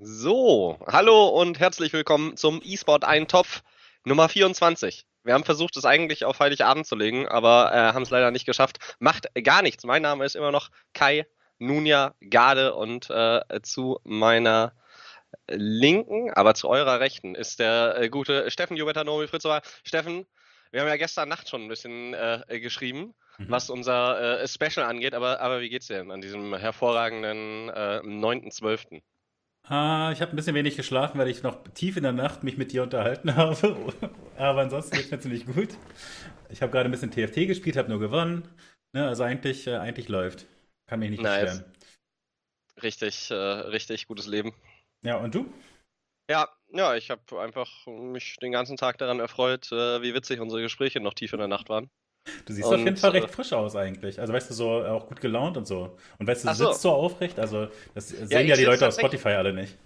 So, hallo und herzlich willkommen zum eSport Eintopf Nummer 24. Wir haben versucht, es eigentlich auf Heiligabend zu legen, aber äh, haben es leider nicht geschafft. Macht gar nichts. Mein Name ist immer noch Kai Nunja Garde und äh, zu meiner linken, aber zu eurer rechten ist der äh, gute Steffen Jubetanori Fritzauer. Steffen, wir haben ja gestern Nacht schon ein bisschen äh, geschrieben, mhm. was unser äh, Special angeht, aber, aber wie geht's dir denn an diesem hervorragenden äh, 9.12.? Ah, ich habe ein bisschen wenig geschlafen, weil ich noch tief in der Nacht mich mit dir unterhalten habe. Aber ansonsten geht es mir ziemlich gut. Ich habe gerade ein bisschen TFT gespielt, habe nur gewonnen. Ne, also eigentlich, äh, eigentlich läuft. Kann mich nicht nice. beschweren. Richtig, äh, richtig gutes Leben. Ja, und du? Ja, ja, ich habe einfach mich den ganzen Tag daran erfreut, äh, wie witzig unsere Gespräche noch tief in der Nacht waren. Du siehst und, auf jeden Fall recht äh, frisch aus eigentlich. Also weißt du, so auch gut gelaunt und so. Und weißt du, du so. sitzt so aufrecht. Also das sehen ja, ja die Leute auf Spotify alle nicht.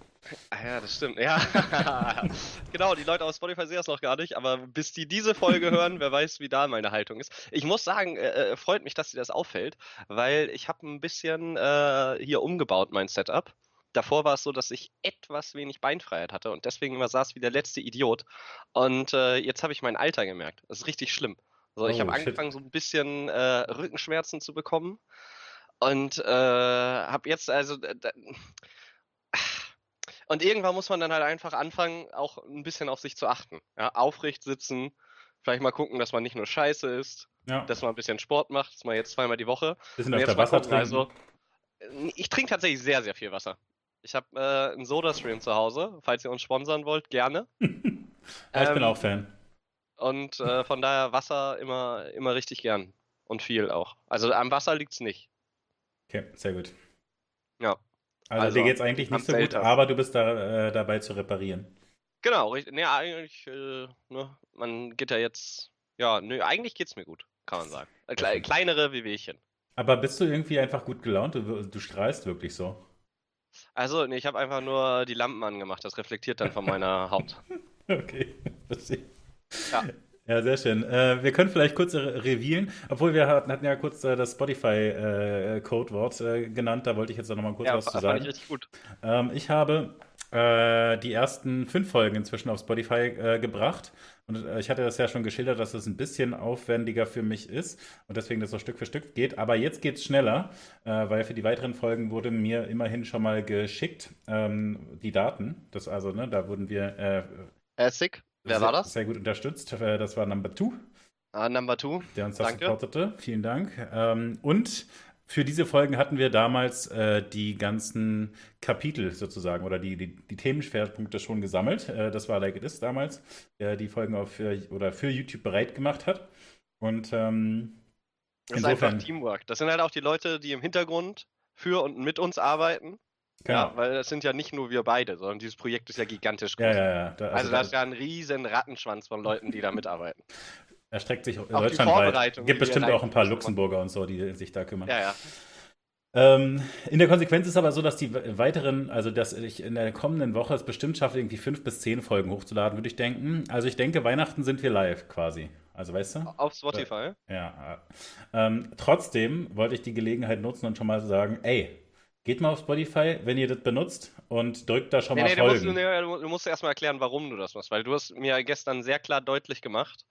Ah ja, das stimmt. Ja, genau, die Leute auf Spotify sehen das noch gar nicht, aber bis die diese Folge hören, wer weiß, wie da meine Haltung ist. Ich muss sagen, äh, äh freut mich, dass dir das auffällt, weil ich habe ein bisschen äh, hier umgebaut, mein Setup. Davor war es so, dass ich etwas wenig Beinfreiheit hatte und deswegen immer saß wie der letzte Idiot. Und äh, jetzt habe ich mein Alter gemerkt. Das ist richtig schlimm. Also ich oh, habe angefangen, so ein bisschen äh, Rückenschmerzen zu bekommen. Und äh, habe jetzt also. und irgendwann muss man dann halt einfach anfangen, auch ein bisschen auf sich zu achten. Ja, aufrecht sitzen, vielleicht mal gucken, dass man nicht nur scheiße ist, ja. dass man ein bisschen Sport macht, dass man jetzt zweimal die Woche. Bisschen öfter Wasser gucken, trinken. Also, ich trinke tatsächlich sehr, sehr viel Wasser. Ich habe äh, einen Soda-Stream zu Hause, falls ihr uns sponsern wollt, gerne. ja, ich ähm, bin auch Fan. Und äh, von daher Wasser immer, immer richtig gern. Und viel auch. Also am Wasser liegt es nicht. Okay, sehr gut. Ja. Also, also dir geht es eigentlich nicht so gut, aber du bist da äh, dabei zu reparieren. Genau. Nee, eigentlich, äh, ne, man geht ja jetzt. Ja, nö, eigentlich geht's mir gut, kann man sagen. Äh, Kle kleinere Wehwehchen. Aber bist du irgendwie einfach gut gelaunt? Du, du strahlst wirklich so. Also, nee, ich habe einfach nur die Lampen angemacht. Das reflektiert dann von meiner Haut. okay, verstehe. Ja. Ja, sehr schön. Äh, wir können vielleicht kurz revealen, obwohl wir hatten, hatten ja kurz äh, das Spotify-Codewort äh, äh, genannt, da wollte ich jetzt noch mal kurz ja, was zu sagen. Ich richtig gut. Ähm, ich habe äh, die ersten fünf Folgen inzwischen auf Spotify äh, gebracht und ich hatte das ja schon geschildert, dass es ein bisschen aufwendiger für mich ist und deswegen das so Stück für Stück geht. Aber jetzt geht es schneller, weil für die weiteren Folgen wurde mir immerhin schon mal geschickt ähm, die Daten. Das also, ne, da wurden wir. Sick. Wer sehr, war das? Sehr gut unterstützt. Äh, das war Number Two. Ah, Number Two. Der uns das Danke. supportete. Vielen Dank. Ähm, und für diese Folgen hatten wir damals äh, die ganzen Kapitel sozusagen oder die, die, die Themenschwerpunkte schon gesammelt. Äh, das war Like It Is damals, der die Folgen für, oder für YouTube bereit gemacht hat. Und ähm, das ist einfach Teamwork. Das sind halt auch die Leute, die im Hintergrund für und mit uns arbeiten. Genau. Ja, weil das sind ja nicht nur wir beide, sondern dieses Projekt ist ja gigantisch groß. Ja, ja, ja. Da, also, also da ist ja ein riesen Rattenschwanz von Leuten, die da mitarbeiten. Erstreckt sich deutschlandweit. Gibt bestimmt auch ein paar Luxemburger und so, die sich da kümmern. Ja, ja. Ähm, in der Konsequenz ist aber so, dass die weiteren, also dass ich in der kommenden Woche es bestimmt schaffe, irgendwie fünf bis zehn Folgen hochzuladen, würde ich denken. Also ich denke, Weihnachten sind wir live quasi. Also weißt du? Auf Spotify. Ja. Ähm, trotzdem wollte ich die Gelegenheit nutzen und schon mal sagen, ey, Geht mal auf Spotify, wenn ihr das benutzt und drückt da schon nee, mal nee, Folgen. Du musst, nee, du musst erstmal erklären, warum du das machst, weil du hast mir gestern sehr klar deutlich gemacht,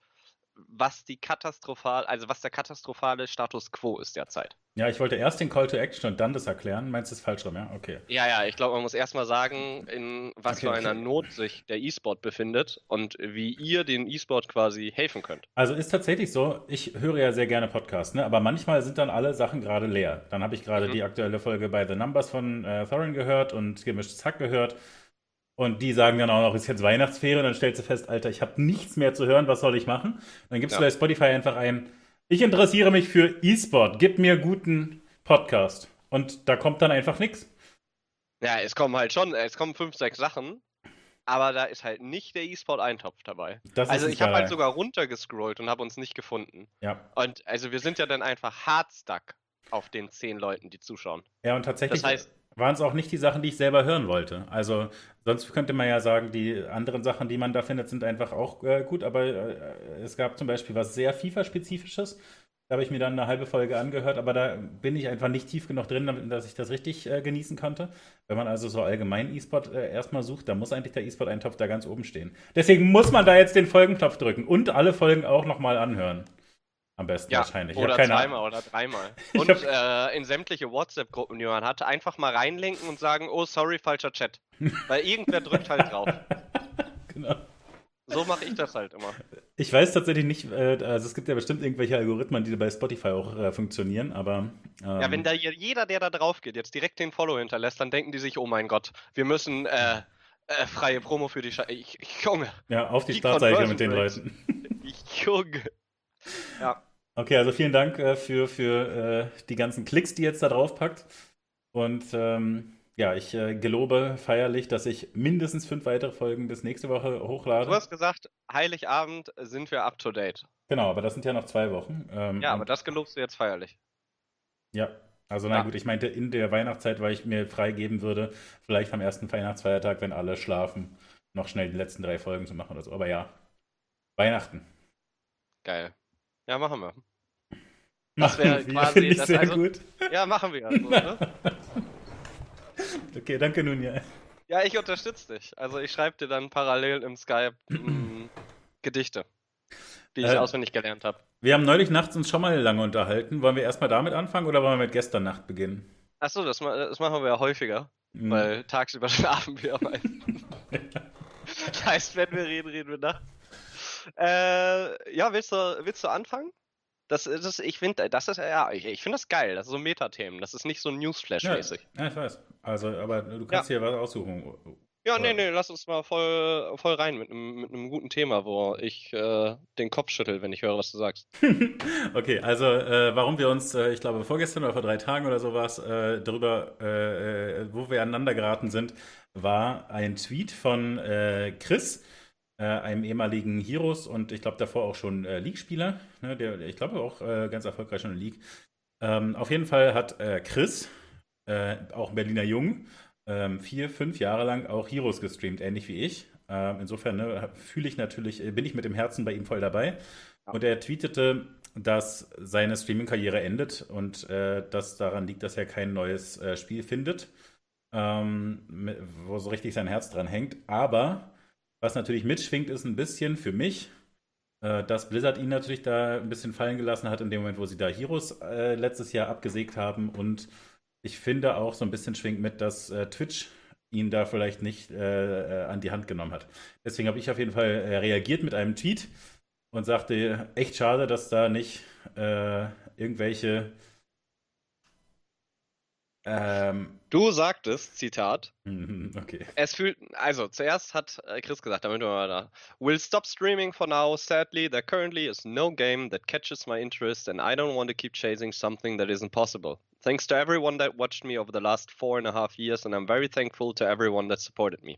was die katastrophal, also was der katastrophale Status quo ist derzeit. Ja, ich wollte erst den Call to Action und dann das erklären. Meinst du es falsch rum, ja? Okay. Ja, ja, ich glaube, man muss erstmal sagen, in was okay, für einer okay. Not sich der E-Sport befindet und wie ihr den E-Sport quasi helfen könnt. Also ist tatsächlich so, ich höre ja sehr gerne Podcasts, ne? aber manchmal sind dann alle Sachen gerade leer. Dann habe ich gerade mhm. die aktuelle Folge bei The Numbers von äh, Thorin gehört und Gemischtes Hack gehört. Und die sagen dann auch noch, ist jetzt Weihnachtsferien, dann stellst du fest, Alter, ich habe nichts mehr zu hören, was soll ich machen? Dann gibst ja. du bei Spotify einfach ein ich interessiere mich für E-Sport. Gib mir guten Podcast. Und da kommt dann einfach nichts. Ja, es kommen halt schon, es kommen fünf, sechs Sachen, aber da ist halt nicht der E-Sport-Eintopf dabei. Das also ich habe halt sogar runtergescrollt und habe uns nicht gefunden. Ja. Und also wir sind ja dann einfach hard stuck auf den zehn Leuten, die zuschauen. Ja, und tatsächlich. Das heißt, waren es auch nicht die Sachen, die ich selber hören wollte. Also sonst könnte man ja sagen, die anderen Sachen, die man da findet, sind einfach auch äh, gut, aber äh, es gab zum Beispiel was sehr FIFA-spezifisches. Da habe ich mir dann eine halbe Folge angehört, aber da bin ich einfach nicht tief genug drin, dass ich das richtig äh, genießen konnte. Wenn man also so allgemein E-Sport äh, erstmal sucht, dann muss eigentlich der E-Sport-Eintopf da ganz oben stehen. Deswegen muss man da jetzt den Folgenknopf drücken und alle Folgen auch nochmal anhören. Am besten ja, wahrscheinlich. Oder zweimal oder dreimal. Und äh, in sämtliche WhatsApp-Gruppen, die man hatte, einfach mal reinlinken und sagen, oh, sorry, falscher Chat. Weil irgendwer drückt halt drauf. Genau. So mache ich das halt immer. Ich weiß tatsächlich nicht, äh, also es gibt ja bestimmt irgendwelche Algorithmen, die bei Spotify auch äh, funktionieren, aber. Ähm, ja, wenn da jeder, der da drauf geht, jetzt direkt den Follow hinterlässt, dann denken die sich, oh mein Gott, wir müssen äh, äh freie Promo für die Scheiße. Junge. Ja, auf die, die Startseite mit den Leuten. Junge. Ja. Okay, also vielen Dank äh, für, für äh, die ganzen Klicks, die jetzt da drauf packt. Und ähm, ja, ich äh, gelobe feierlich, dass ich mindestens fünf weitere Folgen bis nächste Woche hochlade. Du hast gesagt, Heiligabend sind wir up to date. Genau, aber das sind ja noch zwei Wochen. Ähm, ja, aber das gelobst du jetzt feierlich. Ja, also na ja. gut, ich meinte in der Weihnachtszeit, weil ich mir freigeben würde, vielleicht am ersten Weihnachtsfeiertag, wenn alle schlafen, noch schnell die letzten drei Folgen zu machen oder so. Aber ja, Weihnachten. Geil. Ja, machen wir. Das wäre quasi das sehr also, gut. Ja, machen wir. Also, ne? Okay, danke nun ja. Ja, ich unterstütze dich. Also ich schreibe dir dann parallel im Skype mm, Gedichte, die ich äh, auswendig gelernt habe. Wir haben neulich nachts uns schon mal lange unterhalten. Wollen wir erstmal damit anfangen oder wollen wir mit gestern Nacht beginnen? Achso, das, das machen wir ja häufiger. Mhm. Weil tagsüber schlafen wir meistens. das heißt, wenn wir reden, reden wir nachts. Äh, ja, willst du, willst du anfangen? Das, das, ich finde, das ist ja, ich, ich finde das geil. Das ist so Metathemen. Das ist nicht so Newsflash-mäßig. Ja, ja, ich weiß. Also, aber du kannst ja. hier was aussuchen. Ja, nee, nee, lass uns mal voll, voll rein mit einem, mit einem guten Thema, wo ich äh, den Kopf schüttel, wenn ich höre, was du sagst. okay, also äh, warum wir uns, äh, ich glaube vorgestern oder vor drei Tagen oder sowas, äh, darüber, äh, äh, wo wir aneinander geraten sind, war ein Tweet von Chris, äh, einem ehemaligen Heroes und ich glaube davor auch schon äh, League-Spieler. Ne, der, ich glaube auch äh, ganz erfolgreich schon in League. Ähm, auf jeden Fall hat äh, Chris, äh, auch Berliner Jung, ähm, vier, fünf Jahre lang auch Heroes gestreamt, ähnlich wie ich. Ähm, insofern ne, fühle ich natürlich, bin ich mit dem Herzen bei ihm voll dabei. Und er tweetete, dass seine Streaming-Karriere endet und äh, das daran liegt, dass er kein neues äh, Spiel findet, ähm, wo so richtig sein Herz dran hängt. Aber was natürlich mitschwingt, ist ein bisschen für mich, äh, dass Blizzard ihn natürlich da ein bisschen fallen gelassen hat, in dem Moment, wo sie da Heroes äh, letztes Jahr abgesägt haben. Und ich finde auch so ein bisschen schwingt mit, dass äh, Twitch ihn da vielleicht nicht äh, äh, an die Hand genommen hat. Deswegen habe ich auf jeden Fall äh, reagiert mit einem Tweet und sagte, echt schade, dass da nicht irgendwelche ähm, du sagtest, Zitat. Mhm, okay. Es fühlt, also zuerst hat äh, Chris gesagt, damit wir mal da. Will stop streaming for now. Sadly, there currently is no game that catches my interest, and I don't want to keep chasing something that isn't possible. Thanks to everyone that watched me over the last four and a half years, and I'm very thankful to everyone that supported me.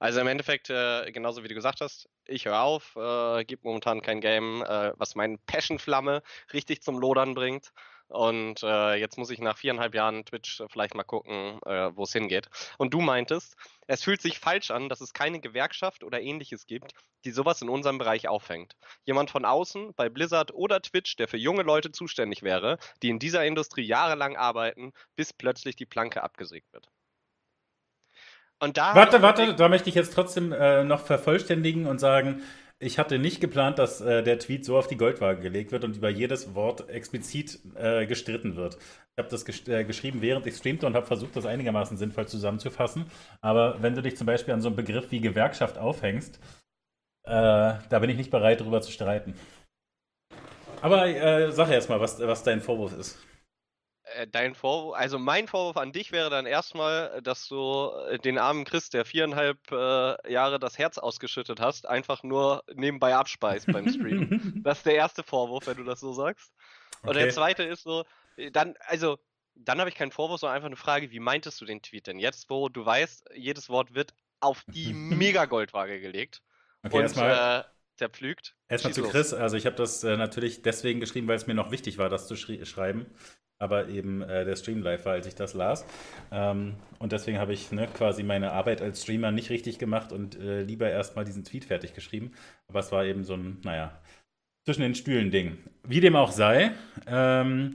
Also im Endeffekt, äh, genauso wie du gesagt hast, ich höre auf, äh, gibt momentan kein Game, äh, was meine Passionflamme richtig zum Lodern bringt. Und äh, jetzt muss ich nach viereinhalb Jahren Twitch vielleicht mal gucken, äh, wo es hingeht. Und du meintest, es fühlt sich falsch an, dass es keine Gewerkschaft oder ähnliches gibt, die sowas in unserem Bereich auffängt. Jemand von außen, bei Blizzard oder Twitch, der für junge Leute zuständig wäre, die in dieser Industrie jahrelang arbeiten, bis plötzlich die Planke abgesägt wird. warte, warte, da möchte ich jetzt trotzdem äh, noch vervollständigen und sagen, ich hatte nicht geplant, dass äh, der Tweet so auf die Goldwaage gelegt wird und über jedes Wort explizit äh, gestritten wird. Ich habe das gesch äh, geschrieben, während ich streamte und habe versucht, das einigermaßen sinnvoll zusammenzufassen. Aber wenn du dich zum Beispiel an so einen Begriff wie Gewerkschaft aufhängst, äh, da bin ich nicht bereit, darüber zu streiten. Aber äh, sag erst mal, was, was dein Vorwurf ist. Äh, dein Vorwurf, also mein Vorwurf an dich wäre dann erstmal, dass du äh, den armen Chris, der viereinhalb äh, Jahre das Herz ausgeschüttet hast, einfach nur nebenbei abspeist beim Stream. das ist der erste Vorwurf, wenn du das so sagst. Und okay. der zweite ist so, äh, dann, also, dann habe ich keinen Vorwurf, sondern einfach eine Frage, wie meintest du den Tweet denn? Jetzt, wo du weißt, jedes Wort wird auf die Mega-Goldwaage gelegt. Okay, und erstmal, äh, zerpflügt. Erstmal zu Chris, also ich habe das äh, natürlich deswegen geschrieben, weil es mir noch wichtig war, das zu schreiben aber eben äh, der Stream live war, als ich das las. Ähm, und deswegen habe ich ne, quasi meine Arbeit als Streamer nicht richtig gemacht und äh, lieber erstmal diesen Tweet fertig geschrieben. Aber es war eben so ein, naja, zwischen den Stühlen Ding. Wie dem auch sei, ähm,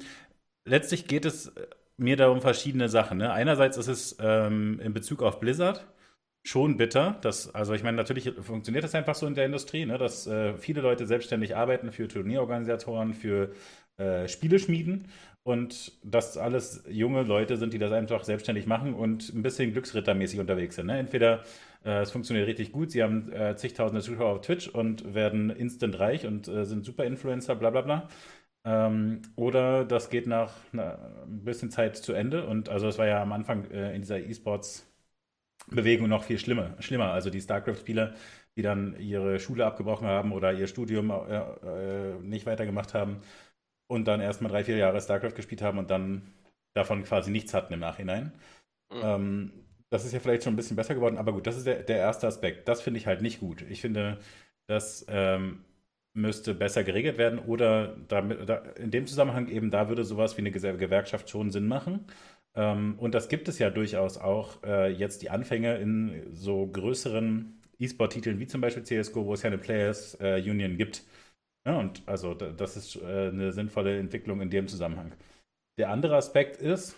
letztlich geht es mir darum verschiedene Sachen. Ne? Einerseits ist es ähm, in Bezug auf Blizzard schon bitter. Dass, also ich meine, natürlich funktioniert das einfach so in der Industrie, ne? dass äh, viele Leute selbstständig arbeiten für Turnierorganisatoren, für äh, Spieleschmieden und dass alles junge Leute sind, die das einfach selbstständig machen und ein bisschen glücksrittermäßig unterwegs sind. Ne? Entweder äh, es funktioniert richtig gut, sie haben äh, zigtausende Zuschauer auf Twitch und werden instant reich und äh, sind super Influencer, bla bla bla. Ähm, oder das geht nach na, ein bisschen Zeit zu Ende. Und also das war ja am Anfang äh, in dieser E-Sports-Bewegung noch viel schlimmer. schlimmer. Also die StarCraft-Spieler, die dann ihre Schule abgebrochen haben oder ihr Studium äh, äh, nicht weitergemacht haben und dann erst mal drei, vier Jahre StarCraft gespielt haben und dann davon quasi nichts hatten im Nachhinein. Mhm. Ähm, das ist ja vielleicht schon ein bisschen besser geworden, aber gut, das ist der, der erste Aspekt. Das finde ich halt nicht gut. Ich finde, dass ähm, müsste besser geregelt werden oder damit, da, in dem Zusammenhang eben, da würde sowas wie eine Gewerkschaft schon Sinn machen. Ähm, und das gibt es ja durchaus auch äh, jetzt die Anfänge in so größeren E-Sport-Titeln wie zum Beispiel CSGO, wo es ja eine Players äh, Union gibt. Ja, und also das ist äh, eine sinnvolle Entwicklung in dem Zusammenhang. Der andere Aspekt ist,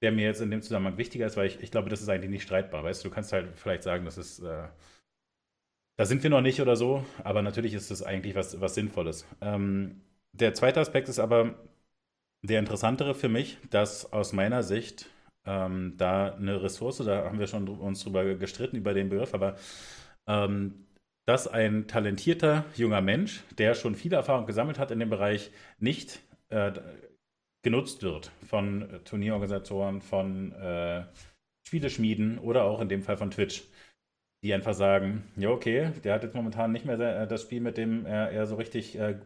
der mir jetzt in dem Zusammenhang wichtiger ist, weil ich, ich glaube, das ist eigentlich nicht streitbar. Weißt du, du kannst halt vielleicht sagen, das ist äh, da sind wir noch nicht oder so, aber natürlich ist das eigentlich was, was Sinnvolles. Ähm, der zweite Aspekt ist aber der interessantere für mich, dass aus meiner Sicht ähm, da eine Ressource, da haben wir schon uns drüber gestritten, über den Begriff, aber ähm, dass ein talentierter junger Mensch, der schon viel Erfahrung gesammelt hat in dem Bereich, nicht äh, genutzt wird von Turnierorganisatoren, von äh, Spieleschmieden oder auch in dem Fall von Twitch die einfach sagen, ja, okay, der hat jetzt momentan nicht mehr äh, das Spiel, mit dem er, er so richtig, äh,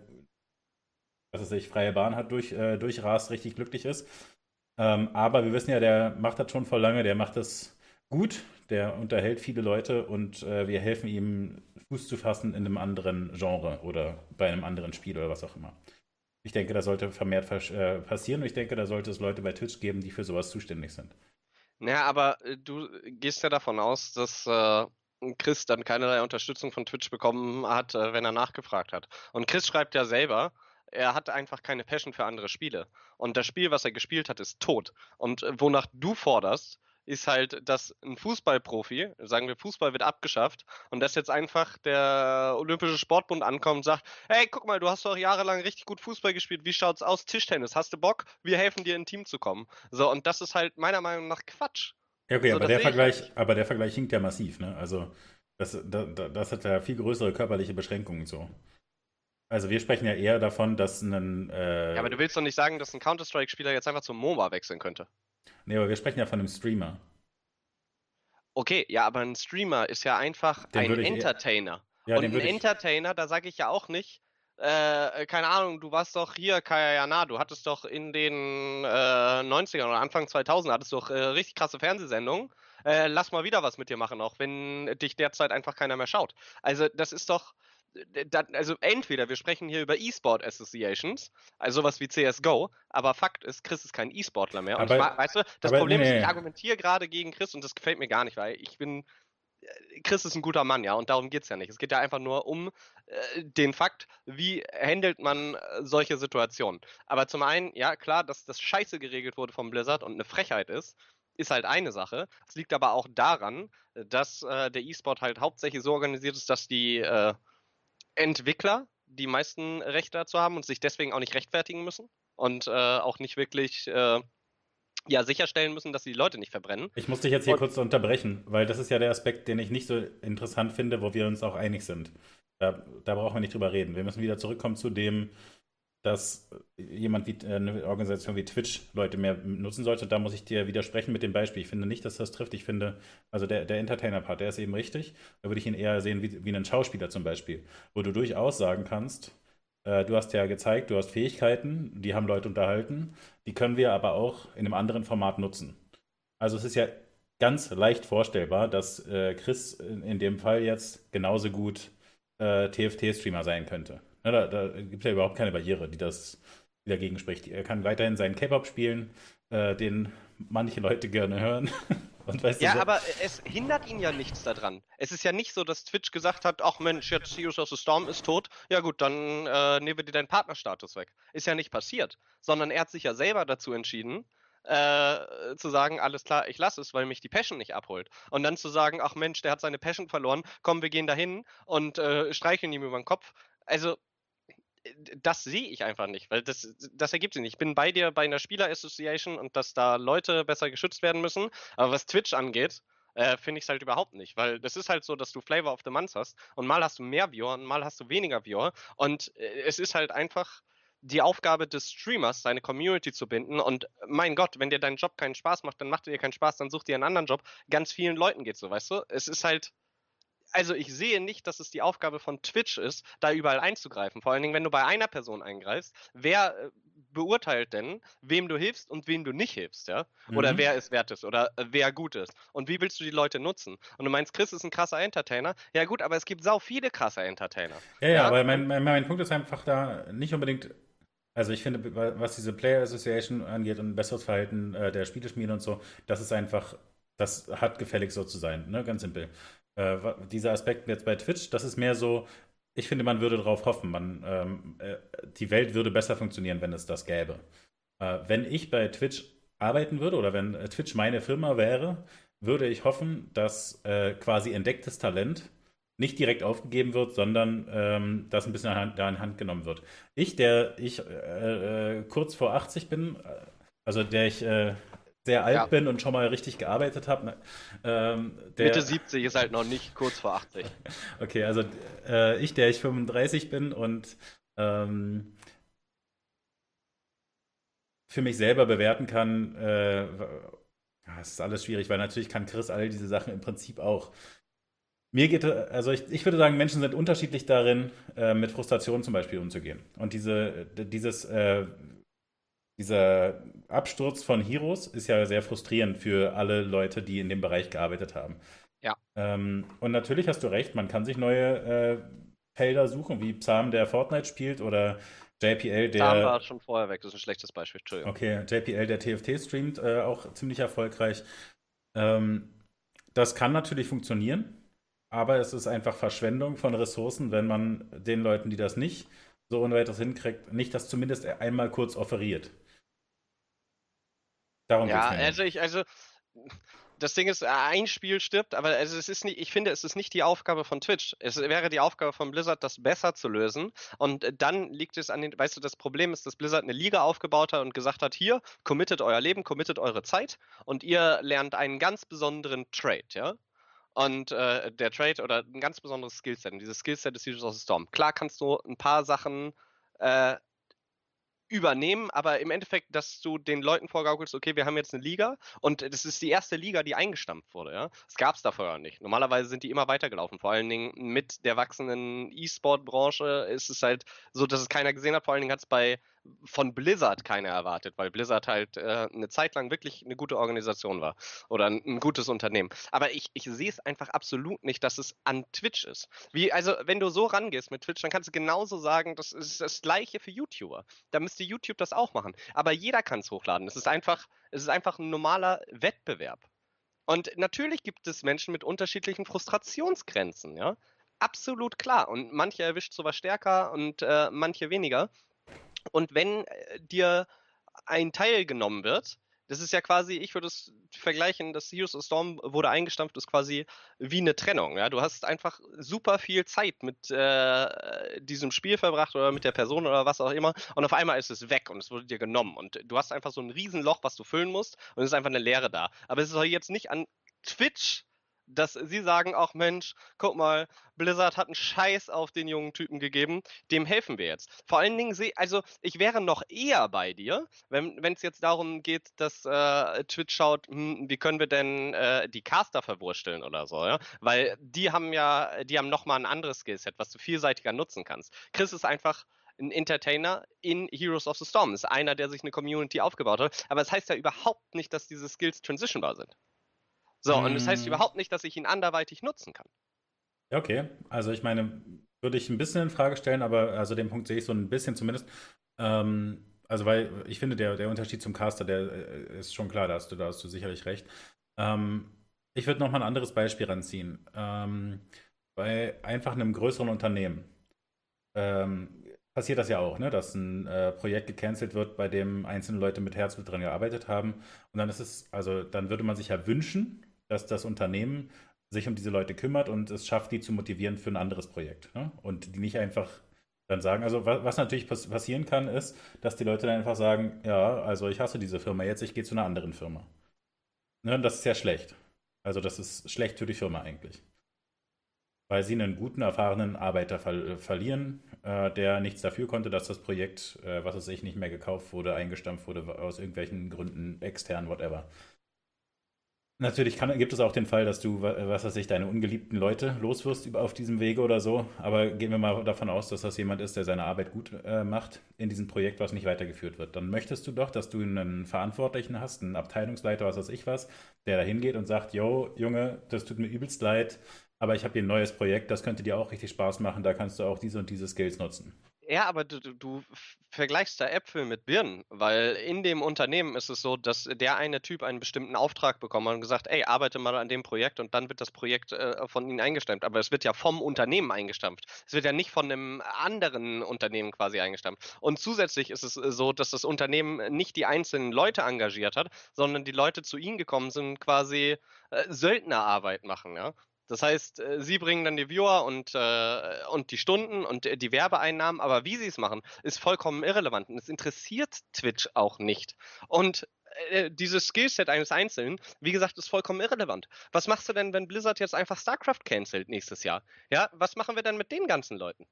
was er sich freie Bahn hat, durch, äh, durchrast, richtig glücklich ist. Ähm, aber wir wissen ja, der macht das schon vor lange, der macht das gut, der unterhält viele Leute und äh, wir helfen ihm, Fuß zu fassen in einem anderen Genre oder bei einem anderen Spiel oder was auch immer. Ich denke, das sollte vermehrt äh, passieren und ich denke, da sollte es Leute bei Twitch geben, die für sowas zuständig sind. Naja, aber äh, du gehst ja davon aus, dass äh, Chris dann keinerlei Unterstützung von Twitch bekommen hat, äh, wenn er nachgefragt hat. Und Chris schreibt ja selber, er hat einfach keine Passion für andere Spiele. Und das Spiel, was er gespielt hat, ist tot. Und äh, wonach du forderst, ist halt, dass ein Fußballprofi, sagen wir, Fußball wird abgeschafft und dass jetzt einfach der Olympische Sportbund ankommt und sagt, hey, guck mal, du hast doch jahrelang richtig gut Fußball gespielt, wie schaut's aus? Tischtennis, hast du Bock? Wir helfen dir in ein Team zu kommen. So, und das ist halt meiner Meinung nach Quatsch. Ja, okay, so, aber, der Vergleich, halt. aber der Vergleich hinkt ja massiv, ne? Also, das, das, das hat ja viel größere körperliche Beschränkungen so. Also wir sprechen ja eher davon, dass ein. Äh, ja, aber du willst doch nicht sagen, dass ein Counter-Strike-Spieler jetzt einfach zum MOBA wechseln könnte. Nee, aber wir sprechen ja von einem Streamer. Okay, ja, aber ein Streamer ist ja einfach den ein Entertainer. Ja, Und ein Entertainer, da sage ich ja auch nicht, äh, keine Ahnung, du warst doch hier, Kaya Jana, du hattest doch in den äh, 90ern oder Anfang 2000 hattest doch äh, richtig krasse Fernsehsendungen. Äh, lass mal wieder was mit dir machen, auch wenn dich derzeit einfach keiner mehr schaut. Also das ist doch, also entweder wir sprechen hier über E-Sport Associations, also sowas wie CSGO, aber Fakt ist, Chris ist kein E-Sportler mehr. Und aber, ich, weißt du, das Problem nee, ist, ich argumentiere gerade gegen Chris und das gefällt mir gar nicht, weil ich bin Chris ist ein guter Mann, ja, und darum geht es ja nicht. Es geht ja einfach nur um äh, den Fakt, wie handelt man äh, solche Situationen. Aber zum einen, ja, klar, dass das scheiße geregelt wurde vom Blizzard und eine Frechheit ist, ist halt eine Sache. Es liegt aber auch daran, dass äh, der E-Sport halt hauptsächlich so organisiert ist, dass die äh, Entwickler die meisten Rechte dazu haben und sich deswegen auch nicht rechtfertigen müssen und äh, auch nicht wirklich äh, ja, sicherstellen müssen, dass sie die Leute nicht verbrennen. Ich muss dich jetzt hier und, kurz unterbrechen, weil das ist ja der Aspekt, den ich nicht so interessant finde, wo wir uns auch einig sind. Da, da brauchen wir nicht drüber reden. Wir müssen wieder zurückkommen zu dem, dass jemand wie äh, eine Organisation wie Twitch Leute mehr nutzen sollte. Da muss ich dir widersprechen mit dem Beispiel. Ich finde nicht, dass das trifft. Ich finde, also der, der Entertainer-Part, der ist eben richtig. Da würde ich ihn eher sehen wie, wie einen Schauspieler zum Beispiel, wo du durchaus sagen kannst, äh, du hast ja gezeigt, du hast Fähigkeiten, die haben Leute unterhalten, die können wir aber auch in einem anderen Format nutzen. Also es ist ja ganz leicht vorstellbar, dass äh, Chris in, in, dem Fall jetzt genauso gut äh, TFT-Streamer sein könnte. Ja, da, da gibt es ja überhaupt keine Barriere, die das die dagegen spricht. Er kann weiterhin seinen K-Pop spielen, äh, den manche Leute gerne hören. Und weißt ja, du, so aber es hindert ihn ja nichts daran. Es ist ja nicht so, dass Twitch gesagt hat, ach Mensch, jetzt Heroes of the Storm ist tot. Ja gut, dann äh, nehmen wir dir deinen Partnerstatus weg. Ist ja nicht passiert. Sondern er hat sich ja selber dazu entschieden, äh, zu sagen, alles klar, ich lasse es, weil mich die Passion nicht abholt. Und dann zu sagen, ach Mensch, der hat seine Passion verloren, komm, wir gehen dahin und äh, streicheln ihm über den Kopf. Also das sehe ich einfach nicht, weil das, das ergibt sich nicht. Ich bin bei dir bei einer Spieler Association und dass da Leute besser geschützt werden müssen. Aber was Twitch angeht, äh, finde ich es halt überhaupt nicht, weil das ist halt so, dass du Flavor of the Month hast und mal hast du mehr Viewer und mal hast du weniger Viewer und äh, es ist halt einfach die Aufgabe des Streamers, seine Community zu binden und mein Gott, wenn dir dein Job keinen Spaß macht, dann macht er dir keinen Spaß, dann such dir einen anderen Job. Ganz vielen Leuten geht so, weißt du? Es ist halt also ich sehe nicht, dass es die Aufgabe von Twitch ist, da überall einzugreifen. Vor allen Dingen, wenn du bei einer Person eingreifst, wer äh, beurteilt denn, wem du hilfst und wem du nicht hilfst, ja? Oder mhm. wer es wert ist oder äh, wer gut ist. Und wie willst du die Leute nutzen? Und du meinst, Chris ist ein krasser Entertainer. Ja gut, aber es gibt sau viele krasse Entertainer. Ja, ja, ja? aber mein, mein, mein Punkt ist einfach da nicht unbedingt also ich finde, was diese Player Association angeht und besseres Verhalten äh, der Spieleschmiede und so, das ist einfach, das hat gefällig so zu sein, ne? Ganz simpel äh, dieser Aspekt jetzt bei Twitch, das ist mehr so, ich finde, man würde darauf hoffen, man, ähm, äh, die Welt würde besser funktionieren, wenn es das gäbe. Äh, wenn ich bei Twitch arbeiten würde oder wenn äh, Twitch meine Firma wäre, würde ich hoffen, dass äh, quasi entdecktes Talent nicht direkt aufgegeben wird, sondern ähm, das ein bisschen da in Hand genommen wird. Ich, der ich äh, kurz vor 80 bin, also der ich sehr alt ja. bin und schon mal richtig gearbeitet habe. Ne, ähm, Mitte 70 ist halt noch nicht kurz vor 80. okay, also äh, ich, der ich 35 bin und ähm, für mich selber bewerten kann, äh, das ist alles schwierig, weil natürlich kann Chris all diese Sachen im Prinzip auch. Mir geht, also ich, ich würde sagen, Menschen sind unterschiedlich darin, äh, mit Frustration zum Beispiel umzugehen. Und diese, dieses, äh, dieser Absturz von Heroes ist ja sehr frustrierend für alle Leute, die in dem Bereich gearbeitet haben. Ja. Ähm, und natürlich hast du recht, man kann sich neue äh, Felder suchen, wie Psalm, der Fortnite spielt, oder JPL, der. Psalm war schon vorher weg, das ist ein schlechtes Beispiel, Entschuldigung. Okay, JPL, der TFT streamt, äh, auch ziemlich erfolgreich. Ähm, das kann natürlich funktionieren, aber es ist einfach Verschwendung von Ressourcen, wenn man den Leuten, die das nicht so ohne weiteres hinkriegt, nicht das zumindest einmal kurz offeriert. Darum ja, also ich, also das Ding ist, ein Spiel stirbt, aber also es ist nicht, ich finde, es ist nicht die Aufgabe von Twitch. Es wäre die Aufgabe von Blizzard, das besser zu lösen. Und dann liegt es an den, weißt du, das Problem ist, dass Blizzard eine Liga aufgebaut hat und gesagt hat, hier, committet euer Leben, committet eure Zeit und ihr lernt einen ganz besonderen Trade, ja. Und äh, der Trade oder ein ganz besonderes Skillset. Und dieses Skillset ist Heroes of the Storm. Klar kannst du ein paar Sachen äh, übernehmen, aber im Endeffekt, dass du den Leuten vorgaukelst, okay, wir haben jetzt eine Liga und das ist die erste Liga, die eingestampft wurde, ja. Das gab es da vorher nicht. Normalerweise sind die immer weitergelaufen. Vor allen Dingen mit der wachsenden E-Sport-Branche ist es halt so, dass es keiner gesehen hat. Vor allen Dingen hat es bei von Blizzard keiner erwartet, weil Blizzard halt äh, eine Zeit lang wirklich eine gute Organisation war oder ein, ein gutes Unternehmen. Aber ich, ich sehe es einfach absolut nicht, dass es an Twitch ist. Wie, also, wenn du so rangehst mit Twitch, dann kannst du genauso sagen, das ist das Gleiche für YouTuber. Da müsste YouTube das auch machen. Aber jeder kann es hochladen. Es ist einfach, es ist einfach ein normaler Wettbewerb. Und natürlich gibt es Menschen mit unterschiedlichen Frustrationsgrenzen, ja. Absolut klar. Und manche erwischt sowas stärker und äh, manche weniger. Und wenn äh, dir ein Teil genommen wird, das ist ja quasi, ich würde es vergleichen, das Heroes of Storm wurde eingestampft, ist quasi wie eine Trennung. Ja? Du hast einfach super viel Zeit mit äh, diesem Spiel verbracht oder mit der Person oder was auch immer und auf einmal ist es weg und es wurde dir genommen und du hast einfach so ein Riesenloch, was du füllen musst und es ist einfach eine Leere da. Aber es ist jetzt nicht an Twitch dass sie sagen auch, Mensch, guck mal, Blizzard hat einen Scheiß auf den jungen Typen gegeben, dem helfen wir jetzt. Vor allen Dingen, also ich wäre noch eher bei dir, wenn es jetzt darum geht, dass äh, Twitch schaut, hm, wie können wir denn äh, die Caster verwursteln oder so, ja? Weil die haben ja, die haben nochmal ein anderes Skillset, was du vielseitiger nutzen kannst. Chris ist einfach ein Entertainer in Heroes of the Storm. Ist einer, der sich eine Community aufgebaut hat. Aber es das heißt ja überhaupt nicht, dass diese Skills transitionbar sind. So, und das heißt mm. überhaupt nicht, dass ich ihn anderweitig nutzen kann. Ja, okay. Also ich meine, würde ich ein bisschen in Frage stellen, aber also den Punkt sehe ich so ein bisschen zumindest. Ähm, also weil ich finde, der, der Unterschied zum Caster, der äh, ist schon klar, da hast du, da hast du sicherlich recht. Ähm, Ich würde noch mal ein anderes Beispiel ranziehen. Ähm, bei einfach einem größeren Unternehmen ähm, passiert das ja auch, ne? dass ein äh, Projekt gecancelt wird, bei dem einzelne Leute mit Herzblut dran gearbeitet haben. Und dann ist es, also dann würde man sich ja wünschen, dass das Unternehmen sich um diese Leute kümmert und es schafft, die zu motivieren für ein anderes Projekt. Ne? Und die nicht einfach dann sagen, also was, was natürlich pass passieren kann, ist, dass die Leute dann einfach sagen, ja, also ich hasse diese Firma jetzt, ich gehe zu einer anderen Firma. Ne? Das ist ja schlecht. Also das ist schlecht für die Firma eigentlich. Weil sie einen guten, erfahrenen Arbeiter ver verlieren, äh, der nichts dafür konnte, dass das Projekt, äh, was es sich nicht mehr gekauft wurde, eingestampft wurde, aus irgendwelchen Gründen, extern, whatever. Natürlich kann, gibt es auch den Fall, dass du, was weiß ich, deine ungeliebten Leute loswirst auf diesem Wege oder so. Aber gehen wir mal davon aus, dass das jemand ist, der seine Arbeit gut äh, macht in diesem Projekt, was nicht weitergeführt wird. Dann möchtest du doch, dass du einen Verantwortlichen hast, einen Abteilungsleiter, was weiß ich was, der da hingeht und sagt, yo, Junge, das tut mir übelst leid, aber ich habe hier ein neues Projekt, das könnte dir auch richtig Spaß machen, da kannst du auch diese und diese Skills nutzen. Ja, aber du, du vergleichst da Äpfel mit Birnen, weil in dem Unternehmen ist es so, dass der eine Typ einen bestimmten Auftrag bekommen hat und gesagt, ey, arbeite mal an dem Projekt und dann wird das Projekt äh, von ihnen eingestampft. Aber es wird ja vom Unternehmen eingestampft. Es wird ja nicht von einem anderen Unternehmen quasi eingestampft. Und zusätzlich ist es äh, so, dass das Unternehmen nicht die einzelnen Leute engagiert hat, sondern die Leute zu ihnen gekommen sind, quasi äh, Söldnerarbeit machen, ja. Das heißt, äh, sie bringen dann die Viewer und, äh, und die Stunden und äh, die Werbeeinnahmen, aber wie sie es machen, ist vollkommen irrelevant. Und es interessiert Twitch auch nicht. Und äh, dieses Skillset eines Einzelnen, wie gesagt, ist vollkommen irrelevant. Was machst du denn, wenn Blizzard jetzt einfach StarCraft cancelt nächstes Jahr? Ja, was machen wir denn mit den ganzen Leuten?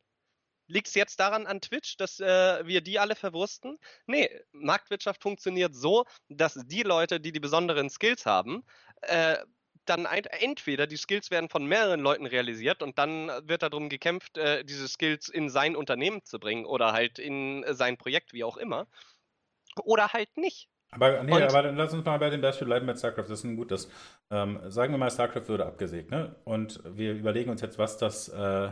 Liegt es jetzt daran an Twitch, dass äh, wir die alle verwursten? Nee, Marktwirtschaft funktioniert so, dass die Leute, die die besonderen Skills haben, äh, dann ein, entweder die Skills werden von mehreren Leuten realisiert und dann wird darum gekämpft, äh, diese Skills in sein Unternehmen zu bringen oder halt in sein Projekt, wie auch immer. Oder halt nicht. Aber nee, und, aber dann lass uns mal bei dem Beispiel bleiben mit StarCraft. Das ist ein gutes. Ähm, sagen wir mal, StarCraft würde abgesägt, ne? Und wir überlegen uns jetzt, was das äh,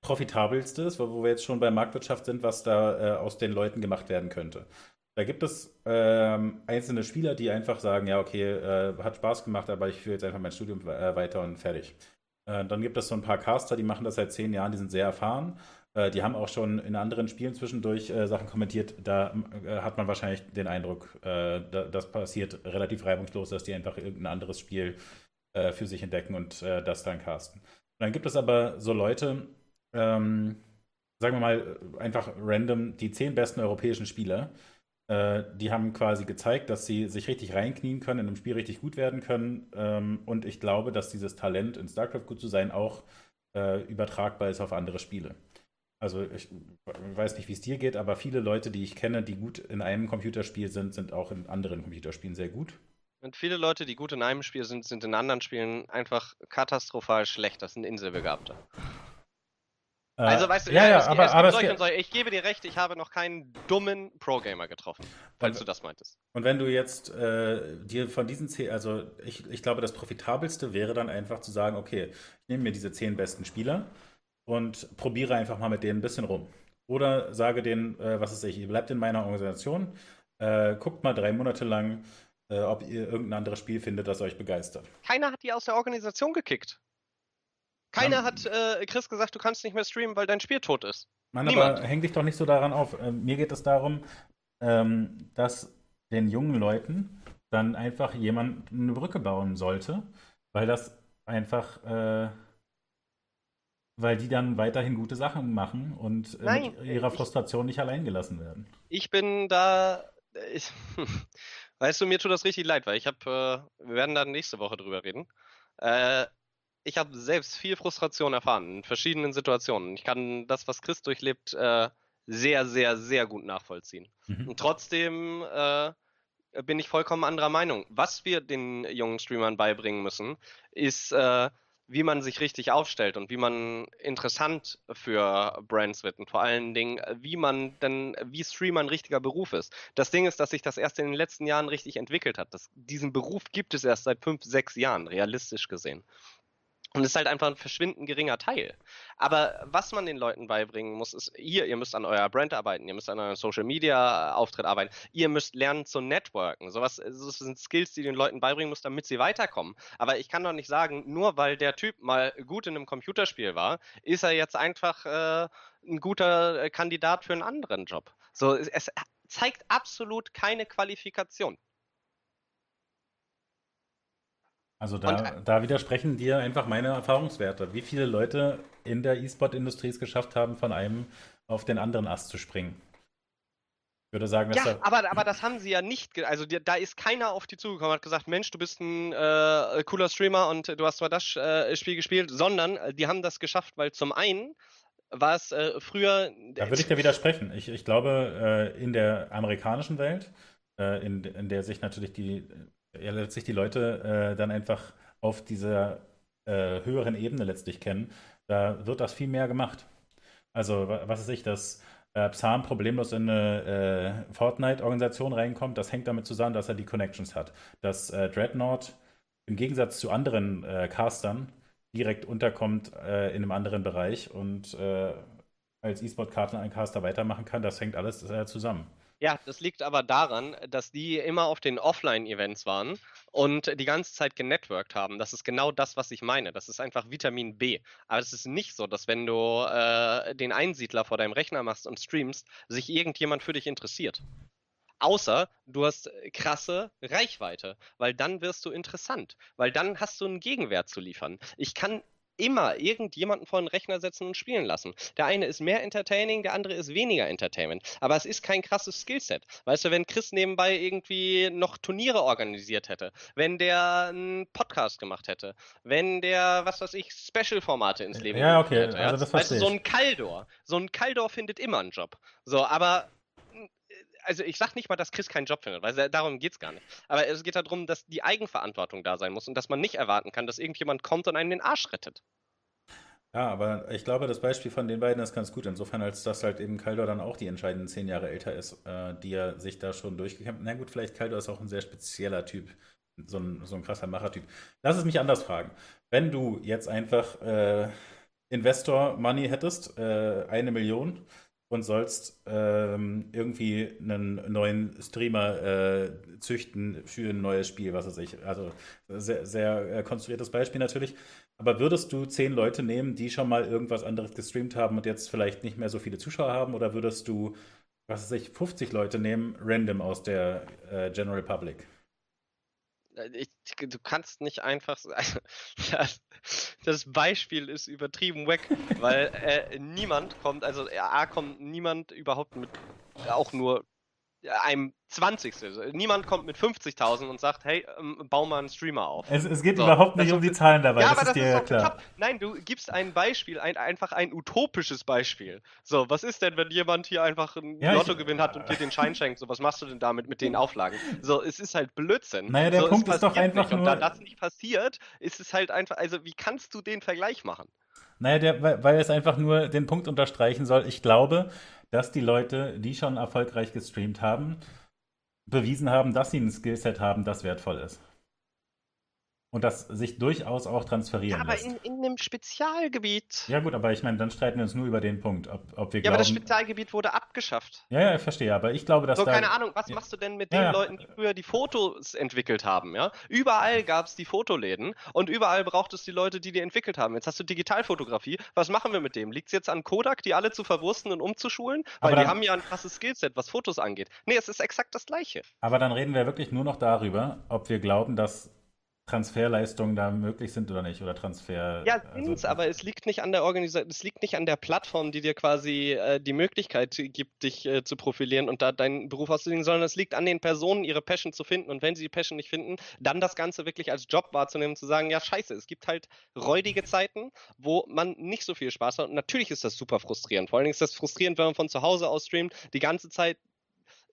profitabelste ist, wo wir jetzt schon bei Marktwirtschaft sind, was da äh, aus den Leuten gemacht werden könnte. Da gibt es ähm, einzelne Spieler, die einfach sagen, ja, okay, äh, hat Spaß gemacht, aber ich führe jetzt einfach mein Studium äh, weiter und fertig. Äh, dann gibt es so ein paar Caster, die machen das seit zehn Jahren, die sind sehr erfahren. Äh, die haben auch schon in anderen Spielen zwischendurch äh, Sachen kommentiert. Da hat man wahrscheinlich den Eindruck, da, das passiert relativ reibungslos, dass die einfach irgendein anderes Spiel für sich entdecken und das dann casten. Und dann gibt es aber so Leute, ähm, sagen wir mal einfach random, die zehn besten europäischen Spieler, äh, die haben quasi gezeigt, dass sie sich richtig reinknien können, in einem Spiel richtig gut werden können. Ähm, und ich glaube, dass dieses Talent, in StarCraft gut zu sein, auch äh, übertragbar ist auf andere Spiele. Also ich weiß nicht, wie es dir geht, aber viele Leute, die ich kenne, die gut in einem Computerspiel sind, sind auch in anderen Computerspielen sehr gut. Und viele Leute, die gut in einem Spiel sind, sind in anderen Spielen einfach katastrophal schlecht. Das sind Inselbegabte. Also äh, weißt du, ja, ja, es, aber, es aber es solche, ich gebe dir recht, ich habe noch keinen dummen Pro-Gamer getroffen, falls und, du das meintest. Und wenn du jetzt äh, dir von diesen zehn, also ich, ich glaube, das profitabelste wäre dann einfach zu sagen, okay, ich nehme mir diese zehn besten Spieler und probiere einfach mal mit denen ein bisschen rum. Oder sage denen, äh, was ist ich, ihr bleibt in meiner Organisation, äh, guckt mal drei Monate lang, äh, ob ihr irgendein anderes Spiel findet, das euch begeistert. Keiner hat die aus der Organisation gekickt. Keiner hat äh, Chris gesagt, du kannst nicht mehr streamen, weil dein Spiel tot ist. Mann, Niemand. aber häng dich doch nicht so daran auf. Ähm, mir geht es darum, ähm, dass den jungen Leuten dann einfach jemand eine Brücke bauen sollte, weil das einfach, äh, weil die dann weiterhin gute Sachen machen und äh, Nein, mit ihrer Frustration ich, nicht allein gelassen werden. Ich bin da, ich, weißt du, mir tut das richtig leid, weil ich habe, äh, wir werden da nächste Woche drüber reden. Äh, ich habe selbst viel Frustration erfahren in verschiedenen Situationen. Ich kann das, was Chris durchlebt, äh, sehr, sehr, sehr gut nachvollziehen. Mhm. Und trotzdem äh, bin ich vollkommen anderer Meinung. Was wir den jungen Streamern beibringen müssen, ist, äh, wie man sich richtig aufstellt und wie man interessant für Brands wird und vor allen Dingen, wie man denn, wie Streamer ein richtiger Beruf ist. Das Ding ist, dass sich das erst in den letzten Jahren richtig entwickelt hat. Das, diesen Beruf gibt es erst seit fünf, sechs Jahren, realistisch gesehen. Und es ist halt einfach ein verschwindend geringer Teil. Aber was man den Leuten beibringen muss, ist, hier, ihr müsst an eurer Brand arbeiten, ihr müsst an eurem Social Media Auftritt arbeiten, ihr müsst lernen zu networken. Sowas das sind Skills, die den Leuten beibringen muss, damit sie weiterkommen. Aber ich kann doch nicht sagen, nur weil der Typ mal gut in einem Computerspiel war, ist er jetzt einfach äh, ein guter äh, Kandidat für einen anderen Job. So, es zeigt absolut keine Qualifikation. Also da, und, da widersprechen dir einfach meine Erfahrungswerte. Wie viele Leute in der E-Sport-Industrie es geschafft haben, von einem auf den anderen Ast zu springen? Ich würde sagen, dass ja, da aber, aber das haben sie ja nicht. Also da ist keiner auf die zugekommen und hat gesagt, Mensch, du bist ein äh, cooler Streamer und du hast zwar das äh, Spiel gespielt, sondern äh, die haben das geschafft, weil zum einen war es äh, früher. Da würde ich dir widersprechen. Ich, ich glaube, äh, in der amerikanischen Welt, äh, in, in der sich natürlich die ja, letztlich die Leute äh, dann einfach auf dieser äh, höheren Ebene letztlich kennen, da wird das viel mehr gemacht. Also, was ist ich, dass äh, Psalm problemlos in eine äh, Fortnite-Organisation reinkommt, das hängt damit zusammen, dass er die Connections hat. Dass äh, Dreadnought im Gegensatz zu anderen äh, Castern direkt unterkommt äh, in einem anderen Bereich und als E-Sport-Karten ein Caster weitermachen kann, das hängt alles zusammen. Ja, das liegt aber daran, dass die immer auf den Offline-Events waren und die ganze Zeit genetworked haben. Das ist genau das, was ich meine. Das ist einfach Vitamin B. Aber es ist nicht so, dass wenn du äh, den Einsiedler vor deinem Rechner machst und streamst, sich irgendjemand für dich interessiert. Außer du hast krasse Reichweite, weil dann wirst du interessant, weil dann hast du einen Gegenwert zu liefern. Ich kann immer irgendjemanden vor den Rechner setzen und spielen lassen. Der eine ist mehr entertaining, der andere ist weniger entertainment. Aber es ist kein krasses Skillset. Weißt du, wenn Chris nebenbei irgendwie noch Turniere organisiert hätte, wenn der einen Podcast gemacht hätte, wenn der, was weiß ich, Special-Formate ins Leben ja, okay. hätte. Ja? Also das weißt du, so ein Kaldor. So ein Kaldor findet immer einen Job. So, aber also ich sag nicht mal, dass Chris keinen Job findet, weil darum geht es gar nicht. Aber es geht darum, dass die Eigenverantwortung da sein muss und dass man nicht erwarten kann, dass irgendjemand kommt und einen den Arsch rettet. Ja, aber ich glaube, das Beispiel von den beiden ist ganz gut. Insofern, als dass halt eben Kaldor dann auch die entscheidenden zehn Jahre älter ist, äh, die er sich da schon durchgekämpft hat. Na gut, vielleicht Kaldor ist auch ein sehr spezieller Typ. So ein, so ein krasser Machertyp. Lass es mich anders fragen. Wenn du jetzt einfach äh, Investor Money hättest, äh, eine Million, und sollst ähm, irgendwie einen neuen Streamer äh, züchten für ein neues Spiel, was weiß ich. Also sehr, sehr äh, konstruiertes Beispiel natürlich. Aber würdest du zehn Leute nehmen, die schon mal irgendwas anderes gestreamt haben und jetzt vielleicht nicht mehr so viele Zuschauer haben? Oder würdest du, was weiß ich, 50 Leute nehmen, random aus der äh, General Public? Äh, ich, du kannst nicht einfach. Also, das, Beispiel ist übertrieben weg, weil äh, niemand kommt, also A kommt niemand überhaupt mit auch nur einem 20. Niemand kommt mit 50.000 und sagt, hey, ähm, bau mal einen Streamer auf. Es, es geht so, überhaupt nicht um die Zahlen dabei, ja, das, aber ist das dir ist klar. Top. Nein, du gibst ein Beispiel, ein, einfach ein utopisches Beispiel. So, was ist denn, wenn jemand hier einfach einen ja, Lottogewinn hat und dir den Schein schenkt? So, was machst du denn damit mit den Auflagen? So, es ist halt Blödsinn. Naja, der so, Punkt ist doch einfach nicht. nur... Und da das nicht passiert, ist es halt einfach, also wie kannst du den Vergleich machen? Naja, der, weil, weil es einfach nur den Punkt unterstreichen soll. Ich glaube, dass die Leute, die schon erfolgreich gestreamt haben, bewiesen haben, dass sie ein Skillset haben, das wertvoll ist. Und das sich durchaus auch transferieren ja, aber lässt. In, in einem Spezialgebiet. Ja gut, aber ich meine, dann streiten wir uns nur über den Punkt, ob, ob wir Ja, glauben, aber das Spezialgebiet wurde abgeschafft. Ja, ja, ich verstehe, aber ich glaube, dass So, da, keine Ahnung, was ja, machst du denn mit den ja, Leuten, die früher die Fotos entwickelt haben, ja? Überall gab es die Fotoläden und überall braucht es die Leute, die die entwickelt haben. Jetzt hast du Digitalfotografie, was machen wir mit dem? Liegt es jetzt an Kodak, die alle zu verwursten und umzuschulen? Weil dann, die haben ja ein krasses Skillset, was Fotos angeht. Nee, es ist exakt das Gleiche. Aber dann reden wir wirklich nur noch darüber, ob wir glauben, dass Transferleistungen da möglich sind oder nicht oder Transfer. Ja, sind's, also, aber es liegt nicht an der Organisation, es liegt nicht an der Plattform, die dir quasi äh, die Möglichkeit gibt, dich äh, zu profilieren und da deinen Beruf auszulegen, sondern es liegt an den Personen, ihre Passion zu finden und wenn sie die Passion nicht finden, dann das Ganze wirklich als Job wahrzunehmen, zu sagen, ja scheiße, es gibt halt räudige Zeiten, wo man nicht so viel Spaß hat und natürlich ist das super frustrierend. Vor allen Dingen ist das frustrierend, wenn man von zu Hause aus streamt, die ganze Zeit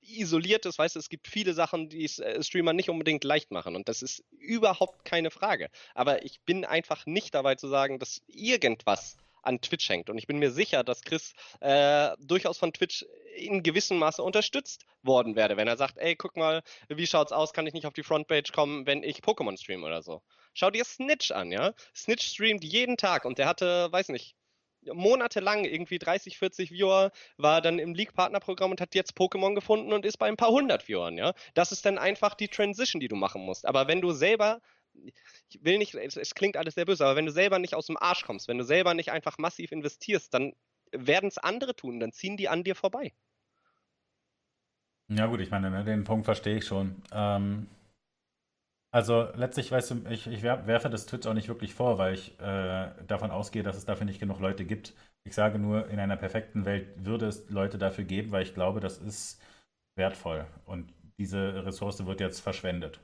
isoliert ist, weißt du, es gibt viele Sachen, die es äh, Streamer nicht unbedingt leicht machen und das ist überhaupt keine Frage. Aber ich bin einfach nicht dabei zu sagen, dass irgendwas an Twitch hängt. Und ich bin mir sicher, dass Chris äh, durchaus von Twitch in gewissem Maße unterstützt worden werde, wenn er sagt, ey, guck mal, wie schaut's aus, kann ich nicht auf die Frontpage kommen, wenn ich Pokémon streame oder so. Schau dir Snitch an, ja? Snitch streamt jeden Tag und der hatte, weiß nicht, monatelang irgendwie 30, 40 Viewer, war dann im League-Partnerprogramm und hat jetzt Pokémon gefunden und ist bei ein paar hundert Viewern, ja. Das ist dann einfach die Transition, die du machen musst. Aber wenn du selber ich will nicht, es, es, klingt alles sehr böse, aber wenn du selber nicht aus dem Arsch kommst, wenn du selber nicht einfach massiv investierst, dann werden es andere tun, dann ziehen die an dir vorbei. Ja gut, ich meine, ne, den Punkt verstehe ich schon. Ähm, also letztlich, weißt du, ich, ich werfe das Twitch auch nicht wirklich vor, weil ich äh, davon ausgehe, dass es dafür nicht genug Leute gibt. Ich sage nur, in einer perfekten Welt würde es Leute dafür geben, weil ich glaube, das ist wertvoll und diese Ressource wird jetzt verschwendet.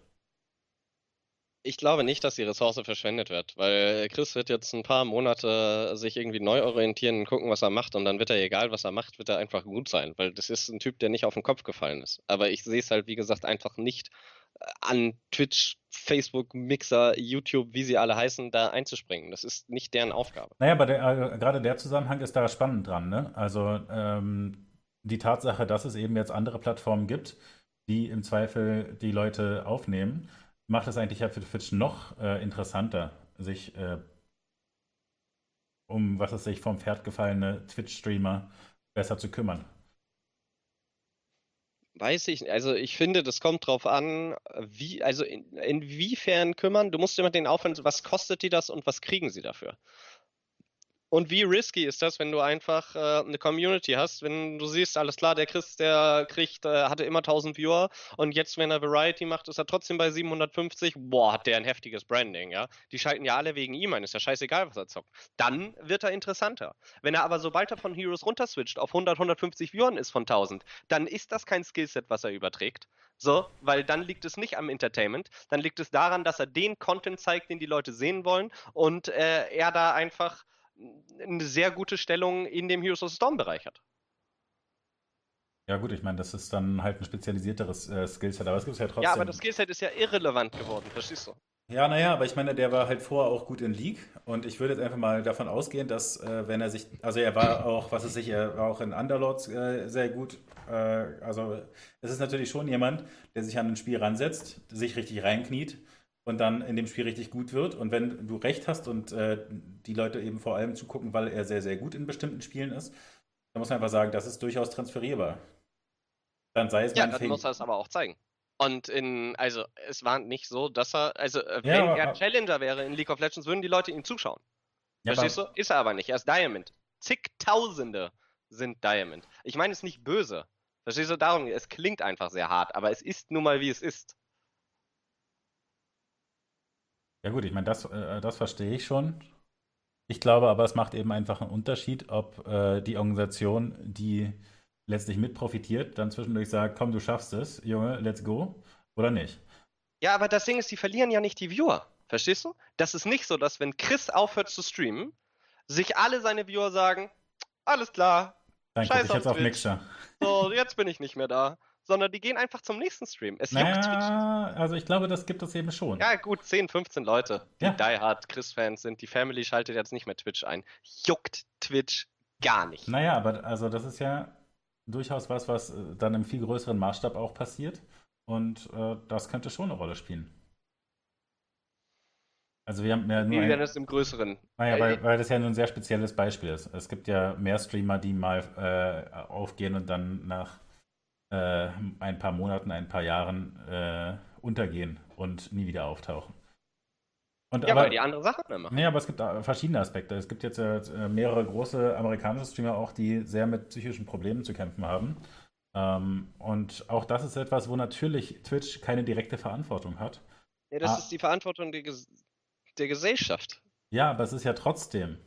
Ich glaube nicht, dass die Ressource verschwendet wird, weil Chris wird jetzt ein paar Monate sich irgendwie neu orientieren und gucken, was er macht und dann wird er, egal was er macht, wird er einfach gut sein, weil das ist ein Typ, der nicht auf den Kopf gefallen ist. Aber ich sehe es halt, wie gesagt, einfach nicht an Twitch, Facebook, Mixer, YouTube, wie sie alle heißen, da einzuspringen. Das ist nicht deren Aufgabe. Naja, aber der, äh, gerade der Zusammenhang ist da spannend dran. Ne? Also ähm, die Tatsache, dass es eben jetzt andere Plattformen gibt, die im Zweifel die Leute aufnehmen, macht es eigentlich ja für Twitch noch äh, interessanter, sich äh, um, was es sich vom Pferd gefallene Twitch-Streamer besser zu kümmern. Weiß ich, also ich finde, das kommt drauf an, wie, also in, inwiefern kümmern, du musst immer den Aufwand, was kostet die das und was kriegen sie dafür? Und wie risky ist das, wenn du einfach äh, eine Community hast, wenn du siehst, alles klar, der Chris, der kriegt, äh, hatte immer 1000 Viewer und jetzt, wenn er Variety macht, ist er trotzdem bei 750. Boah, hat der ein heftiges Branding, ja. Die schalten ja alle wegen ihm ein, ist ja scheißegal, was er zockt. Dann wird er interessanter. Wenn er aber, sobald er von Heroes runterswitcht, auf 100, 150 Viewern ist von 1000, dann ist das kein Skillset, was er überträgt. So, weil dann liegt es nicht am Entertainment, dann liegt es daran, dass er den Content zeigt, den die Leute sehen wollen und äh, er da einfach eine sehr gute Stellung in dem Heroes of the Storm Bereich hat. Ja gut, ich meine, das ist dann halt ein spezialisierteres äh, Skillset, aber es gibt ja trotzdem. Ja, aber das Skillset ist ja irrelevant geworden, verstehst du? Ja, naja, aber ich meine, der war halt vorher auch gut in League und ich würde jetzt einfach mal davon ausgehen, dass äh, wenn er sich, also er war auch, was ist sich, er war auch in Underlords äh, sehr gut. Äh, also es ist natürlich schon jemand, der sich an ein Spiel ransetzt, sich richtig reinkniet und dann in dem Spiel richtig gut wird. Und wenn du recht hast und äh, die Leute eben vor allem zugucken, weil er sehr, sehr gut in bestimmten Spielen ist, dann muss man einfach sagen, das ist durchaus transferierbar. Dann sei es Ja, dann muss er es aber auch zeigen. Und in, also es war nicht so, dass er, also äh, wenn ja, er Challenger wäre in League of Legends, würden die Leute ihm zuschauen. Ja, Verstehst du? Ist er aber nicht. Er ist Diamond. Zigtausende sind Diamond. Ich meine es ist nicht böse. Verstehst du? Darum, es klingt einfach sehr hart, aber es ist nun mal, wie es ist. Ja gut, ich meine, das, äh, das verstehe ich schon. Ich glaube aber, es macht eben einfach einen Unterschied, ob äh, die Organisation, die letztlich mit profitiert, dann zwischendurch sagt, komm, du schaffst es, Junge, let's go, oder nicht. Ja, aber das Ding ist, die verlieren ja nicht die Viewer. Verstehst du? Das ist nicht so, dass wenn Chris aufhört zu streamen, sich alle seine Viewer sagen, alles klar, Dann scheiß ich auf, jetzt auf Mixer. So, jetzt bin ich nicht mehr da sondern die gehen einfach zum nächsten Stream. Es naja, juckt Twitch. Also ich glaube, das gibt es eben schon. Ja, gut, 10, 15 Leute, die ja. Die Hard Chris-Fans sind. Die Family schaltet jetzt nicht mehr Twitch ein. Juckt Twitch gar nicht. Naja, aber also das ist ja durchaus was, was äh, dann im viel größeren Maßstab auch passiert. Und äh, das könnte schon eine Rolle spielen. Also wir haben ja nur. Wie wäre das im größeren? Naja, weil, weil das ja nur ein sehr spezielles Beispiel ist. Es gibt ja mehr Streamer, die mal äh, aufgehen und dann nach äh, ein paar Monaten, ein paar Jahren äh, untergehen und nie wieder auftauchen. Und ja, aber, weil die andere Sachen immer. Nee, aber es gibt verschiedene Aspekte. Es gibt jetzt äh, mehrere große amerikanische Streamer auch, die sehr mit psychischen Problemen zu kämpfen haben. Ähm, und auch das ist etwas, wo natürlich Twitch keine direkte Verantwortung hat. Ja, das ah, ist die Verantwortung der, Ges der Gesellschaft. Ja, aber es ist ja trotzdem,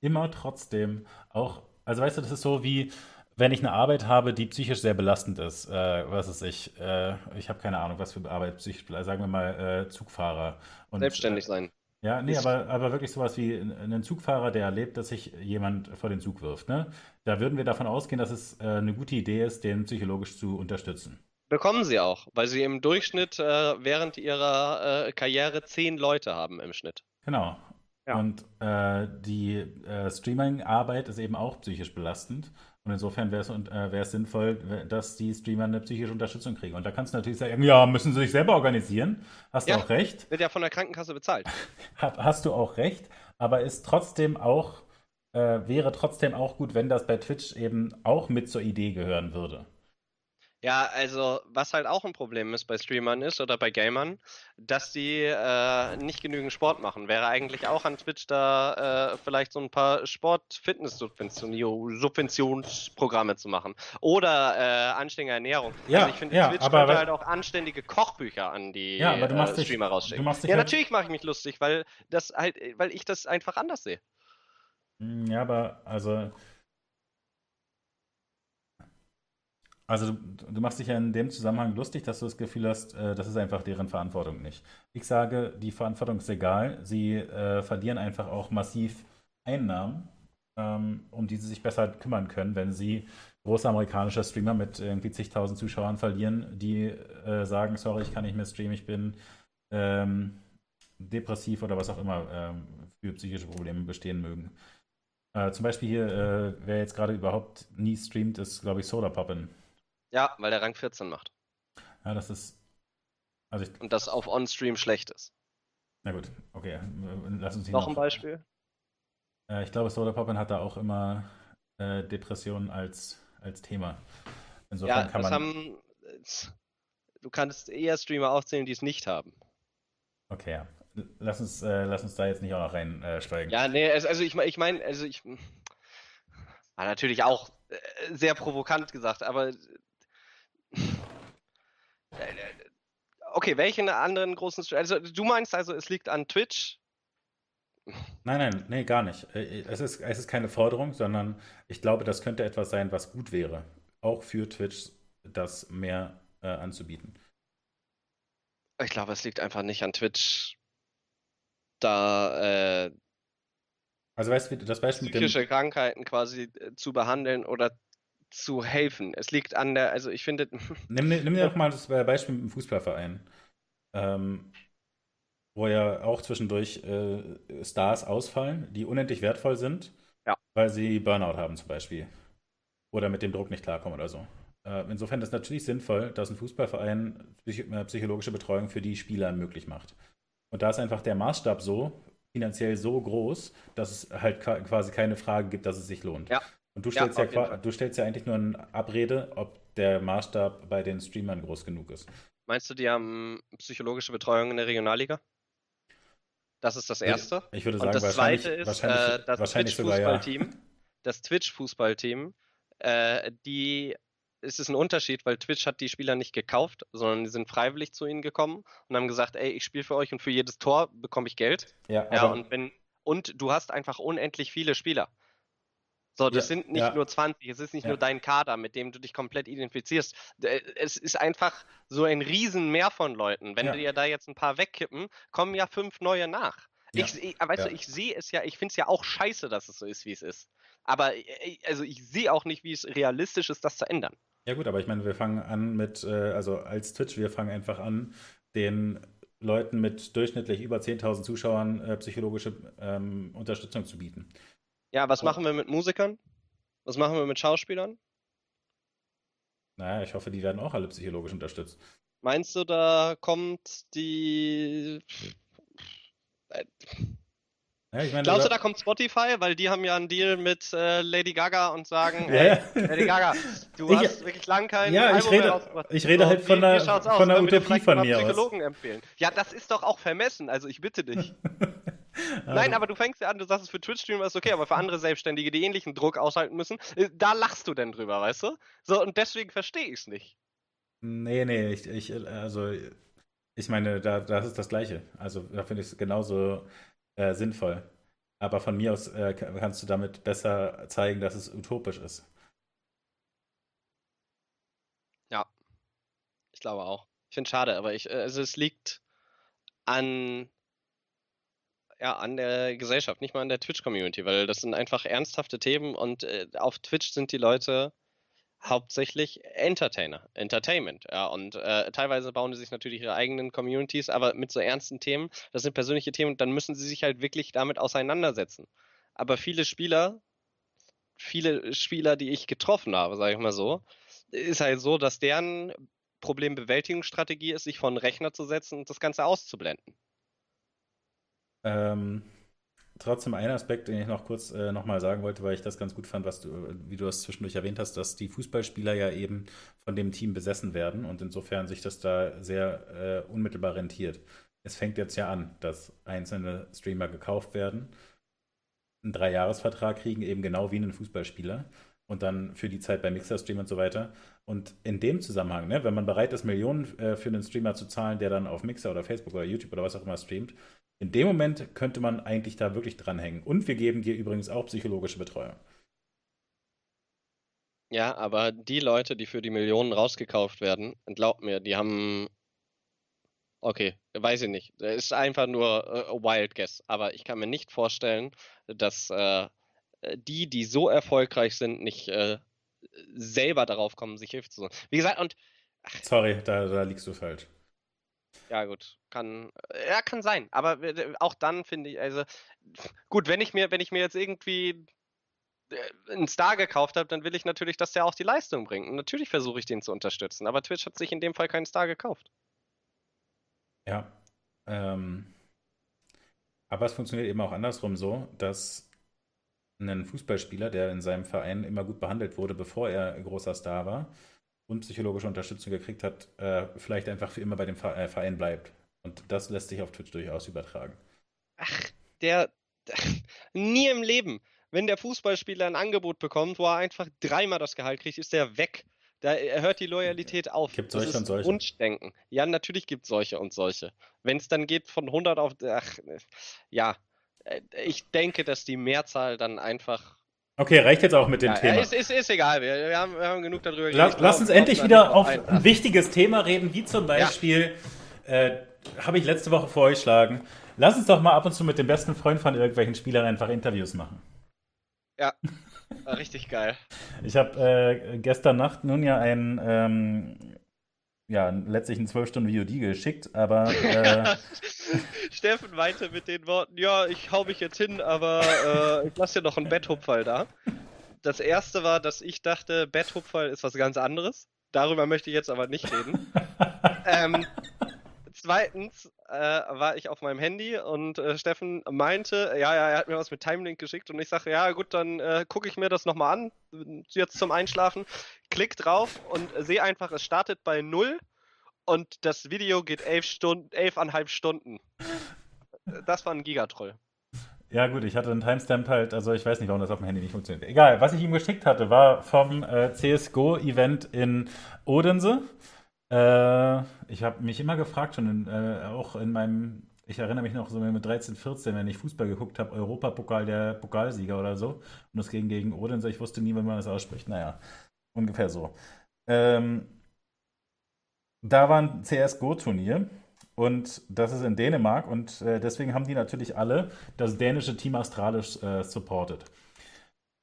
immer trotzdem auch, also weißt du, das ist so wie, wenn ich eine Arbeit habe, die psychisch sehr belastend ist, äh, was ist ich, äh, ich habe keine Ahnung, was für Arbeit psychisch, sagen wir mal äh, Zugfahrer. Und, Selbstständig sein. Äh, ja, nee, aber, aber wirklich sowas wie einen Zugfahrer, der erlebt, dass sich jemand vor den Zug wirft. Ne? Da würden wir davon ausgehen, dass es äh, eine gute Idee ist, den psychologisch zu unterstützen. Bekommen sie auch, weil sie im Durchschnitt äh, während ihrer Karriere zehn Leute haben im Schnitt. Genau. Ja. Und die Streaming-Arbeit ist eben auch psychisch belastend. Und insofern wäre es äh, sinnvoll, dass die Streamer eine psychische Unterstützung kriegen. Und da kannst du natürlich sagen, ja, müssen sie sich selber organisieren. Hast ja, du auch recht. Wird ja von der Krankenkasse bezahlt. Hast du auch recht. Aber ist trotzdem auch, äh, wäre trotzdem auch gut, wenn das bei Twitch eben auch mit zur Idee gehören würde. Ja, also was halt auch ein Problem ist bei Streamern ist oder bei Gamern, dass die äh, nicht genügend Sport machen. Wäre eigentlich auch an Twitch da äh, vielleicht so ein paar Sport-Fitness-Subventionsprogramme zu machen. Oder äh, anständige Ernährung. Ja, also ich finde, ja, Twitch aber könnte halt auch anständige Kochbücher an die ja, aber du machst äh, Streamer dich, rausschicken. ja, halt natürlich mache ich mich lustig, weil das halt, weil ich das einfach anders sehe. Hm, ja, aber also Also du, du, machst dich ja in dem Zusammenhang lustig, dass du das Gefühl hast, äh, das ist einfach deren Verantwortung nicht. Ich sage, die Verantwortung ist egal. Sie äh, verlieren einfach auch massiv Einnahmen, ähm, um die sie sich besser kümmern können, wenn sie große amerikanische Streamer mit irgendwie zigtausend Zuschauern verlieren, die äh, sagen, sorry, ich kann nicht mehr streamen, ich bin ähm, depressiv oder was auch immer ähm, für psychische Probleme bestehen mögen. Äh, zum Beispiel hier, äh, wer jetzt gerade überhaupt nie streamt, ist, glaube ich, Soda Poppin. Ja, weil der Rang 14 macht. Ja, das ist. Also ich, Und das auf On-Stream schlecht ist. Na gut, okay. Lass uns hier noch, noch ein Beispiel. Äh, ich glaube, Soda Poppin hat da auch immer äh, Depressionen als, als Thema. Insofern ja, kann man. Haben, du kannst eher Streamer aufzählen, die es nicht haben. Okay, ja. Lass uns, äh, lass uns da jetzt nicht auch noch reinsteigen. Äh, ja, nee, also ich, ich meine, also ich. War natürlich auch äh, sehr provokant gesagt, aber Okay, welchen anderen großen Stream? Also du meinst also, es liegt an Twitch? Nein, nein, nee, gar nicht. Äh, es ist, es ist keine Forderung, sondern ich glaube, das könnte etwas sein, was gut wäre. Auch für Twitch, das mehr äh, anzubieten. Ich glaube, es liegt einfach nicht an Twitch, da äh, also weißt du, das Beispiel psychische Krankheiten quasi äh, zu behandeln oder zu helfen. Es liegt an der, also ich finde. Nimm, nimm dir doch mal das Beispiel mit dem Fußballverein. Ähm, wo ja auch zwischendurch äh, Stars ausfallen, die unendlich wertvoll sind, ja. weil sie Burnout haben zum Beispiel. Oder mit dem Druck nicht klarkommen oder so. Äh, insofern ist es natürlich sinnvoll, dass ein Fußballverein psych äh, psychologische Betreuung für die Spieler möglich macht. Und da ist einfach der Maßstab so, finanziell so groß, dass es halt quasi keine Frage gibt, dass es sich lohnt. Ja. Und du stellst ja, ja du stellst ja eigentlich nur eine Abrede, ob der Maßstab bei den Streamern groß genug ist. Meinst du, die haben psychologische Betreuung in der Regionalliga? Das ist das Erste. Ich würde sagen, Und das Zweite ist äh, das Twitch-Fußballteam. Ja. Das Twitch-Fußballteam, äh, die es ist ein Unterschied, weil Twitch hat die Spieler nicht gekauft, sondern die sind freiwillig zu ihnen gekommen und haben gesagt, ey, ich spiele für euch und für jedes Tor bekomme ich Geld. Ja, ja und wenn und du hast einfach unendlich viele Spieler. So, das ja, sind nicht ja. nur 20, es ist nicht ja. nur dein Kader, mit dem du dich komplett identifizierst. Es ist einfach so ein Riesenmeer von Leuten. Wenn dir da jetzt ein paar wegkippen, kommen ja fünf neue nach. Ich, ich, weißt du, ich sehe es ja, ich finde es ja auch scheiße, dass es so ist, wie es ist. Aber äh, also ich sehe auch nicht, wie es realistisch ist, das zu ändern. Ja gut, aber ich meine, wir fangen an mit, äh, also als Twitch, wir fangen einfach an, den Leuten mit durchschnittlich über 10.000 Zuschauern äh, psychologische ähm, Unterstützung zu bieten. Ja, was machen wir mit Musikern? Was machen wir mit Schauspielern? Naja, ich hoffe, die werden auch alle psychologisch unterstützt. Meinst du, da kommt die. Ja, ich meine, Glaubst du, da kommt Spotify, weil die haben ja einen Deal mit äh, Lady Gaga und sagen, ja. hey, Lady Gaga, du ich, hast wirklich lang kein ja, ich rede, Ich rede halt von der, von der Utopie von mir Psychologen aus. empfehlen. Ja, das ist doch auch vermessen, also ich bitte dich. Nein, aber du fängst ja an, du sagst, es für Twitch-Streamer ist okay, aber für andere Selbstständige, die ähnlichen Druck aushalten müssen, äh, da lachst du denn drüber, weißt du? So, und deswegen verstehe ich es nicht. Nee, nee, ich, ich, also, ich meine, da, das ist das Gleiche. Also, da finde ich es genauso äh, sinnvoll. Aber von mir aus äh, kannst du damit besser zeigen, dass es utopisch ist. Ja, ich glaube auch. Ich finde es schade, aber ich, äh, also es liegt an, ja, an der Gesellschaft, nicht mal an der Twitch-Community, weil das sind einfach ernsthafte Themen und äh, auf Twitch sind die Leute hauptsächlich Entertainer, Entertainment. Ja, und äh, teilweise bauen sie sich natürlich ihre eigenen Communities, aber mit so ernsten Themen, das sind persönliche Themen, dann müssen sie sich halt wirklich damit auseinandersetzen. Aber viele Spieler, viele Spieler, die ich getroffen habe, sage ich mal so, ist halt so, dass deren Problembewältigungsstrategie ist, sich vor einen Rechner zu setzen und das Ganze auszublenden. Ähm, trotzdem ein Aspekt, den ich noch kurz äh, nochmal sagen wollte, weil ich das ganz gut fand, was du, wie du das zwischendurch erwähnt hast, dass die Fußballspieler ja eben von dem Team besessen werden und insofern sich das da sehr äh, unmittelbar rentiert. Es fängt jetzt ja an, dass einzelne Streamer gekauft werden, einen Dreijahresvertrag kriegen, eben genau wie ein Fußballspieler und dann für die Zeit bei Mixer streamen und so weiter. Und in dem Zusammenhang, ne, wenn man bereit ist, Millionen äh, für einen Streamer zu zahlen, der dann auf Mixer oder Facebook oder YouTube oder was auch immer streamt, in dem Moment könnte man eigentlich da wirklich dranhängen. Und wir geben dir übrigens auch psychologische Betreuung. Ja, aber die Leute, die für die Millionen rausgekauft werden, glaubt mir, die haben. Okay, weiß ich nicht. Das ist einfach nur äh, Wild Guess. Aber ich kann mir nicht vorstellen, dass äh, die, die so erfolgreich sind, nicht äh, selber darauf kommen, sich Hilfe zu suchen. Wie gesagt, und. Ach, Sorry, da, da liegst du falsch. Ja, gut. Kann, ja, kann sein. Aber auch dann finde ich, also, gut, wenn ich mir, wenn ich mir jetzt irgendwie äh, einen Star gekauft habe, dann will ich natürlich, dass der auch die Leistung bringt. Und natürlich versuche ich den zu unterstützen. Aber Twitch hat sich in dem Fall keinen Star gekauft. Ja. Ähm, aber es funktioniert eben auch andersrum so, dass ein Fußballspieler, der in seinem Verein immer gut behandelt wurde, bevor er großer Star war, und psychologische Unterstützung gekriegt hat, äh, vielleicht einfach für immer bei dem äh, Verein bleibt. Und das lässt sich auf Twitch durchaus übertragen. Ach, der, nie im Leben. Wenn der Fußballspieler ein Angebot bekommt, wo er einfach dreimal das Gehalt kriegt, ist der weg. Da hört die Loyalität auf. Gibt solche und solche. Wunschdenken. Ja, natürlich gibt es solche und solche. Wenn es dann geht von 100 auf. Ach, ja. Äh, ich denke, dass die Mehrzahl dann einfach Okay, reicht jetzt auch mit dem ja, Thema. Ist, ist, ist egal, wir, wir, haben, wir, haben, genug darüber geredet. Lass, lass uns endlich wieder auf ein, ein wichtiges Thema reden, wie zum Beispiel, ja. äh, habe ich letzte Woche vorgeschlagen, lass uns doch mal ab und zu mit dem besten Freund von irgendwelchen Spielern einfach Interviews machen. Ja, richtig geil. Ich habe äh, gestern Nacht nun ja ein ähm, ja, letztlich ein 12 Stunden VOD geschickt, aber. Äh, Steffen meinte mit den Worten: Ja, ich hau mich jetzt hin, aber äh, ich lasse dir noch einen Betthupferl da. Das erste war, dass ich dachte, Betthupferl ist was ganz anderes. Darüber möchte ich jetzt aber nicht reden. ähm, zweitens äh, war ich auf meinem Handy und äh, Steffen meinte, ja, ja, er hat mir was mit Timelink geschickt und ich sage, ja gut, dann äh, gucke ich mir das nochmal an, jetzt zum Einschlafen, klick drauf und sehe einfach, es startet bei null und das Video geht elf Stunden, elfeinhalb Stunden. Das war ein Gigatroll. Ja, gut, ich hatte einen Timestamp halt, also ich weiß nicht, warum das auf dem Handy nicht funktioniert. Egal, was ich ihm geschickt hatte, war vom äh, CSGO-Event in Odense. Äh, ich habe mich immer gefragt, schon in, äh, auch in meinem, ich erinnere mich noch so mit 13, 14, wenn ich Fußball geguckt habe, Europapokal der Pokalsieger oder so. Und das ging gegen Odense. Ich wusste nie, wie man das ausspricht. Naja, ungefähr so. Ähm, da war ein CSGO-Turnier. Und das ist in Dänemark und äh, deswegen haben die natürlich alle das dänische Team Astralis äh, supported.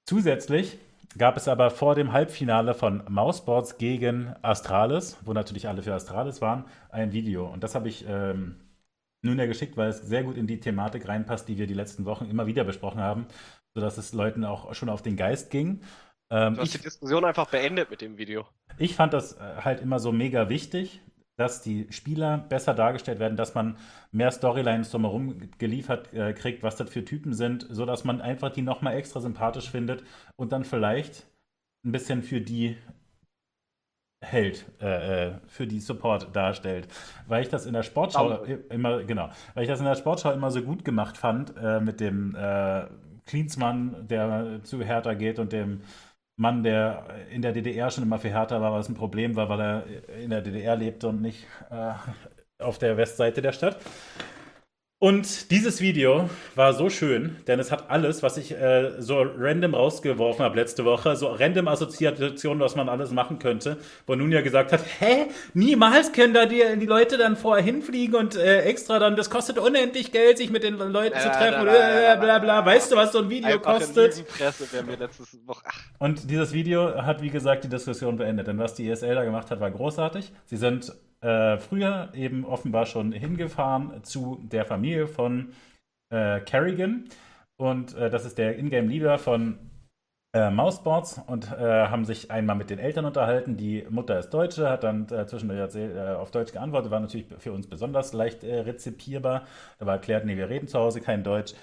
Zusätzlich gab es aber vor dem Halbfinale von Mouseboards gegen Astralis, wo natürlich alle für Astralis waren, ein Video. Und das habe ich ähm, nun ja geschickt, weil es sehr gut in die Thematik reinpasst, die wir die letzten Wochen immer wieder besprochen haben, sodass es Leuten auch schon auf den Geist ging. Ähm, du hast ich, die Diskussion einfach beendet mit dem Video. Ich fand das äh, halt immer so mega wichtig, dass die Spieler besser dargestellt werden, dass man mehr Storylines drumherum geliefert äh, kriegt, was das für Typen sind, sodass man einfach die nochmal extra sympathisch findet und dann vielleicht ein bisschen für die hält, äh, äh, für die Support darstellt. Weil ich das in der Sportschau immer, genau, weil ich das in der Sportschau immer so gut gemacht fand, äh, mit dem äh, Klinsmann, der zu Hertha geht und dem Mann, der in der DDR schon immer für Hertha war, was ein Problem war, weil er in der DDR lebte und nicht äh, auf der Westseite der Stadt. Und dieses Video war so schön, denn es hat alles, was ich äh, so random rausgeworfen habe letzte Woche, so random Assoziationen, was man alles machen könnte, wo nun ja gesagt hat, hä, niemals können da die, die Leute dann vorher hinfliegen und äh, extra dann, das kostet unendlich Geld, sich mit den Leuten äh, zu treffen, bla, bla, bla, weißt du, was so ein Video Einfach kostet? In mir letztes Woche. Und dieses Video hat, wie gesagt, die Diskussion beendet, denn was die ESL da gemacht hat, war großartig. Sie sind äh, früher eben offenbar schon hingefahren zu der Familie von äh, Kerrigan. Und äh, das ist der Ingame-Leader von äh, Mouseboards und äh, haben sich einmal mit den Eltern unterhalten. Die Mutter ist Deutsche, hat dann äh, zwischendurch äh, auf Deutsch geantwortet, war natürlich für uns besonders leicht äh, rezipierbar. Da war erklärt, nee, wir reden zu Hause kein Deutsch.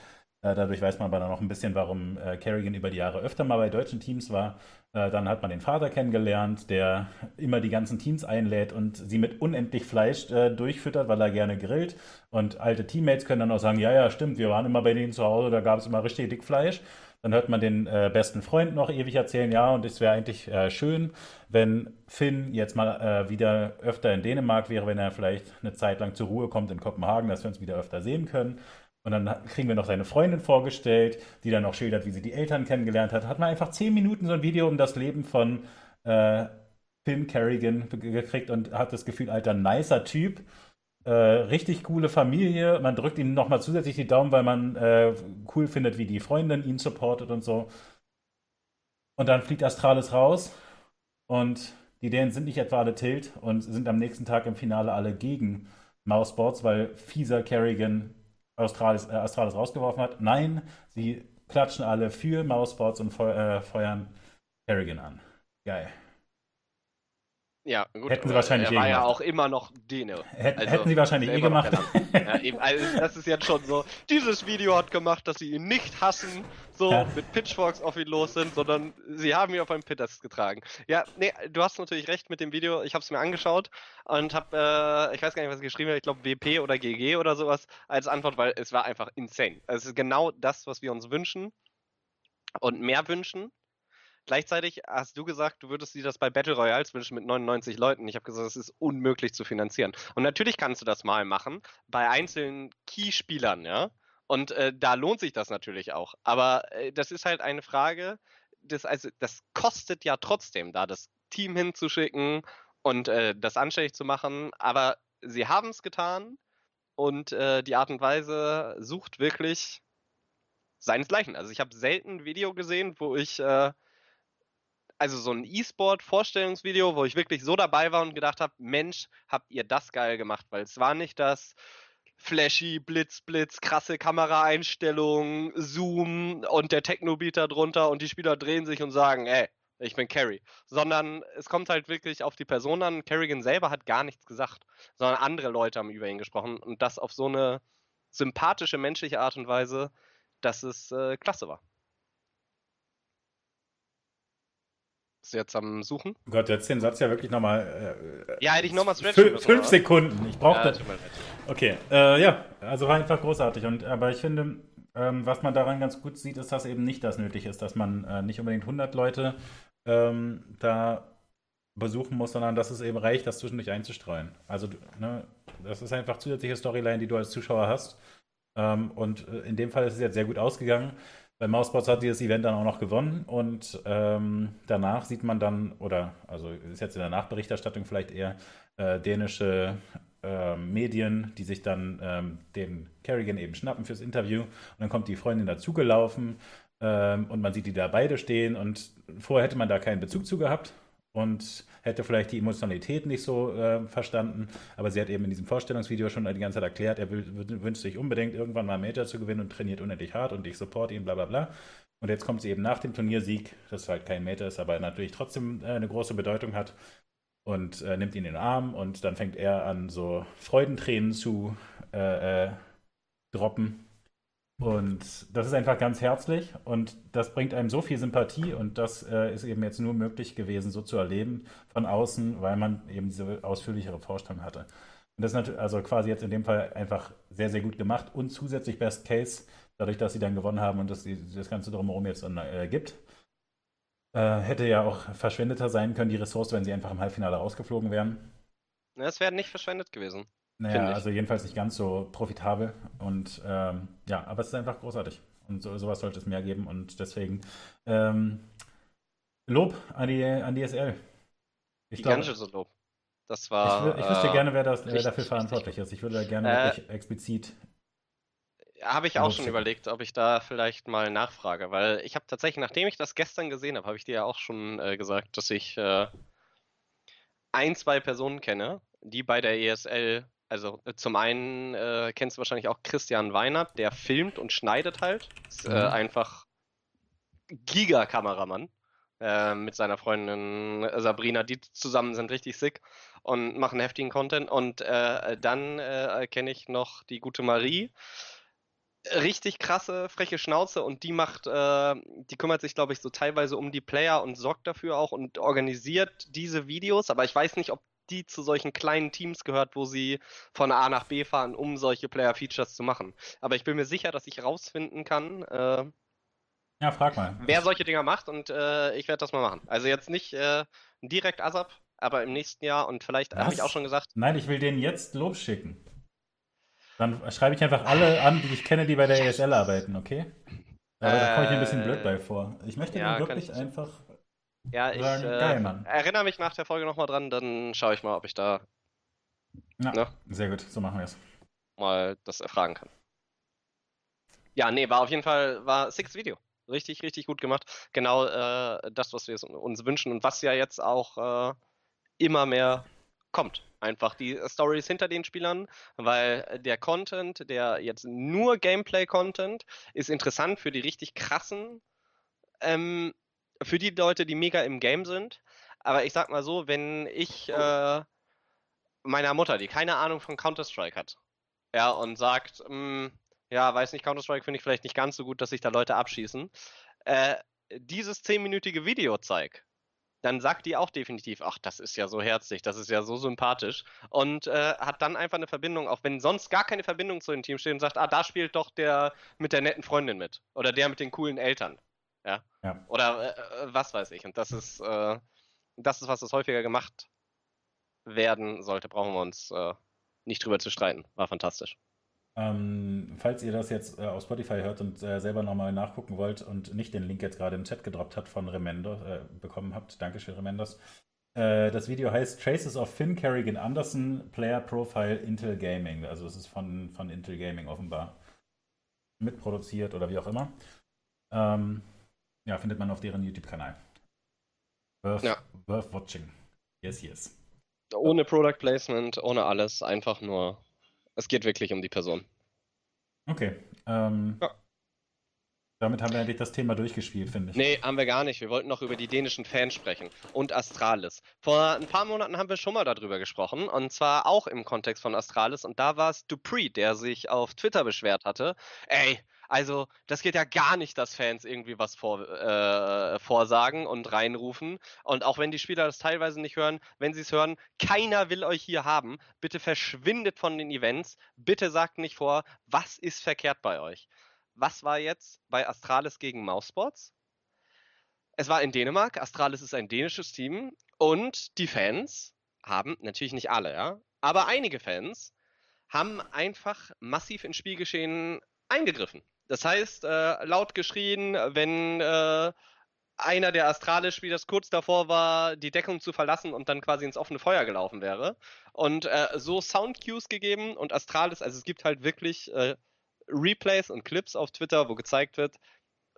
Äh, dadurch weiß man aber dann noch ein bisschen, warum äh, Kerrigan über die Jahre öfter mal bei deutschen Teams war. Äh, dann hat man den Vater kennengelernt, der immer die ganzen Teams einlädt und sie mit unendlich Fleisch durchfüttert, weil er gerne grillt. Und alte Teammates können dann auch sagen, ja, ja, stimmt, wir waren immer bei denen zu Hause, da gab es immer richtig dick Fleisch. Dann hört man den äh, besten Freund noch ewig erzählen, ja, und es wäre eigentlich äh, schön, wenn Finn jetzt mal äh, wieder öfter in Dänemark wäre, wenn er vielleicht eine Zeit lang zur Ruhe kommt in Kopenhagen, dass wir uns wieder öfter sehen können. Und dann kriegen wir noch seine Freundin vorgestellt, die dann auch schildert, wie sie die Eltern kennengelernt hat. Hat man einfach zehn Minuten so ein Video um das Leben von äh, Finn Kerrigan gekriegt und hat das Gefühl, alter, nicer Typ. Äh, richtig coole Familie. Man drückt ihm nochmal zusätzlich die Daumen, weil man äh, cool findet, wie die Freundin ihn supportet und so. Und dann fliegt Astralis raus und die Dänen sind nicht etwa alle tilt und sind am nächsten Tag im Finale alle gegen Mouseboards, weil fieser Kerrigan Australis, äh, Astralis rausgeworfen hat. Nein, sie klatschen alle für Mousebots und feu äh, feuern Kerrigan an. Geil. Ja, gut. Hätten sie wahrscheinlich er eh war ja auch immer noch Däne. Hätt, also, hätten sie wahrscheinlich eh gemacht. ja, eben, also das ist jetzt schon so. Dieses Video hat gemacht, dass sie ihn nicht hassen, so ja. mit Pitchforks auf ihn los sind, sondern sie haben ihn auf einen Pitters getragen. Ja, nee, du hast natürlich recht mit dem Video. Ich habe es mir angeschaut und habe, äh, ich weiß gar nicht, was ich geschrieben habe. Ich glaube WP oder GG oder sowas als Antwort, weil es war einfach insane. Es ist genau das, was wir uns wünschen und mehr wünschen. Gleichzeitig hast du gesagt, du würdest dir das bei Battle Royals wünschen mit 99 Leuten. Ich habe gesagt, das ist unmöglich zu finanzieren. Und natürlich kannst du das mal machen bei einzelnen Key-Spielern, ja. Und äh, da lohnt sich das natürlich auch. Aber äh, das ist halt eine Frage, das, also, das kostet ja trotzdem, da das Team hinzuschicken und äh, das anständig zu machen. Aber sie haben es getan und äh, die Art und Weise sucht wirklich seinesgleichen. Also ich habe selten ein Video gesehen, wo ich äh, also so ein E-Sport-Vorstellungsvideo, wo ich wirklich so dabei war und gedacht habe, Mensch, habt ihr das geil gemacht, weil es war nicht das flashy, Blitz, Blitz, krasse Kameraeinstellungen, Zoom und der Techno-Beat drunter und die Spieler drehen sich und sagen, ey, ich bin Carrie. Sondern es kommt halt wirklich auf die Person an. Kerrigan selber hat gar nichts gesagt, sondern andere Leute haben über ihn gesprochen und das auf so eine sympathische, menschliche Art und Weise, dass es äh, klasse war. Bist du jetzt am Suchen? Oh Gott, jetzt den Satz ja wirklich nochmal. Äh, ja, hätte ich nochmal stretchen müssen. Fünf Sekunden. Ich brauchte. Ja, okay, äh, ja, also war einfach großartig. Und, aber ich finde, ähm, was man daran ganz gut sieht, ist, dass eben nicht das nötig ist, dass man äh, nicht unbedingt 100 Leute ähm, da besuchen muss, sondern dass es eben reicht, das zwischendurch einzustreuen. Also, ne, das ist einfach zusätzliche Storyline, die du als Zuschauer hast. Ähm, und äh, in dem Fall ist es jetzt sehr gut ausgegangen. Bei Mousebots hat dieses Event dann auch noch gewonnen und ähm, danach sieht man dann, oder also ist jetzt in der Nachberichterstattung vielleicht eher äh, dänische äh, Medien, die sich dann ähm, den Kerrigan eben schnappen fürs Interview und dann kommt die Freundin dazugelaufen ähm, und man sieht die da beide stehen und vorher hätte man da keinen Bezug zu gehabt und hätte vielleicht die Emotionalität nicht so äh, verstanden. Aber sie hat eben in diesem Vorstellungsvideo schon die ganze Zeit erklärt, er wünscht sich unbedingt irgendwann mal Major zu gewinnen und trainiert unendlich hart und ich support ihn, bla bla bla. Und jetzt kommt sie eben nach dem Turniersieg, das halt kein Meter ist, aber natürlich trotzdem äh, eine große Bedeutung hat und äh, nimmt ihn in den Arm und dann fängt er an, so Freudentränen zu äh, äh, droppen und das ist einfach ganz herzlich und das bringt einem so viel Sympathie und das äh, ist eben jetzt nur möglich gewesen, so zu erleben von außen, weil man eben diese ausführlichere Vorstellung hatte. Und das ist natürlich also quasi jetzt in dem Fall einfach sehr, sehr gut gemacht und zusätzlich Best Case, dadurch, dass sie dann gewonnen haben und dass sie das Ganze drumherum jetzt dann, äh, gibt. Äh, hätte ja auch verschwendeter sein können, die Ressource, wenn sie einfach im Halbfinale rausgeflogen wären. Es wäre nicht verschwendet gewesen. Naja, also jedenfalls nicht ganz so profitabel. Und ähm, ja, aber es ist einfach großartig. Und so, sowas sollte es mehr geben. Und deswegen ähm, Lob an die, an die SL. Ich Gigantisches glaub, Lob. Das war. Ich, ich wüsste äh, gerne, wer, das, wer dafür verantwortlich richtig. ist. Ich würde da gerne äh, wirklich explizit. Habe ich auch schon überlegt, ob ich da vielleicht mal nachfrage, weil ich habe tatsächlich, nachdem ich das gestern gesehen habe, habe ich dir ja auch schon äh, gesagt, dass ich äh, ein, zwei Personen kenne, die bei der ESL, also äh, zum einen äh, kennst du wahrscheinlich auch Christian Weinert, der filmt und schneidet halt. Ist mhm. einfach Giga-Kameramann. Äh, mit seiner Freundin Sabrina, die zusammen sind richtig sick und machen heftigen Content. Und äh, dann äh, kenne ich noch die gute Marie. Richtig krasse, freche Schnauze und die macht, äh, die kümmert sich, glaube ich, so teilweise um die Player und sorgt dafür auch und organisiert diese Videos. Aber ich weiß nicht, ob die zu solchen kleinen Teams gehört, wo sie von A nach B fahren, um solche Player-Features zu machen. Aber ich bin mir sicher, dass ich rausfinden kann, äh, ja, frag mal. Wer solche Dinger macht und äh, ich werde das mal machen. Also jetzt nicht äh, direkt ASAP, aber im nächsten Jahr und vielleicht habe ich auch schon gesagt. Nein, ich will den jetzt Lob schicken. Dann schreibe ich einfach alle an, die ich kenne, die bei der ESL arbeiten, okay? Aber äh, da komme ich mir ein bisschen blöd bei vor. Ich möchte ja, den wirklich einfach. Ja, ich äh, erinnere mich nach der Folge nochmal dran, dann schaue ich mal, ob ich da. Ja, ne? Sehr gut, so machen wir es. Mal das erfragen kann. Ja, nee, war auf jeden Fall, war Six Video. Richtig, richtig gut gemacht. Genau äh, das, was wir uns wünschen und was ja jetzt auch äh, immer mehr kommt. Einfach die Stories hinter den Spielern, weil der Content, der jetzt nur Gameplay-Content, ist interessant für die richtig krassen, ähm, für die Leute, die mega im Game sind. Aber ich sag mal so, wenn ich äh, meiner Mutter, die keine Ahnung von Counter-Strike hat, ja, und sagt, mh, hm, ja, weiß nicht, Counter-Strike finde ich vielleicht nicht ganz so gut, dass sich da Leute abschießen, äh, dieses zehnminütige Video zeigt, dann sagt die auch definitiv, ach, das ist ja so herzlich, das ist ja so sympathisch und äh, hat dann einfach eine Verbindung, auch wenn sonst gar keine Verbindung zu dem Team steht und sagt, ah, da spielt doch der mit der netten Freundin mit oder der mit den coolen Eltern, ja, ja. oder äh, was weiß ich und das ist, äh, das ist, was das häufiger gemacht werden sollte, brauchen wir uns äh, nicht drüber zu streiten, war fantastisch. Ähm, falls ihr das jetzt äh, auf Spotify hört und äh, selber nochmal nachgucken wollt und nicht den Link jetzt gerade im Chat gedroppt hat von Remendo äh, bekommen habt, Dankeschön Remendos. Äh, das Video heißt Traces of Finn Kerrigan Anderson Player Profile Intel Gaming. Also es ist von, von Intel Gaming offenbar mitproduziert oder wie auch immer. Ähm, ja, findet man auf deren YouTube-Kanal. Worth, ja. worth watching. Yes, yes. Ohne Product Placement, ohne alles, einfach nur es geht wirklich um die Person. Okay. Ähm, ja. Damit haben wir eigentlich das Thema durchgespielt, finde ich. Nee, haben wir gar nicht. Wir wollten noch über die dänischen Fans sprechen und Astralis. Vor ein paar Monaten haben wir schon mal darüber gesprochen und zwar auch im Kontext von Astralis und da war es Dupree, der sich auf Twitter beschwert hatte. Ey, also, das geht ja gar nicht, dass Fans irgendwie was vor, äh, vorsagen und reinrufen. Und auch wenn die Spieler das teilweise nicht hören, wenn sie es hören, keiner will euch hier haben. Bitte verschwindet von den Events. Bitte sagt nicht vor, was ist verkehrt bei euch. Was war jetzt bei Astralis gegen Mousesports? Es war in Dänemark. Astralis ist ein dänisches Team. Und die Fans haben, natürlich nicht alle, ja, aber einige Fans haben einfach massiv ins Spielgeschehen eingegriffen. Das heißt, äh, laut geschrien, wenn äh, einer der Astralis-Spielers kurz davor war, die Deckung zu verlassen und dann quasi ins offene Feuer gelaufen wäre. Und äh, so Soundcues gegeben und Astralis, also es gibt halt wirklich äh, Replays und Clips auf Twitter, wo gezeigt wird,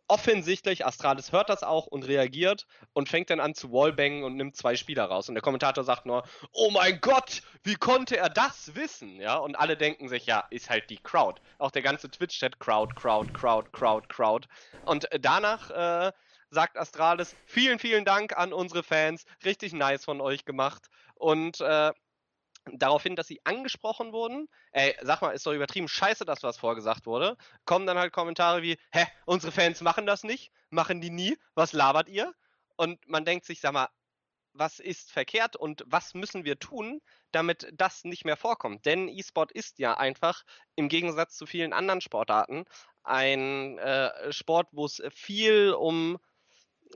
offensichtlich, Astralis hört das auch und reagiert und fängt dann an zu wallbangen und nimmt zwei Spieler raus. Und der Kommentator sagt nur, oh mein Gott, wie konnte er das wissen? Ja, und alle denken sich, ja, ist halt die Crowd. Auch der ganze Twitch-Chat, Crowd, Crowd, Crowd, Crowd, Crowd. Und danach äh, sagt Astralis, vielen, vielen Dank an unsere Fans, richtig nice von euch gemacht. Und äh, daraufhin, dass sie angesprochen wurden, ey, sag mal, ist doch übertrieben scheiße, dass was vorgesagt wurde, kommen dann halt Kommentare wie, hä, unsere Fans machen das nicht, machen die nie, was labert ihr? Und man denkt sich, sag mal, was ist verkehrt und was müssen wir tun, damit das nicht mehr vorkommt? Denn E-Sport ist ja einfach im Gegensatz zu vielen anderen Sportarten ein äh, Sport, wo es viel um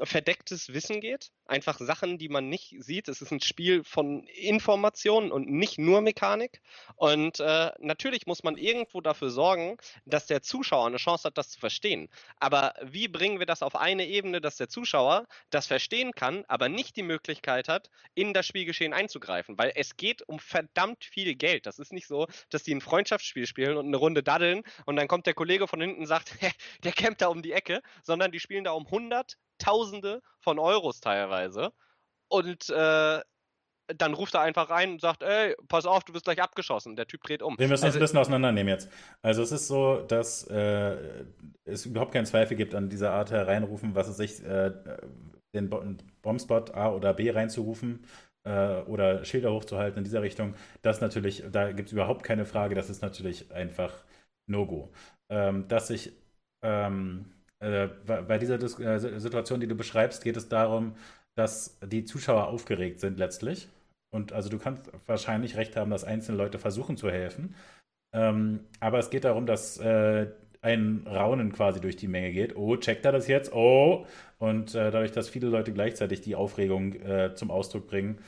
verdecktes Wissen geht. Einfach Sachen, die man nicht sieht. Es ist ein Spiel von Informationen und nicht nur Mechanik. Und äh, natürlich muss man irgendwo dafür sorgen, dass der Zuschauer eine Chance hat, das zu verstehen. Aber wie bringen wir das auf eine Ebene, dass der Zuschauer das verstehen kann, aber nicht die Möglichkeit hat, in das Spielgeschehen einzugreifen? Weil es geht um verdammt viel Geld. Das ist nicht so, dass die ein Freundschaftsspiel spielen und eine Runde daddeln und dann kommt der Kollege von hinten und sagt, der campt da um die Ecke, sondern die spielen da um 100, Tausende von Euros teilweise. Und äh, dann ruft er einfach rein und sagt, ey, pass auf, du wirst gleich abgeschossen. Der Typ dreht um. Wir müssen also, das ein bisschen auseinandernehmen jetzt. Also es ist so, dass äh, es überhaupt keinen Zweifel gibt an dieser Art hereinrufen, was es sich, äh, den Bombspot A oder B reinzurufen äh, oder Schilder hochzuhalten in dieser Richtung. Das natürlich, da gibt es überhaupt keine Frage, das ist natürlich einfach No-Go. Ähm, dass sich ähm, äh, bei dieser Dis äh, Situation, die du beschreibst, geht es darum, dass die Zuschauer aufgeregt sind letztlich. Und also du kannst wahrscheinlich recht haben, dass einzelne Leute versuchen zu helfen. Ähm, aber es geht darum, dass äh, ein Raunen quasi durch die Menge geht. Oh, checkt er das jetzt? Oh! Und äh, dadurch, dass viele Leute gleichzeitig die Aufregung äh, zum Ausdruck bringen,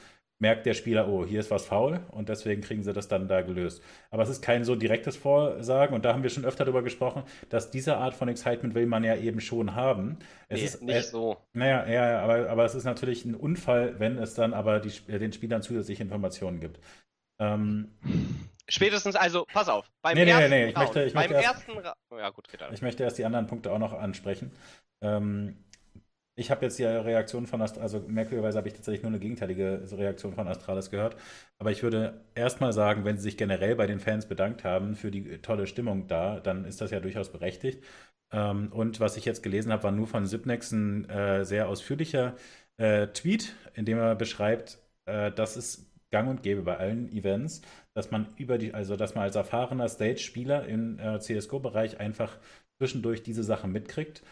merkt der Spieler, oh, hier ist was faul und deswegen kriegen sie das dann da gelöst. Aber es ist kein so direktes Vorsagen und da haben wir schon öfter darüber gesprochen, dass diese Art von Excitement will man ja eben schon haben. Es nee, ist nicht äh, so. Naja, ja, aber, aber es ist natürlich ein Unfall, wenn es dann aber die, den Spielern zusätzliche Informationen gibt. Ähm, Spätestens, also, pass auf. Beim nee, nee, nee, ich möchte, ich möchte erst, ersten ja, gut, Ich möchte erst die anderen Punkte auch noch ansprechen. Ähm, ich habe jetzt die Reaktion von Astralis, also merkwürdigerweise habe ich tatsächlich nur eine gegenteilige Reaktion von Astralis gehört. Aber ich würde erstmal sagen, wenn sie sich generell bei den Fans bedankt haben für die tolle Stimmung da, dann ist das ja durchaus berechtigt. Ähm, und was ich jetzt gelesen habe, war nur von Sipnex ein äh, sehr ausführlicher äh, Tweet, in dem er beschreibt, äh, dass es gang und gäbe bei allen Events, dass man über die, also dass man als erfahrener Stage-Spieler im CSGO-Bereich einfach zwischendurch diese Sachen mitkriegt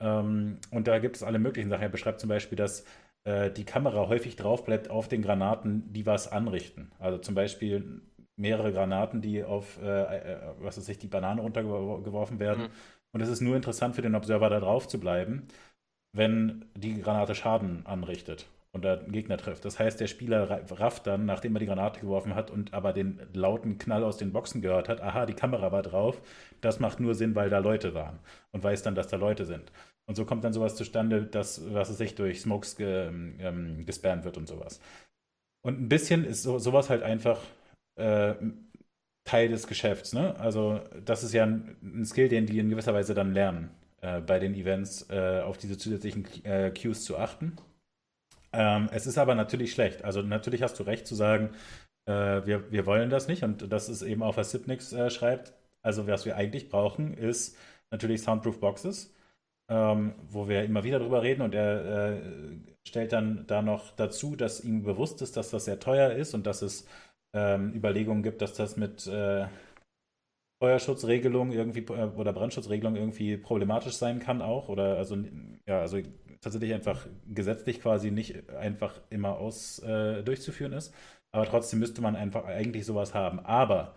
ähm, und da gibt es alle möglichen Sachen. Er beschreibt zum Beispiel, dass äh, die Kamera häufig drauf bleibt auf den Granaten, die was anrichten. Also zum Beispiel mehrere Granaten, die auf, äh, äh, was weiß ich, die Banane runtergeworfen werden. Mhm. Und es ist nur interessant für den Observer, da drauf zu bleiben, wenn die Granate Schaden anrichtet und der Gegner trifft. Das heißt, der Spieler rafft dann, nachdem er die Granate geworfen hat und aber den lauten Knall aus den Boxen gehört hat, aha, die Kamera war drauf, das macht nur Sinn, weil da Leute waren und weiß dann, dass da Leute sind. Und so kommt dann sowas zustande, dass, was es sich durch Smokes ge, ähm, gespammt wird und sowas. Und ein bisschen ist so, sowas halt einfach äh, Teil des Geschäfts. Ne? Also das ist ja ein, ein, Skill, den die in gewisser Weise dann lernen, äh, bei den Events äh, auf diese zusätzlichen äh, Cues zu achten. Ähm, es ist aber natürlich schlecht. Also natürlich hast du recht zu sagen, äh, wir, wir wollen das nicht. Und das ist eben auch, was Sipnix äh, schreibt. Also was wir eigentlich brauchen, ist natürlich Soundproof Boxes, ähm, wo wir immer wieder drüber reden. Und er äh, stellt dann da noch dazu, dass ihm bewusst ist, dass das sehr teuer ist und dass es ähm, Überlegungen gibt, dass das mit äh, Feuerschutzregelung irgendwie äh, oder Brandschutzregelung irgendwie problematisch sein kann auch oder also ja also tatsächlich einfach gesetzlich quasi nicht einfach immer aus äh, durchzuführen ist aber trotzdem müsste man einfach eigentlich sowas haben aber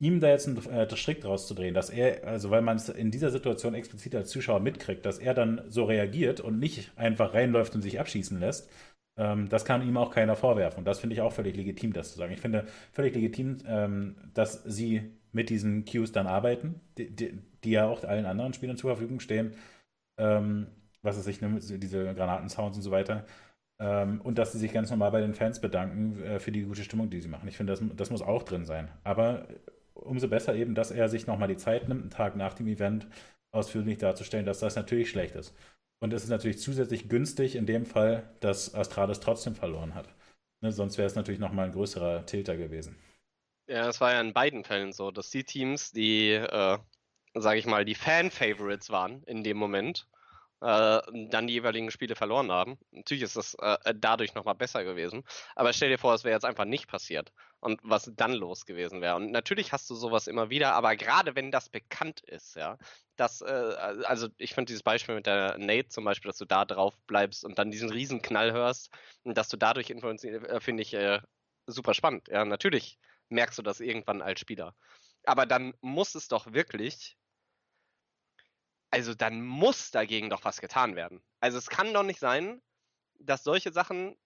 ihm da jetzt einen äh, Strick draus zu drehen, dass er, also weil man es in dieser Situation explizit als Zuschauer mitkriegt, dass er dann so reagiert und nicht einfach reinläuft und sich abschießen lässt, ähm, das kann ihm auch keiner vorwerfen. Und das finde ich auch völlig legitim, das zu sagen. Ich finde völlig legitim, ähm, dass sie mit diesen Cues dann arbeiten, die, die, die, ja auch allen anderen Spielern zur Verfügung stehen. Ähm, was es sich, ne, diese Granatensounds und so weiter. Ähm, und dass sie sich ganz normal bei den Fans bedanken äh, für die gute Stimmung, die sie machen. Ich finde, das, das muss auch drin sein. Aber umso besser eben, dass er sich nochmal die Zeit nimmt, einen Tag nach dem Event ausführlich darzustellen, dass das natürlich schlecht ist. Und es ist natürlich zusätzlich günstig in dem Fall, dass Astralis trotzdem verloren hat. Ne, sonst wäre es natürlich nochmal ein größerer Tilter gewesen. Ja, es war ja in beiden Fällen so, dass die Teams, die, äh, sage ich mal, die Fan-Favorites waren in dem Moment, äh, dann die jeweiligen Spiele verloren haben. Natürlich ist das äh, dadurch nochmal besser gewesen. Aber stell dir vor, es wäre jetzt einfach nicht passiert und was dann los gewesen wäre. Und natürlich hast du sowas immer wieder, aber gerade wenn das bekannt ist, ja, dass, äh, also ich finde dieses Beispiel mit der Nate zum Beispiel, dass du da drauf bleibst und dann diesen riesen Knall hörst und dass du dadurch influenziert, äh, finde ich äh, super spannend. Ja, natürlich merkst du das irgendwann als Spieler. Aber dann muss es doch wirklich also dann muss dagegen doch was getan werden. Also es kann doch nicht sein, dass solche Sachen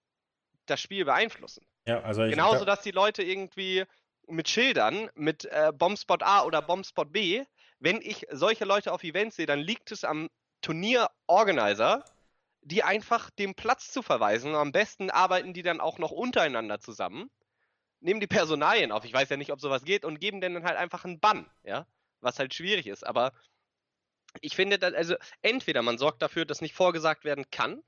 das Spiel beeinflussen. Ja, also ich, Genauso, dass die Leute irgendwie mit Schildern, mit äh, Bombspot A oder Bombspot B, wenn ich solche Leute auf Events sehe, dann liegt es am Turnierorganizer, die einfach dem Platz zu verweisen. Am besten arbeiten die dann auch noch untereinander zusammen, nehmen die Personalien auf, ich weiß ja nicht, ob sowas geht, und geben denen halt einfach einen Bann, ja, was halt schwierig ist. Aber ich finde, also entweder man sorgt dafür, dass nicht vorgesagt werden kann,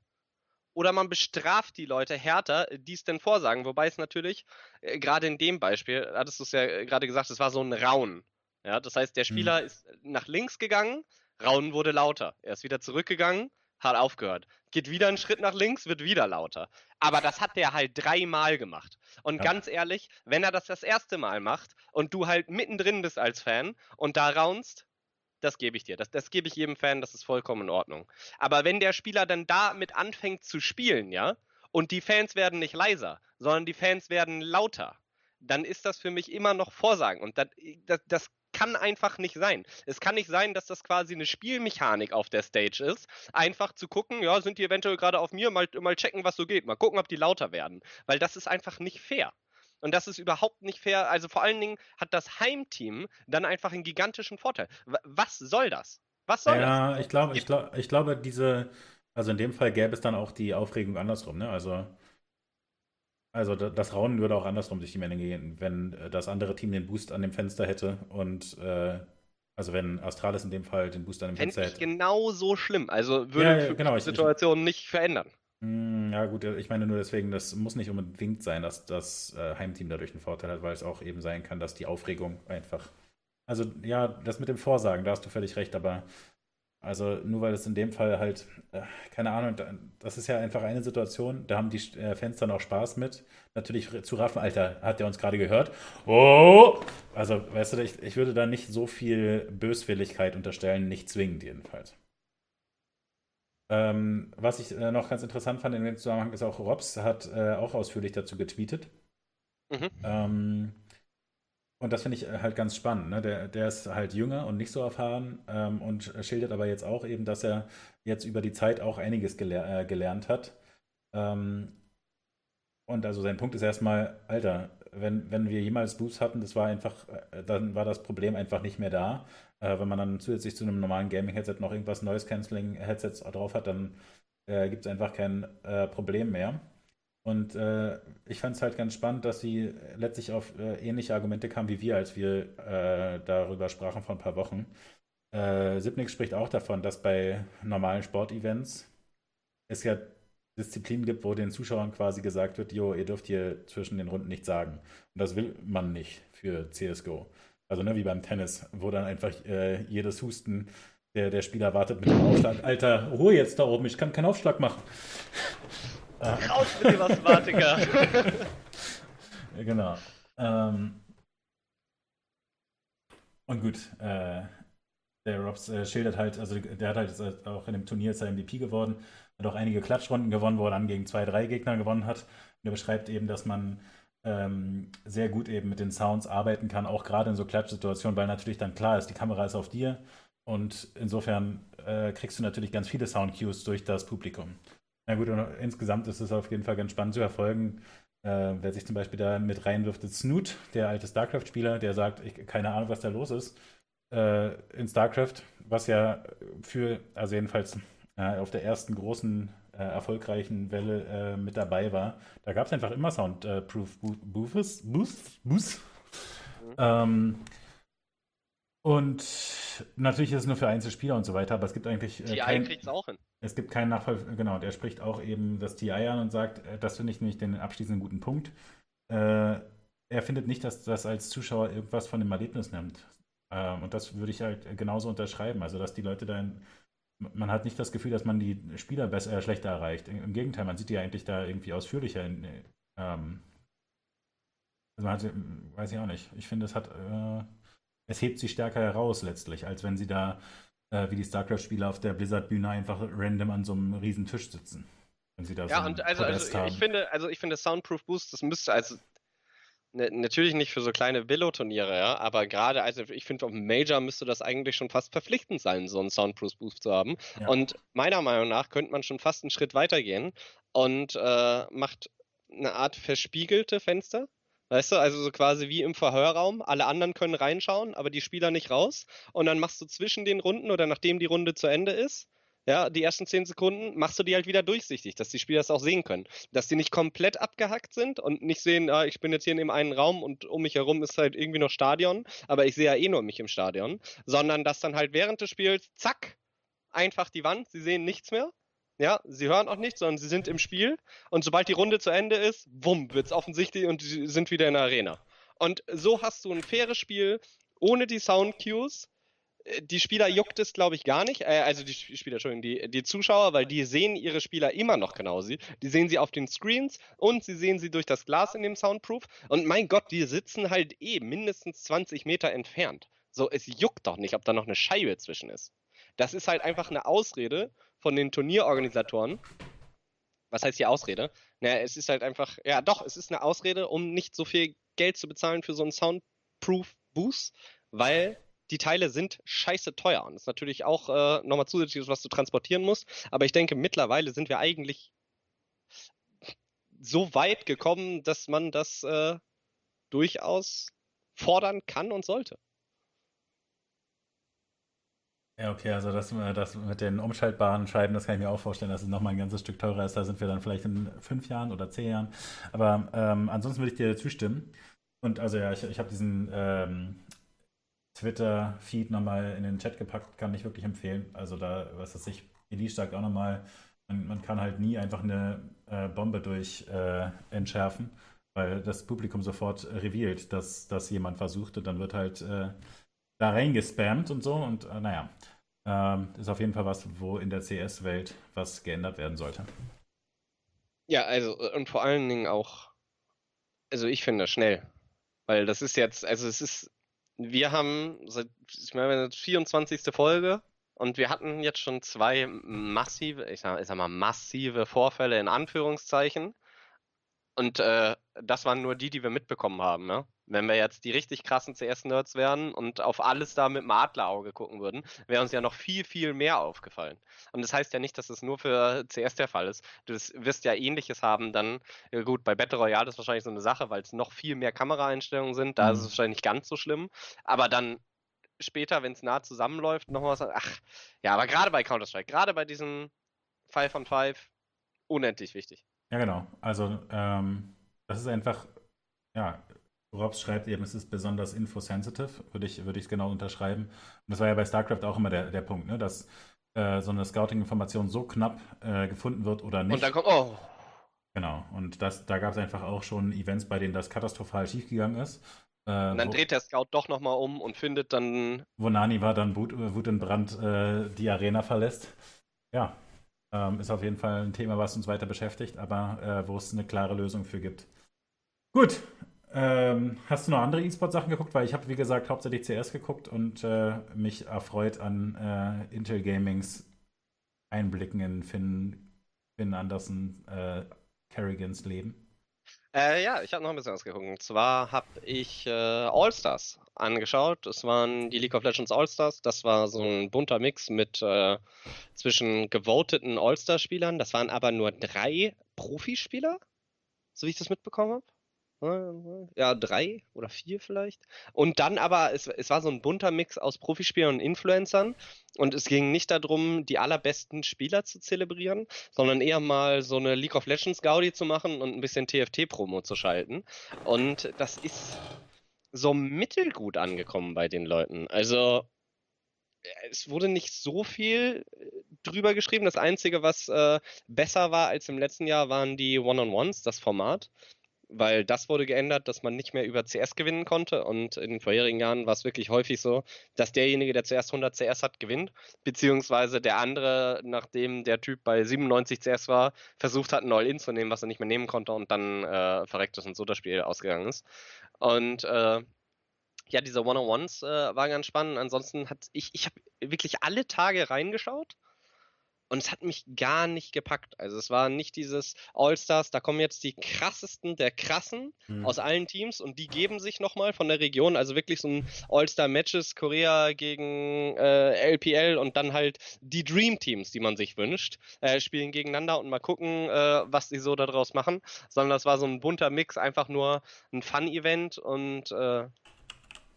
oder man bestraft die Leute härter, die es denn vorsagen. Wobei es natürlich, äh, gerade in dem Beispiel, hattest du es ja äh, gerade gesagt, es war so ein Raun. Ja, das heißt, der mhm. Spieler mhm. ist nach links gegangen, Raun wurde lauter. Er ist wieder zurückgegangen, hat aufgehört. Geht wieder einen Schritt nach links, wird wieder lauter. Aber das hat der halt dreimal gemacht. Und ja. ganz ehrlich, wenn er das das erste Mal macht und du halt mittendrin bist als Fan und da raunst, das gebe ich dir. Das, das gebe ich jedem Fan, das ist vollkommen in Ordnung. Aber wenn der Spieler dann damit anfängt zu spielen, ja, und die Fans werden nicht leiser, sondern die Fans werden lauter, dann ist das für mich immer noch Vorsagen. Und das, das, das kann einfach nicht sein. Es kann nicht sein, dass das quasi eine Spielmechanik auf der Stage ist. Einfach zu gucken, ja, sind die eventuell gerade auf mir, mal, mal checken, was so geht, mal gucken, ob die lauter werden. Weil das ist einfach nicht fair. Und das ist überhaupt nicht fair. Also vor allen Dingen hat das Heimteam dann einfach einen gigantischen Vorteil. Was soll das? Was soll ja, das? Ja, ich glaube, ich glaube, ich glaube, diese, also in dem Fall gäbe es dann auch die Aufregung andersrum, ne? Also, also das Raunen würde auch andersrum durch die Menge gehen, wenn äh, das andere Team den Boost an dem Fenster hätte und äh, also wenn Astralis in dem Fall den Boost an dem Fenster hätte. Genau so schlimm. Also würde ja, ja, genau, die Situation ich, nicht verändern. Hm, ja, gut, ich meine nur deswegen, das muss nicht unbedingt sein, dass das äh, Heimteam dadurch einen Vorteil hat, weil es auch eben sein kann, dass die Aufregung einfach. Also, ja, das mit dem Vorsagen, da hast du völlig recht, aber also nur weil es in dem Fall halt, äh, keine Ahnung, das ist ja einfach eine Situation, da haben die äh, Fans dann auch Spaß mit. Natürlich zu raffen, Alter, hat der uns gerade gehört. Oh! Also, weißt du, ich, ich würde da nicht so viel Böswilligkeit unterstellen, nicht zwingend jedenfalls. Ähm, was ich äh, noch ganz interessant fand in dem Zusammenhang ist auch, Robs hat äh, auch ausführlich dazu getweetet. Mhm. Ähm, und das finde ich äh, halt ganz spannend. Ne? Der, der ist halt jünger und nicht so erfahren ähm, und schildert aber jetzt auch eben, dass er jetzt über die Zeit auch einiges gelehr äh, gelernt hat. Ähm, und also sein Punkt ist erstmal, Alter, wenn, wenn wir jemals Boost hatten, das war einfach, äh, dann war das Problem einfach nicht mehr da. Äh, wenn man dann zusätzlich zu einem normalen Gaming-Headset noch irgendwas Noise Cancelling-Headsets drauf hat, dann äh, gibt es einfach kein äh, Problem mehr. Und äh, ich fand es halt ganz spannend, dass sie letztlich auf äh, ähnliche Argumente kamen wie wir, als wir äh, darüber sprachen vor ein paar Wochen. Äh, Sipnik spricht auch davon, dass bei normalen Sportevents es ja Disziplinen gibt, wo den Zuschauern quasi gesagt wird, jo, ihr dürft hier zwischen den Runden nichts sagen. Und das will man nicht für CSGO. Also ne, wie beim Tennis, wo dann einfach äh, jedes Husten der, der Spieler wartet mit dem Aufschlag. Alter, Ruhe jetzt da oben, ich kann keinen Aufschlag machen. Raus mit dem Asthmatiker. genau. Ähm, und gut, äh, der Robs äh, schildert halt, also der hat halt auch in dem Turnier ist er MVP geworden, hat auch einige Klatschrunden gewonnen, wo er dann gegen zwei, drei Gegner gewonnen hat. Und er beschreibt eben, dass man ähm, sehr gut eben mit den Sounds arbeiten kann, auch gerade in so Klatschsituationen, weil natürlich dann klar ist, die Kamera ist auf dir und insofern äh, kriegst du natürlich ganz viele Soundcues durch das Publikum. Na gut, und insgesamt ist es auf jeden Fall ganz spannend zu verfolgen. Äh, wer sich zum Beispiel da mit reinwirft, ist Snoot, der alte StarCraft-Spieler, der sagt, ich keine Ahnung, was da los ist äh, in StarCraft, was ja für, also jedenfalls äh, auf der ersten großen äh, erfolgreichen Welle äh, mit dabei war. Da gab es einfach immer Soundproof Booths. Booths? Booths? Mhm. Ähm, und natürlich ist es nur für Einzelspieler und so weiter, aber es gibt eigentlich. Äh, TI kriegt es auch hin. Es gibt keinen Nachfall, genau, der spricht auch eben das TI an und sagt, äh, das finde ich nämlich den abschließenden guten Punkt. Äh, er findet nicht, dass das als Zuschauer irgendwas von dem Erlebnis nimmt. Ähm, und das würde ich halt genauso unterschreiben. Also, dass die Leute dann man hat nicht das Gefühl, dass man die Spieler besser, äh, schlechter erreicht. Im Gegenteil, man sieht die ja eigentlich da irgendwie ausführlicher. In, ähm, also man hat, weiß ich auch nicht. Ich finde, es hat, äh, es hebt sie stärker heraus letztlich, als wenn sie da äh, wie die StarCraft-Spieler auf der Blizzard-Bühne einfach random an so einem riesen Tisch sitzen. Wenn sie da ja, so und also, also ich finde, also ich finde Soundproof Boost, das müsste, also Ne, natürlich nicht für so kleine Billo-Turniere, ja, aber gerade, also ich finde, auf dem Major müsste das eigentlich schon fast verpflichtend sein, so einen Soundproof-Booth zu haben. Ja. Und meiner Meinung nach könnte man schon fast einen Schritt weitergehen und äh, macht eine Art verspiegelte Fenster. Weißt du, also so quasi wie im Verhörraum. Alle anderen können reinschauen, aber die Spieler nicht raus. Und dann machst du zwischen den Runden oder nachdem die Runde zu Ende ist, ja, die ersten zehn Sekunden machst du die halt wieder durchsichtig, dass die Spieler das auch sehen können. Dass die nicht komplett abgehackt sind und nicht sehen, ah, ich bin jetzt hier in dem einen Raum und um mich herum ist halt irgendwie noch Stadion, aber ich sehe ja eh nur mich im Stadion, sondern dass dann halt während des Spiels, zack, einfach die Wand, sie sehen nichts mehr. Ja, sie hören auch nichts, sondern sie sind im Spiel. Und sobald die Runde zu Ende ist, wumm, wird's offensichtlich und sie sind wieder in der Arena. Und so hast du ein faires Spiel ohne die Sound Cues die Spieler juckt es, glaube ich, gar nicht. Äh, also die Spieler, Entschuldigung, die, die Zuschauer, weil die sehen ihre Spieler immer noch genau. Die sehen sie auf den Screens und sie sehen sie durch das Glas in dem Soundproof. Und mein Gott, die sitzen halt eh mindestens 20 Meter entfernt. So, es juckt doch nicht, ob da noch eine Scheibe zwischen ist. Das ist halt einfach eine Ausrede von den Turnierorganisatoren. Was heißt die Ausrede? Naja, es ist halt einfach, ja doch, es ist eine Ausrede, um nicht so viel Geld zu bezahlen für so einen Soundproof Boost, weil die Teile sind scheiße teuer. Und das ist natürlich auch äh, nochmal zusätzliches, was du transportieren musst. Aber ich denke, mittlerweile sind wir eigentlich so weit gekommen, dass man das äh, durchaus fordern kann und sollte. Ja, okay, also das, äh, das mit den umschaltbaren Scheiben, das kann ich mir auch vorstellen, dass es nochmal ein ganzes Stück teurer ist. Da sind wir dann vielleicht in fünf Jahren oder zehn Jahren. Aber ähm, ansonsten würde ich dir zustimmen. Und also ja, ich, ich habe diesen ähm, Twitter-Feed nochmal in den Chat gepackt, kann ich wirklich empfehlen. Also da, was das sich, Elise sagt auch nochmal, man, man, kann halt nie einfach eine äh, Bombe durch äh, entschärfen, weil das Publikum sofort revealt, dass das jemand versucht und dann wird halt äh, da reingespammt und so und äh, naja, ähm, ist auf jeden Fall was, wo in der CS-Welt was geändert werden sollte. Ja, also und vor allen Dingen auch, also ich finde das schnell, weil das ist jetzt, also es ist wir haben seit, ich meine, 24. Folge und wir hatten jetzt schon zwei massive, ich sag, ich sag mal, massive Vorfälle in Anführungszeichen. Und äh, das waren nur die, die wir mitbekommen haben. Ne? Wenn wir jetzt die richtig krassen CS-Nerds wären und auf alles da mit dem Adlerauge gucken würden, wäre uns ja noch viel, viel mehr aufgefallen. Und das heißt ja nicht, dass es nur für CS der Fall ist. Du wirst ja ähnliches haben dann, ja gut, bei Battle Royale ist wahrscheinlich so eine Sache, weil es noch viel mehr Kameraeinstellungen sind, da mhm. ist es mhm. wahrscheinlich nicht ganz so schlimm. Aber dann später, wenn es nah zusammenläuft, nochmal was, ach, ja, aber gerade bei Counter-Strike, gerade bei diesem 5 on 5, unendlich wichtig. Ja, genau. Also, ähm, das ist einfach, ja, Robs schreibt eben, es ist besonders infosensitive, würde ich, würde ich genau unterschreiben. Und das war ja bei StarCraft auch immer der, der Punkt, ne? dass äh, so eine Scouting-Information so knapp äh, gefunden wird oder nicht. Und dann kommt, oh. Genau, und das, da gab es einfach auch schon Events, bei denen das katastrophal schiefgegangen ist. Äh, und dann wo, dreht der Scout doch nochmal um und findet dann. Wo Nani war, dann Wut, Wut in Brand äh, die Arena verlässt. Ja, ähm, ist auf jeden Fall ein Thema, was uns weiter beschäftigt, aber äh, wo es eine klare Lösung für gibt. Gut, ähm, hast du noch andere E-Sport-Sachen geguckt? Weil ich habe, wie gesagt, hauptsächlich CS geguckt und äh, mich erfreut an äh, Intel Gamings Einblicken in Finn, Finn Anderson äh, Kerrigans Leben. Äh, ja, ich habe noch ein bisschen was geguckt. Und zwar habe ich äh, All-Stars angeschaut. Es waren die League of Legends All-Stars. Das war so ein bunter Mix mit äh, zwischen gevoteten All-Star-Spielern. Das waren aber nur drei Profispieler, so wie ich das mitbekommen habe. Ja, drei oder vier vielleicht. Und dann aber, es, es war so ein bunter Mix aus Profispielern und Influencern. Und es ging nicht darum, die allerbesten Spieler zu zelebrieren, sondern eher mal so eine League of Legends Gaudi zu machen und ein bisschen TFT-Promo zu schalten. Und das ist so mittelgut angekommen bei den Leuten. Also, es wurde nicht so viel äh, drüber geschrieben. Das Einzige, was äh, besser war als im letzten Jahr, waren die One-on-Ones, das Format weil das wurde geändert, dass man nicht mehr über CS gewinnen konnte und in den vorherigen Jahren war es wirklich häufig so, dass derjenige, der zuerst 100 CS hat, gewinnt, beziehungsweise der andere, nachdem der Typ bei 97 CS war, versucht hat, ein All-In zu nehmen, was er nicht mehr nehmen konnte und dann äh, verreckt ist und so das Spiel ausgegangen ist. Und äh, ja, diese One-on-Ones äh, waren ganz spannend. Ansonsten hat ich, ich habe wirklich alle Tage reingeschaut und es hat mich gar nicht gepackt. Also es war nicht dieses All-Stars, da kommen jetzt die krassesten der krassen mhm. aus allen Teams und die geben sich nochmal von der Region. Also wirklich so ein All-Star-Matches, Korea gegen äh, LPL und dann halt die Dream-Teams, die man sich wünscht, äh, spielen gegeneinander und mal gucken, äh, was die so daraus machen. Sondern das war so ein bunter Mix, einfach nur ein Fun-Event und äh,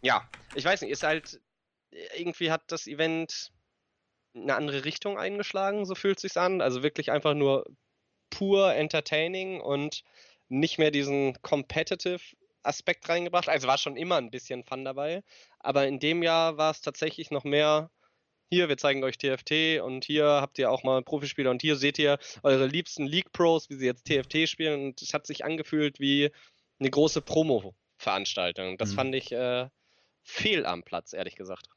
ja, ich weiß nicht, ist halt, irgendwie hat das Event eine andere Richtung eingeschlagen, so fühlt sich's an. Also wirklich einfach nur pur entertaining und nicht mehr diesen competitive Aspekt reingebracht. Also war schon immer ein bisschen Fun dabei, aber in dem Jahr war es tatsächlich noch mehr hier, wir zeigen euch TFT und hier habt ihr auch mal Profispieler und hier seht ihr eure liebsten League Pros, wie sie jetzt TFT spielen und es hat sich angefühlt wie eine große Promo-Veranstaltung. Das mhm. fand ich äh, fehl am Platz, ehrlich gesagt.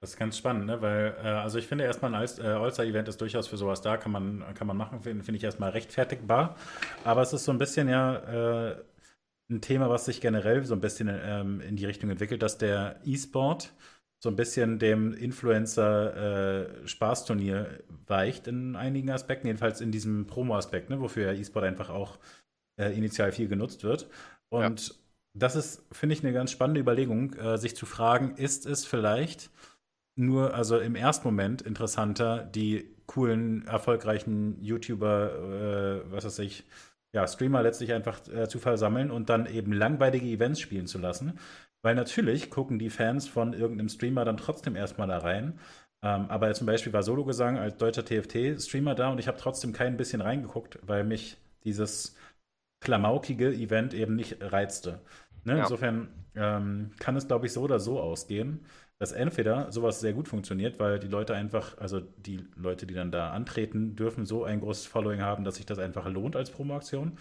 Das ist ganz spannend, ne? weil, äh, also ich finde erstmal ein äh, All-Star-Event ist durchaus für sowas da, kann man, kann man machen, finde find ich erstmal rechtfertigbar. Aber es ist so ein bisschen ja äh, ein Thema, was sich generell so ein bisschen ähm, in die Richtung entwickelt, dass der E-Sport so ein bisschen dem Influencer-Spaßturnier äh, weicht in einigen Aspekten, jedenfalls in diesem Promo-Aspekt, ne? wofür ja E-Sport einfach auch äh, initial viel genutzt wird. Und ja. das ist, finde ich, eine ganz spannende Überlegung, sich zu fragen, ist es vielleicht nur, also im ersten Moment interessanter, die coolen, erfolgreichen YouTuber, äh, was weiß ich, ja, Streamer letztlich einfach äh, zu versammeln und dann eben langweilige Events spielen zu lassen. Weil natürlich gucken die Fans von irgendeinem Streamer dann trotzdem erstmal da rein. Ähm, aber zum Beispiel war Solo Gesang als deutscher TFT-Streamer da und ich habe trotzdem kein bisschen reingeguckt, weil mich dieses klamaukige Event eben nicht reizte. Ne? Ja. Insofern ähm, kann es, glaube ich, so oder so ausgehen dass entweder sowas sehr gut funktioniert, weil die Leute einfach, also die Leute, die dann da antreten, dürfen so ein großes Following haben, dass sich das einfach lohnt als Promoaktion.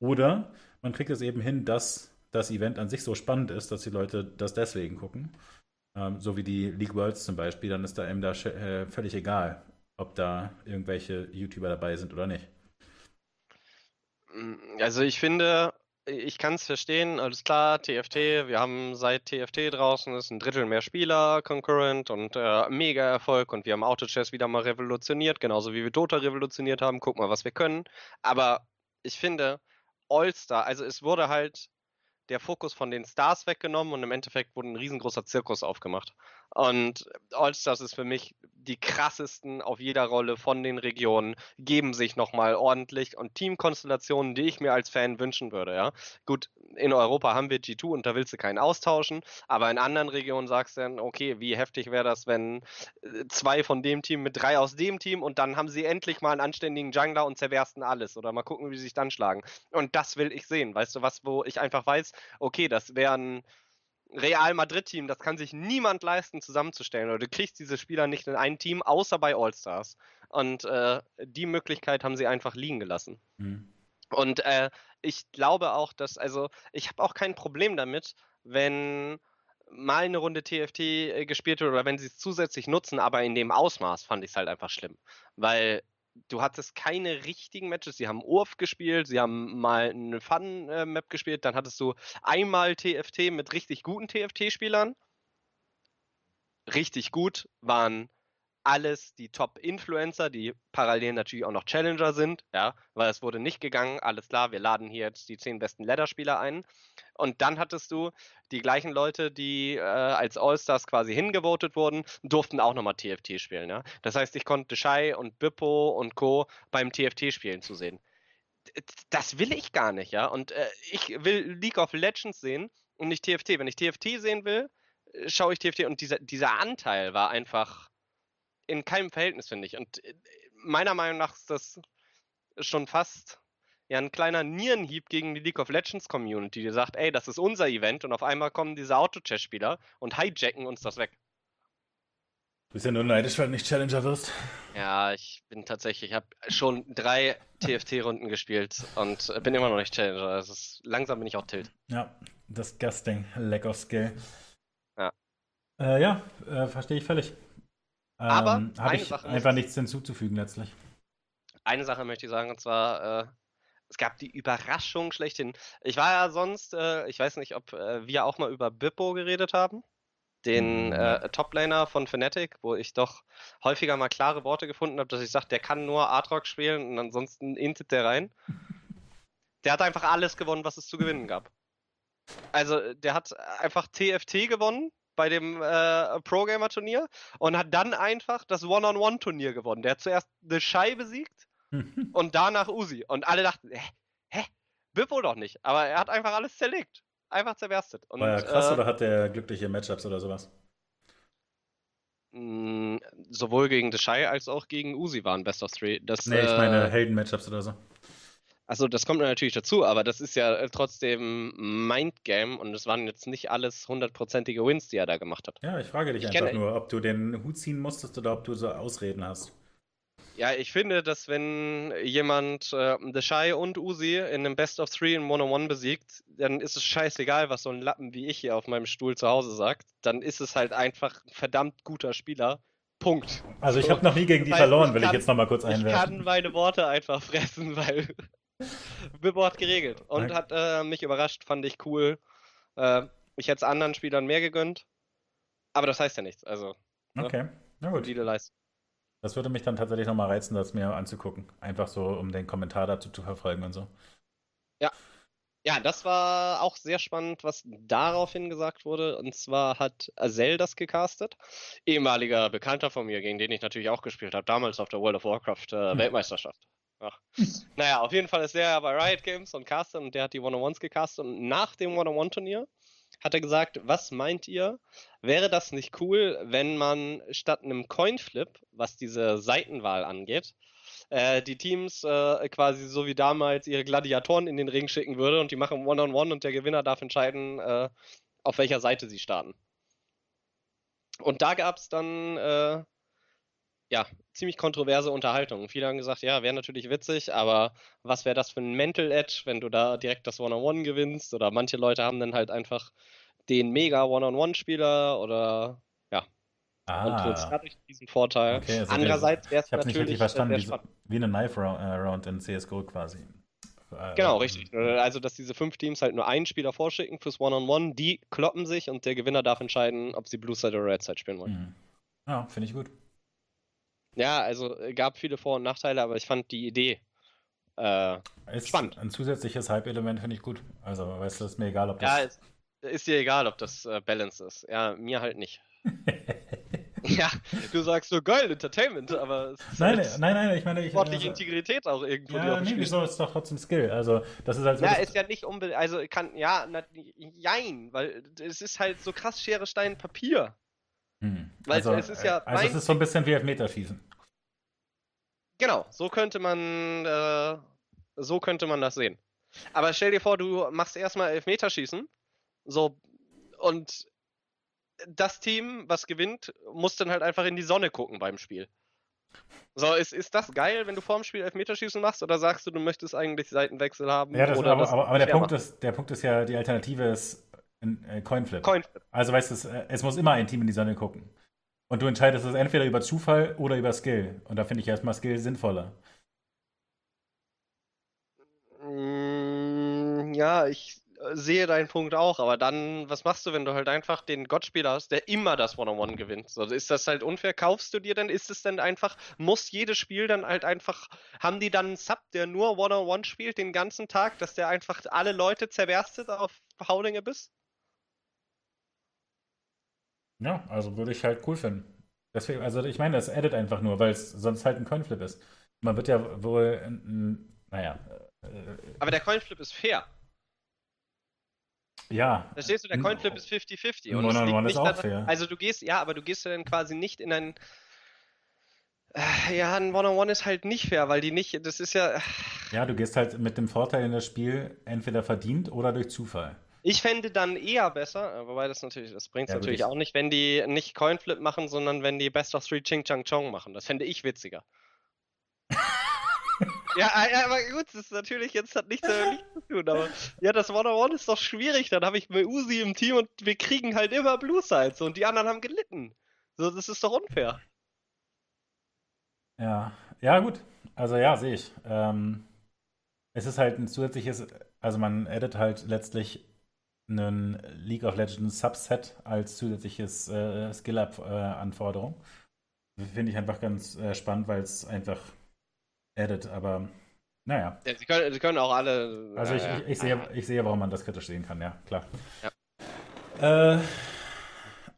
Oder man kriegt es eben hin, dass das Event an sich so spannend ist, dass die Leute das deswegen gucken. Ähm, so wie die League Worlds zum Beispiel, dann ist da eben da äh, völlig egal, ob da irgendwelche YouTuber dabei sind oder nicht. Also ich finde, ich kann es verstehen, alles klar, TFT, wir haben seit TFT draußen ist ein Drittel mehr Spieler, Concurrent und äh, mega Erfolg und wir haben Auto-Chess wieder mal revolutioniert, genauso wie wir Dota revolutioniert haben, guck mal, was wir können. Aber ich finde, All-Star, also es wurde halt der Fokus von den Stars weggenommen und im Endeffekt wurde ein riesengroßer Zirkus aufgemacht. Und All-Stars ist für mich die krassesten auf jeder Rolle von den Regionen, geben sich nochmal ordentlich und Teamkonstellationen, die ich mir als Fan wünschen würde, ja. Gut, in Europa haben wir G2 und da willst du keinen austauschen, aber in anderen Regionen sagst du dann, okay, wie heftig wäre das, wenn äh, zwei von dem Team mit drei aus dem Team und dann haben sie endlich mal einen anständigen Jungler und zerbersten alles oder mal gucken, wie sie sich dann schlagen. Und das will ich sehen, weißt du was, wo ich einfach weiß, okay, das wäre ein Real Madrid-Team, das kann sich niemand leisten, zusammenzustellen. Oder du kriegst diese Spieler nicht in ein Team, außer bei All-Stars. Und äh, die Möglichkeit haben sie einfach liegen gelassen. Mhm. Und äh, ich glaube auch, dass, also, ich habe auch kein Problem damit, wenn mal eine Runde TFT äh, gespielt wird oder wenn sie es zusätzlich nutzen, aber in dem Ausmaß fand ich es halt einfach schlimm. Weil du hattest keine richtigen Matches. Sie haben Urf gespielt, sie haben mal eine Fun-Map gespielt, dann hattest du einmal TFT mit richtig guten TFT-Spielern. Richtig gut waren alles die Top-Influencer, die parallel natürlich auch noch Challenger sind, ja, weil es wurde nicht gegangen, alles klar, wir laden hier jetzt die zehn besten Ladder-Spieler ein. Und dann hattest du die gleichen Leute, die äh, als All-Stars quasi hingevotet wurden, durften auch nochmal TFT spielen, ja. Das heißt, ich konnte Shai und Bippo und Co. beim TFT-Spielen zu sehen. Das will ich gar nicht, ja. Und äh, ich will League of Legends sehen und nicht TFT. Wenn ich TFT sehen will, äh, schaue ich TFT und dieser, dieser Anteil war einfach in keinem Verhältnis, finde ich. Und äh, meiner Meinung nach ist das schon fast ja ein kleiner Nierenhieb gegen die League of Legends Community, die sagt, ey, das ist unser Event und auf einmal kommen diese Auto-Chess-Spieler und hijacken uns das weg. Du bist ja nur neidisch, weil du nicht Challenger wirst. Ja, ich bin tatsächlich, ich habe schon drei TFT-Runden gespielt und bin immer noch nicht Challenger. Also ist, langsam bin ich auch Tilt. Ja, disgusting. Lack of Skill. Ja. Äh, ja, äh, verstehe ich völlig. Aber ähm, habe ich Sache einfach nichts hinzuzufügen letztlich. Eine Sache möchte ich sagen, und zwar, äh, es gab die Überraschung schlechthin. Ich war ja sonst, äh, ich weiß nicht, ob äh, wir auch mal über Bippo geredet haben. den mhm. äh, Toplaner von Fnatic, wo ich doch häufiger mal klare Worte gefunden habe, dass ich sage, der kann nur Aatrox spielen und ansonsten intet der rein. Der hat einfach alles gewonnen, was es zu gewinnen gab. Also der hat einfach TFT gewonnen bei dem äh, Pro-Gamer-Turnier und hat dann einfach das One-on-One-Turnier gewonnen. Der hat zuerst eine Schei besiegt und danach Uzi. Und alle dachten, hä? hä? Bippo doch nicht. Aber er hat einfach alles zerlegt. Einfach zerberstet. Und, War ja krass äh, oder hat der glückliche Matchups oder sowas? Mh, sowohl gegen Deshai als auch gegen Uzi waren Best of Three. Das, nee, ich meine äh, Helden-Matchups oder so. Also das kommt natürlich dazu, aber das ist ja äh, trotzdem Mindgame und es waren jetzt nicht alles hundertprozentige Wins, die er da gemacht hat. Ja, ich frage dich ich einfach nur, ob du den Hut ziehen musstest oder ob du so Ausreden hast. Ja, ich finde, dass wenn jemand äh, The Shy und Uzi in einem Best of Three in One-on-One besiegt, dann ist es scheißegal, was so ein Lappen wie ich hier auf meinem Stuhl zu Hause sagt. Dann ist es halt einfach ein verdammt guter Spieler. Punkt. Also ich habe noch nie gegen die verloren, ich will kann, ich jetzt nochmal kurz einwerfen. Ich kann meine Worte einfach fressen, weil Bibbo hat geregelt und Nein. hat äh, mich überrascht, fand ich cool. Äh, ich hätte es anderen Spielern mehr gegönnt, aber das heißt ja nichts. Also, ne? okay, na gut. Solide Leistung. Das würde mich dann tatsächlich nochmal reizen, das mir anzugucken. Einfach so, um den Kommentar dazu zu verfolgen und so. Ja. Ja, das war auch sehr spannend, was daraufhin gesagt wurde. Und zwar hat Azel das gecastet. Ehemaliger Bekannter von mir, gegen den ich natürlich auch gespielt habe, damals auf der World of Warcraft äh, hm. Weltmeisterschaft. Ach. Naja, auf jeden Fall ist der bei Riot Games und castet und der hat die One-on-Ones gecastet. Und nach dem One-on-One-Turnier hat er gesagt, was meint ihr? Wäre das nicht cool, wenn man statt einem Coinflip, was diese Seitenwahl angeht, äh, die Teams äh, quasi so wie damals ihre Gladiatoren in den Ring schicken würde und die machen One-on-One -on -One und der Gewinner darf entscheiden, äh, auf welcher Seite sie starten. Und da gab es dann äh, ja, ziemlich kontroverse Unterhaltung. Viele haben gesagt, ja, wäre natürlich witzig, aber was wäre das für ein Mental Edge, wenn du da direkt das One-on-One -on -One gewinnst? Oder manche Leute haben dann halt einfach den mega One-on-One-Spieler oder ja. Ah. Und jetzt dadurch diesen Vorteil. Okay, also Andererseits wäre es natürlich. Nicht richtig verstanden, wie, wie eine Knife Round in CSGO quasi. Äh, genau, richtig. Äh, also, dass diese fünf Teams halt nur einen Spieler vorschicken fürs One-on-One, -on -One, die kloppen sich und der Gewinner darf entscheiden, ob sie Blue Side oder Red Side spielen wollen. Mhm. Ja, finde ich gut. Ja, also äh, gab viele Vor- und Nachteile, aber ich fand die Idee äh, spannend. Ein zusätzliches Hype-Element finde ich gut. Also, weißt du, ist mir egal, ob das. Ja, ist, ist dir egal, ob das äh, Balance ist. Ja, mir halt nicht. ja, du sagst so geil, Entertainment, aber es ist nein, halt nein, nein, ich meine, ich, sportliche also, Integrität auch irgendwo. Ja, nee, wieso ist doch trotzdem Skill. Also, das ist halt so. Ja, ist ja nicht unbedingt, also kann, ja, na, jein, weil es ist halt so krass Schere, Stein, Papier. Hm. Weil also, es ist ja. Also, es ist so ein bisschen wie Elfmeterschießen. Genau, so könnte man, äh, so könnte man das sehen. Aber stell dir vor, du machst erstmal Elfmeterschießen, so, und das Team, was gewinnt, muss dann halt einfach in die Sonne gucken beim Spiel. So, ist, ist das geil, wenn du vorm Spiel Elfmeterschießen machst oder sagst du, du möchtest eigentlich Seitenwechsel haben? Ja, das, aber, aber, aber der, Punkt ist, der Punkt ist ja, die Alternative ist äh, Coinflip. Coinflip. Also weißt du, es, äh, es muss immer ein Team in die Sonne gucken. Und du entscheidest es entweder über Zufall oder über Skill. Und da finde ich erstmal Skill sinnvoller. Mm, ja, ich äh, sehe deinen Punkt auch, aber dann, was machst du, wenn du halt einfach den Gottspieler hast, der immer das One-on-One gewinnt? So, ist das halt unfair? Kaufst du dir denn? Ist es denn einfach, muss jedes Spiel dann halt einfach, haben die dann einen Sub, der nur One-on-One spielt den ganzen Tag, dass der einfach alle Leute zerberstet auf Howling Abyss? Ja, also würde ich halt cool finden. Deswegen, also ich meine, das addet einfach nur, weil es sonst halt ein Coinflip ist. Man wird ja wohl, naja. Äh, Aber der Coinflip ist fair. Ja. Da stehst du, der Coinflip ist 50-50. Und One on One ist auch fair. Also du gehst, ja, aber du gehst ja dann quasi nicht in ein. Äh, ja, ein One-on-One ist halt nicht fair, weil die nicht, das ist ja. Ja, du gehst halt mit dem Vorteil in das Spiel entweder verdient oder durch Zufall. Ich fände dann eher besser, äh, wobei das natürlich, das bringt es ja, natürlich auch nicht, wenn die nicht Coinflip machen, sondern wenn die Best of Three Ching Chang Chong machen. Das fände ich witziger. ja, ja, aber gut, das ist natürlich jetzt hat nichts damit zu tun, aber ja, das One-on-One ist doch schwierig. Dann habe ich mir Uzi im Team und wir kriegen halt immer Blue Sides und die anderen haben gelitten. So, das ist doch unfair. Ja, ja, gut. Also ja, sehe ich. Ähm, es ist halt ein zusätzliches, also man edit halt letztlich einen League of Legends Subset als zusätzliches äh, Skill-Up-Anforderung. Äh, Finde ich einfach ganz äh, spannend, weil es einfach addet, aber naja. Ja, sie, können, sie können auch alle. Also ich, ich, ich, sehe, ich sehe, warum man das kritisch sehen kann, ja, klar. Ja. Äh,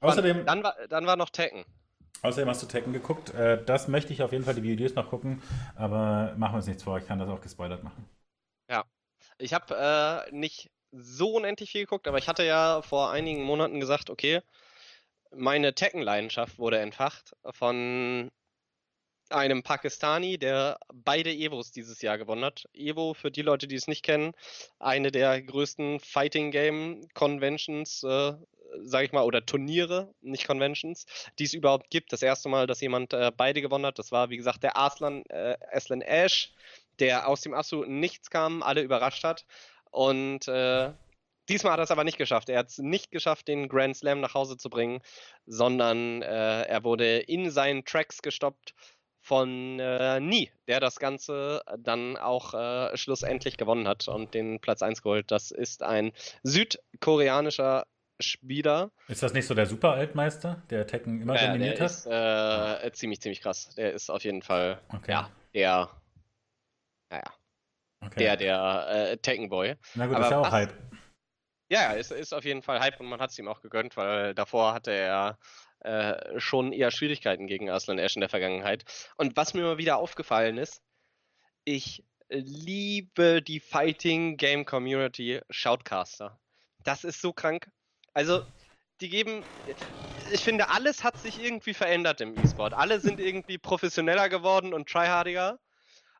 außerdem. Dann war, dann war noch Tekken. Außerdem hast du Tekken geguckt. Äh, das möchte ich auf jeden Fall die Videos noch gucken, aber machen wir uns nichts vor, ich kann das auch gespoilert machen. Ja. Ich habe äh, nicht so unendlich viel geguckt, aber ich hatte ja vor einigen Monaten gesagt, okay, meine Tekken-Leidenschaft wurde entfacht von einem Pakistani, der beide Evos dieses Jahr gewonnen hat. Evo, für die Leute, die es nicht kennen, eine der größten Fighting Game Conventions, äh, sage ich mal, oder Turniere, nicht Conventions, die es überhaupt gibt. Das erste Mal, dass jemand äh, beide gewonnen hat, das war, wie gesagt, der Aslan, äh, Aslan Ash, der aus dem absoluten Nichts kam, alle überrascht hat. Und äh, Diesmal hat er es aber nicht geschafft. Er hat es nicht geschafft, den Grand Slam nach Hause zu bringen, sondern äh, er wurde in seinen Tracks gestoppt von äh, Nie, der das Ganze dann auch äh, schlussendlich gewonnen hat und den Platz 1 geholt. Das ist ein südkoreanischer Spieler. Ist das nicht so der Super-Altmeister, der Tekken immer äh, dominiert der hat? Ist, äh, ziemlich, ziemlich krass. Der ist auf jeden Fall okay. ja, der, naja, okay. der, der äh, Tekken-Boy. Na gut, Aber ist ja auch Hype. Ja, ist, ist auf jeden Fall Hype und man hat es ihm auch gegönnt, weil davor hatte er äh, schon eher Schwierigkeiten gegen Aslan Ash in der Vergangenheit. Und was mir immer wieder aufgefallen ist, ich liebe die Fighting Game Community Shoutcaster. Das ist so krank. Also, die geben, ich finde, alles hat sich irgendwie verändert im E-Sport. Alle sind irgendwie professioneller geworden und tryhardiger.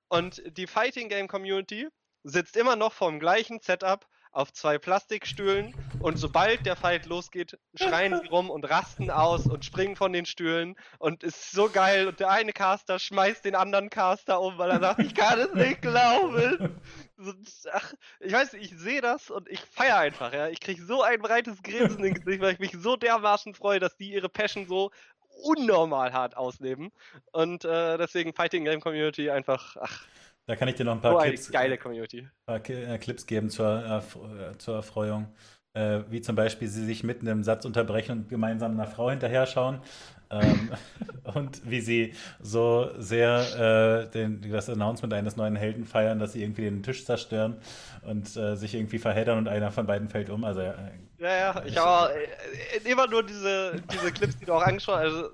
Und die Fighting Game Community sitzt immer noch vorm gleichen Setup auf zwei Plastikstühlen und sobald der Fight losgeht, schreien sie rum und rasten aus und springen von den Stühlen und ist so geil und der eine Caster schmeißt den anderen Caster um, weil er sagt, ich kann es nicht glauben. Ach, ich weiß ich sehe das und ich feiere einfach, ja. Ich kriege so ein breites Grinsen im Gesicht, weil ich mich so dermaßen freue, dass die ihre Passion so unnormal hart ausleben. Und äh, deswegen Fighting Game Community einfach, ach, da kann ich dir noch ein paar, oh, Clips, geile Community. paar äh, Clips geben zur, äh, zur Erfreuung. Äh, wie zum Beispiel sie sich mitten im Satz unterbrechen und gemeinsam einer Frau hinterher schauen. ähm, und wie sie so sehr äh, den, das Announcement eines neuen Helden feiern, dass sie irgendwie den Tisch zerstören und äh, sich irgendwie verheddern und einer von beiden fällt um. Also, äh, ja, ja, ich habe immer nur diese, diese Clips, die du auch angeschaut hast. Also,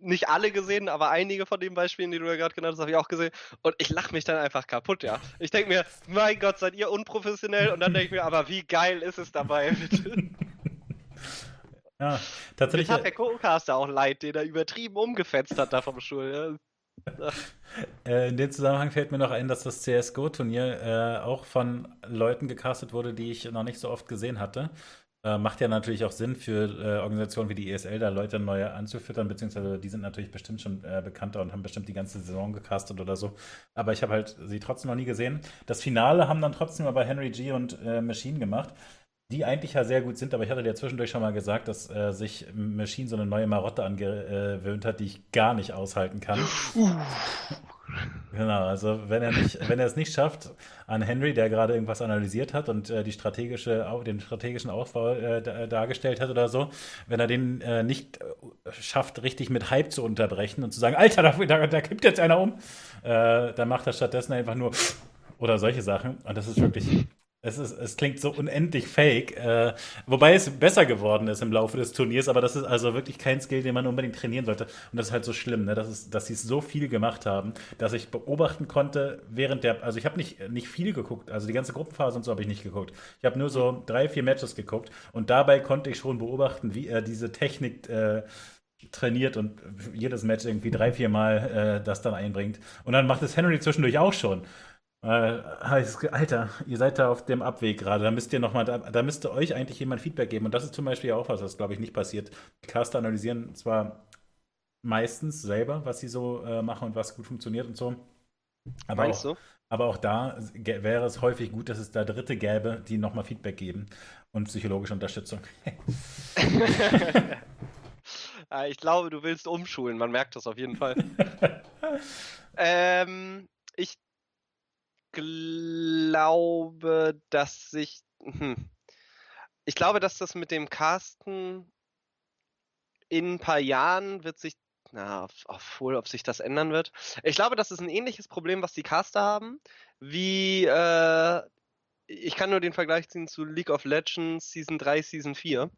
nicht alle gesehen, aber einige von den Beispielen, die du ja gerade genannt hast, habe ich auch gesehen. Und ich lache mich dann einfach kaputt, ja. Ich denke mir, mein Gott, seid ihr unprofessionell? Und dann denke ich mir, aber wie geil ist es dabei, bitte? Ja, tatsächlich. Jetzt hat der Co-Caster auch leid, den er übertrieben umgefetzt hat da vom Stuhl, ja. Äh, in dem Zusammenhang fällt mir noch ein, dass das CSGO-Turnier äh, auch von Leuten gecastet wurde, die ich noch nicht so oft gesehen hatte. Äh, macht ja natürlich auch Sinn für äh, Organisationen wie die ESL, da Leute neu anzufüttern, beziehungsweise die sind natürlich bestimmt schon äh, bekannter und haben bestimmt die ganze Saison gecastet oder so. Aber ich habe halt sie trotzdem noch nie gesehen. Das Finale haben dann trotzdem aber Henry G und äh, Machine gemacht, die eigentlich ja sehr gut sind, aber ich hatte ja zwischendurch schon mal gesagt, dass äh, sich Machine so eine neue Marotte angewöhnt hat, die ich gar nicht aushalten kann. Genau, also wenn er nicht, wenn er es nicht schafft, an Henry, der gerade irgendwas analysiert hat und äh, die strategische, den strategischen Aufbau äh, dargestellt hat oder so, wenn er den äh, nicht äh, schafft, richtig mit Hype zu unterbrechen und zu sagen, Alter, da, da, da kippt jetzt einer um, äh, dann macht er stattdessen einfach nur oder solche Sachen. Und das ist wirklich es, ist, es klingt so unendlich fake, äh, wobei es besser geworden ist im Laufe des Turniers, aber das ist also wirklich kein Skill, den man unbedingt trainieren sollte. Und das ist halt so schlimm, ne? das ist, dass sie es so viel gemacht haben, dass ich beobachten konnte während der, also ich habe nicht, nicht viel geguckt, also die ganze Gruppenphase und so habe ich nicht geguckt. Ich habe nur so drei, vier Matches geguckt und dabei konnte ich schon beobachten, wie er diese Technik äh, trainiert und jedes Match irgendwie drei, vier Mal äh, das dann einbringt. Und dann macht es Henry zwischendurch auch schon. Äh, Alter, ihr seid da auf dem Abweg gerade. Da müsst ihr noch mal, da, da müsste euch eigentlich jemand Feedback geben. Und das ist zum Beispiel auch was, was glaube ich nicht passiert. Caster analysieren zwar meistens selber, was sie so äh, machen und was gut funktioniert und so. Aber Meinst auch, du? Aber auch da wäre es häufig gut, dass es da Dritte gäbe, die nochmal Feedback geben und psychologische Unterstützung. ich glaube, du willst umschulen, man merkt das auf jeden Fall. ähm, ich glaube, dass sich. Hm, ich glaube, dass das mit dem Casten in ein paar Jahren wird sich, na, obwohl, ob sich das ändern wird. Ich glaube, das ist ein ähnliches Problem, was die Caster haben, wie, äh, ich kann nur den Vergleich ziehen zu League of Legends Season 3, Season 4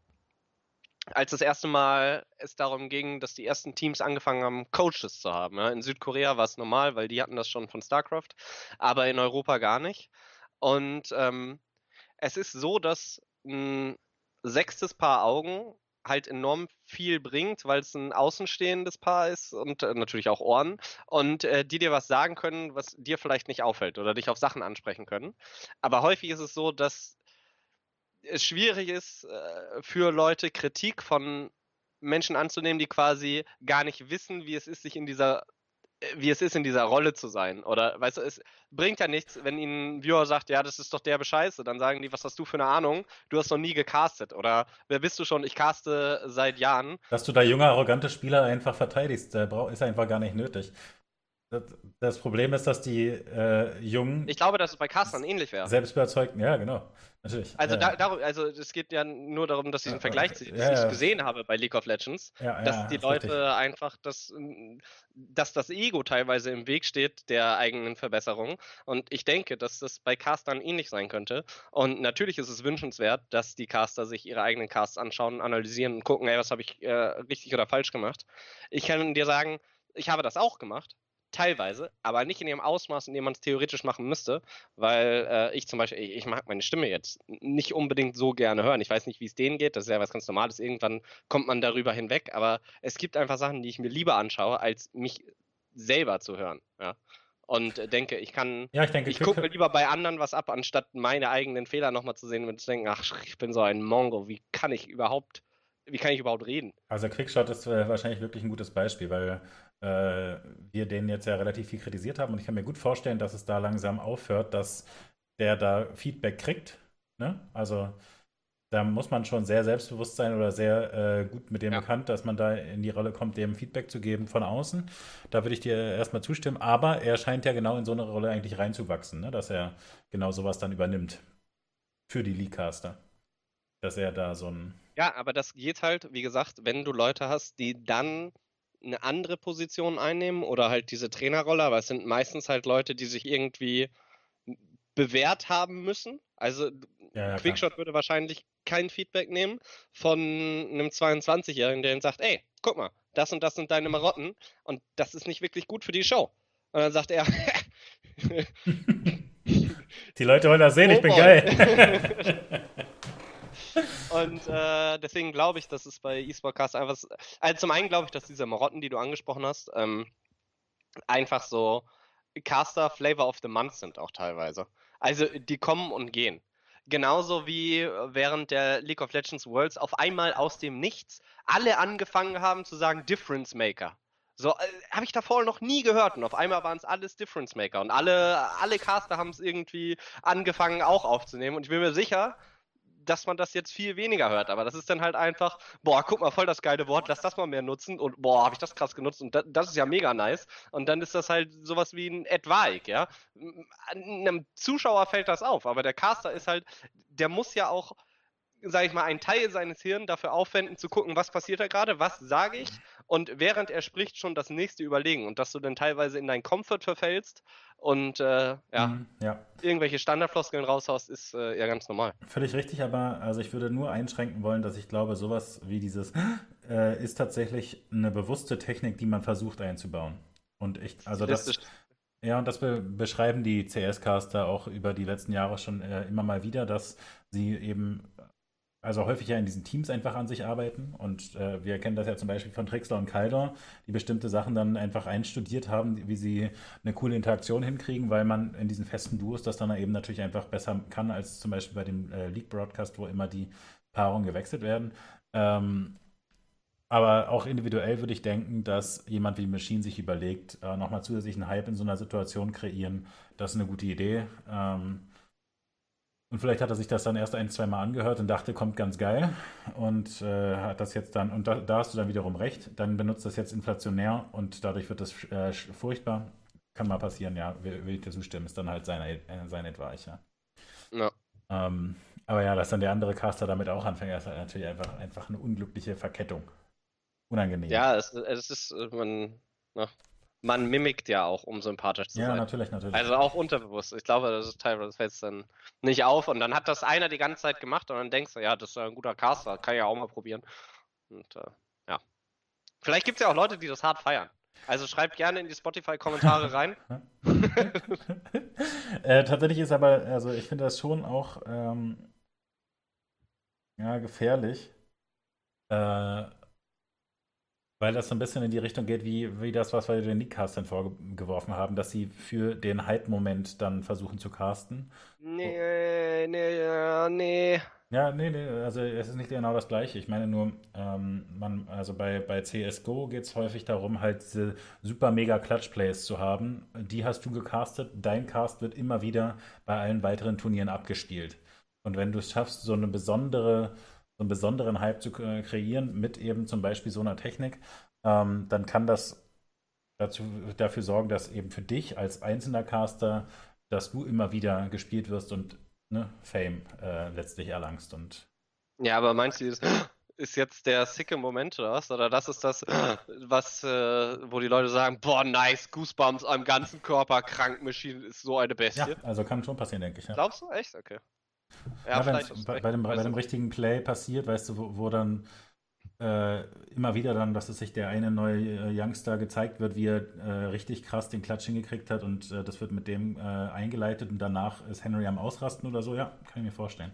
als das erste Mal es darum ging, dass die ersten Teams angefangen haben, Coaches zu haben. Ja. In Südkorea war es normal, weil die hatten das schon von StarCraft, aber in Europa gar nicht. Und ähm, es ist so, dass ein sechstes Paar Augen halt enorm viel bringt, weil es ein außenstehendes Paar ist und äh, natürlich auch Ohren und äh, die dir was sagen können, was dir vielleicht nicht auffällt oder dich auf Sachen ansprechen können. Aber häufig ist es so, dass es schwierig ist äh, für Leute Kritik von Menschen anzunehmen, die quasi gar nicht wissen, wie es ist, sich in dieser wie es ist, in dieser Rolle zu sein. Oder, weißt du, es bringt ja nichts, wenn ihnen ein Viewer sagt, ja, das ist doch der Bescheiße. Dann sagen die, was hast du für eine Ahnung? Du hast noch nie gecastet. Oder, wer bist du schon? Ich caste seit Jahren. Dass du da junge, arrogante Spieler einfach verteidigst, ist einfach gar nicht nötig. Das Problem ist, dass die äh, Jungen. Ich glaube, dass es bei Castern ähnlich wäre. Selbstüberzeugten, ja, genau. Natürlich. Also, ja. da, darum, also es geht ja nur darum, dass ich einen Vergleich ja, ja, gesehen habe bei League of Legends, dass die Leute richtig. einfach, dass, dass das Ego teilweise im Weg steht der eigenen Verbesserung. Und ich denke, dass das bei Castern ähnlich sein könnte. Und natürlich ist es wünschenswert, dass die Caster sich ihre eigenen Casts anschauen, analysieren und gucken, ey, was habe ich äh, richtig oder falsch gemacht. Ich kann dir sagen, ich habe das auch gemacht teilweise, aber nicht in dem Ausmaß, in dem man es theoretisch machen müsste, weil äh, ich zum Beispiel, ich, ich, mag meine Stimme jetzt nicht unbedingt so gerne hören. Ich weiß nicht, wie es denen geht, das ist ja was ganz Normales. Irgendwann kommt man darüber hinweg, aber es gibt einfach Sachen, die ich mir lieber anschaue, als mich selber zu hören. Ja? Und äh, denke, ich kann, ja, ich, denke, ich gucke mir lieber bei anderen was ab, anstatt meine eigenen Fehler nochmal zu sehen und zu denken, ach, ich bin so ein Mongo, wie kann ich überhaupt wie kann ich überhaupt reden? Also Quickshot ist äh, wahrscheinlich wirklich ein gutes Beispiel, weil äh, wir den jetzt ja relativ viel kritisiert haben. Und ich kann mir gut vorstellen, dass es da langsam aufhört, dass der da Feedback kriegt. Ne? Also da muss man schon sehr selbstbewusst sein oder sehr äh, gut mit dem ja. bekannt, dass man da in die Rolle kommt, dem Feedback zu geben von außen. Da würde ich dir erstmal zustimmen. Aber er scheint ja genau in so eine Rolle eigentlich reinzuwachsen, ne? dass er genau sowas dann übernimmt für die Leaguecaster. Dass er da so ein. Ja, aber das geht halt, wie gesagt, wenn du Leute hast, die dann eine andere Position einnehmen oder halt diese Trainerrolle, aber es sind meistens halt Leute, die sich irgendwie bewährt haben müssen. Also ja, ja, Quickshot klar. würde wahrscheinlich kein Feedback nehmen von einem 22-Jährigen, der ihm sagt, ey, guck mal, das und das sind deine Marotten und das ist nicht wirklich gut für die Show. Und dann sagt er, die Leute wollen das sehen, oh ich bin boy. geil. Und äh, deswegen glaube ich, dass es bei eSportcast einfach. Also zum einen glaube ich, dass diese Marotten, die du angesprochen hast, ähm, einfach so Caster Flavor of the Month sind auch teilweise. Also die kommen und gehen. Genauso wie während der League of Legends Worlds auf einmal aus dem Nichts alle angefangen haben zu sagen Difference Maker. So, äh, habe ich davor noch nie gehört und auf einmal waren es alles Difference Maker und alle, alle Caster haben es irgendwie angefangen auch aufzunehmen und ich bin mir sicher, dass man das jetzt viel weniger hört. Aber das ist dann halt einfach, boah, guck mal, voll das geile Wort, lass das mal mehr nutzen und boah, habe ich das krass genutzt und das, das, ist ja mega nice. Und dann ist das halt sowas wie ein Advaik, ja. Einem Zuschauer fällt das auf, aber der Caster ist halt, der muss ja auch sage ich mal, einen Teil seines Hirns dafür aufwenden, zu gucken, was passiert da gerade, was sage ich und während er spricht schon das nächste überlegen und dass du dann teilweise in dein Comfort verfällst und äh, ja, mhm, ja, irgendwelche Standardfloskeln raushaust, ist äh, ja ganz normal. Völlig richtig, aber also ich würde nur einschränken wollen, dass ich glaube, sowas wie dieses äh, ist tatsächlich eine bewusste Technik, die man versucht einzubauen. Und ich, also das, ja, und das be beschreiben die CS-Caster auch über die letzten Jahre schon äh, immer mal wieder, dass sie eben also häufig ja in diesen Teams einfach an sich arbeiten. Und äh, wir kennen das ja zum Beispiel von Trixler und Calder, die bestimmte Sachen dann einfach einstudiert haben, wie sie eine coole Interaktion hinkriegen, weil man in diesen festen Duos das dann eben natürlich einfach besser kann, als zum Beispiel bei dem äh, League-Broadcast, wo immer die Paarungen gewechselt werden. Ähm, aber auch individuell würde ich denken, dass jemand wie Machine sich überlegt, äh, nochmal zusätzlichen Hype in so einer Situation kreieren. Das ist eine gute Idee. Ähm, und vielleicht hat er sich das dann erst ein, zwei Mal angehört und dachte, kommt ganz geil. Und äh, hat das jetzt dann, und da, da, hast du dann wiederum recht, dann benutzt das jetzt inflationär und dadurch wird das äh, furchtbar. Kann mal passieren, ja, will, will ich dir zustimmen, ist dann halt sein, äh, sein Advice, ja. ja. Ähm, Aber ja, dass dann der andere Caster damit auch anfängt, ist halt natürlich einfach, einfach eine unglückliche Verkettung. Unangenehm. Ja, es, es ist, äh, man, na, man mimikt ja auch, um sympathisch zu ja, sein. Ja, natürlich, natürlich. Also auch unterbewusst. Ich glaube, das ist teilweise fällt dann nicht auf und dann hat das einer die ganze Zeit gemacht und dann denkst du, ja, das ist ein guter Caster, kann ich ja auch mal probieren. Und äh, ja. Vielleicht gibt es ja auch Leute, die das hart feiern. Also schreibt gerne in die Spotify-Kommentare rein. äh, tatsächlich ist aber, also ich finde das schon auch ähm, ja, gefährlich. Äh, weil das so ein bisschen in die Richtung geht, wie, wie das, was wir den League-Castern vorgeworfen haben, dass sie für den Hype-Moment dann versuchen zu casten. Nee, nee, nee. Ja, nee, nee, also es ist nicht genau das Gleiche. Ich meine nur, ähm, man, also bei, bei CSGO geht es häufig darum, halt diese super mega Clutch-Plays zu haben. Die hast du gecastet, dein Cast wird immer wieder bei allen weiteren Turnieren abgespielt. Und wenn du es schaffst, so eine besondere so einen besonderen Hype zu kreieren mit eben zum Beispiel so einer Technik, ähm, dann kann das dazu, dafür sorgen, dass eben für dich als einzelner Caster, dass du immer wieder gespielt wirst und ne, Fame äh, letztlich erlangst. Und ja, aber meinst du, das ist jetzt der sicke Moment oder was? Oder das ist das, was, äh, wo die Leute sagen, boah, nice, Goosebumps am ganzen Körper, krank, Machine ist so eine Bestie. Ja, also kann schon passieren, denke ich. Ja. Glaubst du? Echt? Okay. Ja, ja bei, bei, dem, bei dem richtigen Play passiert, weißt du, wo, wo dann äh, immer wieder dann, dass es sich der eine neue äh, Youngster gezeigt wird, wie er äh, richtig krass den Klatsch hingekriegt hat und äh, das wird mit dem äh, eingeleitet und danach ist Henry am Ausrasten oder so, ja, kann ich mir vorstellen.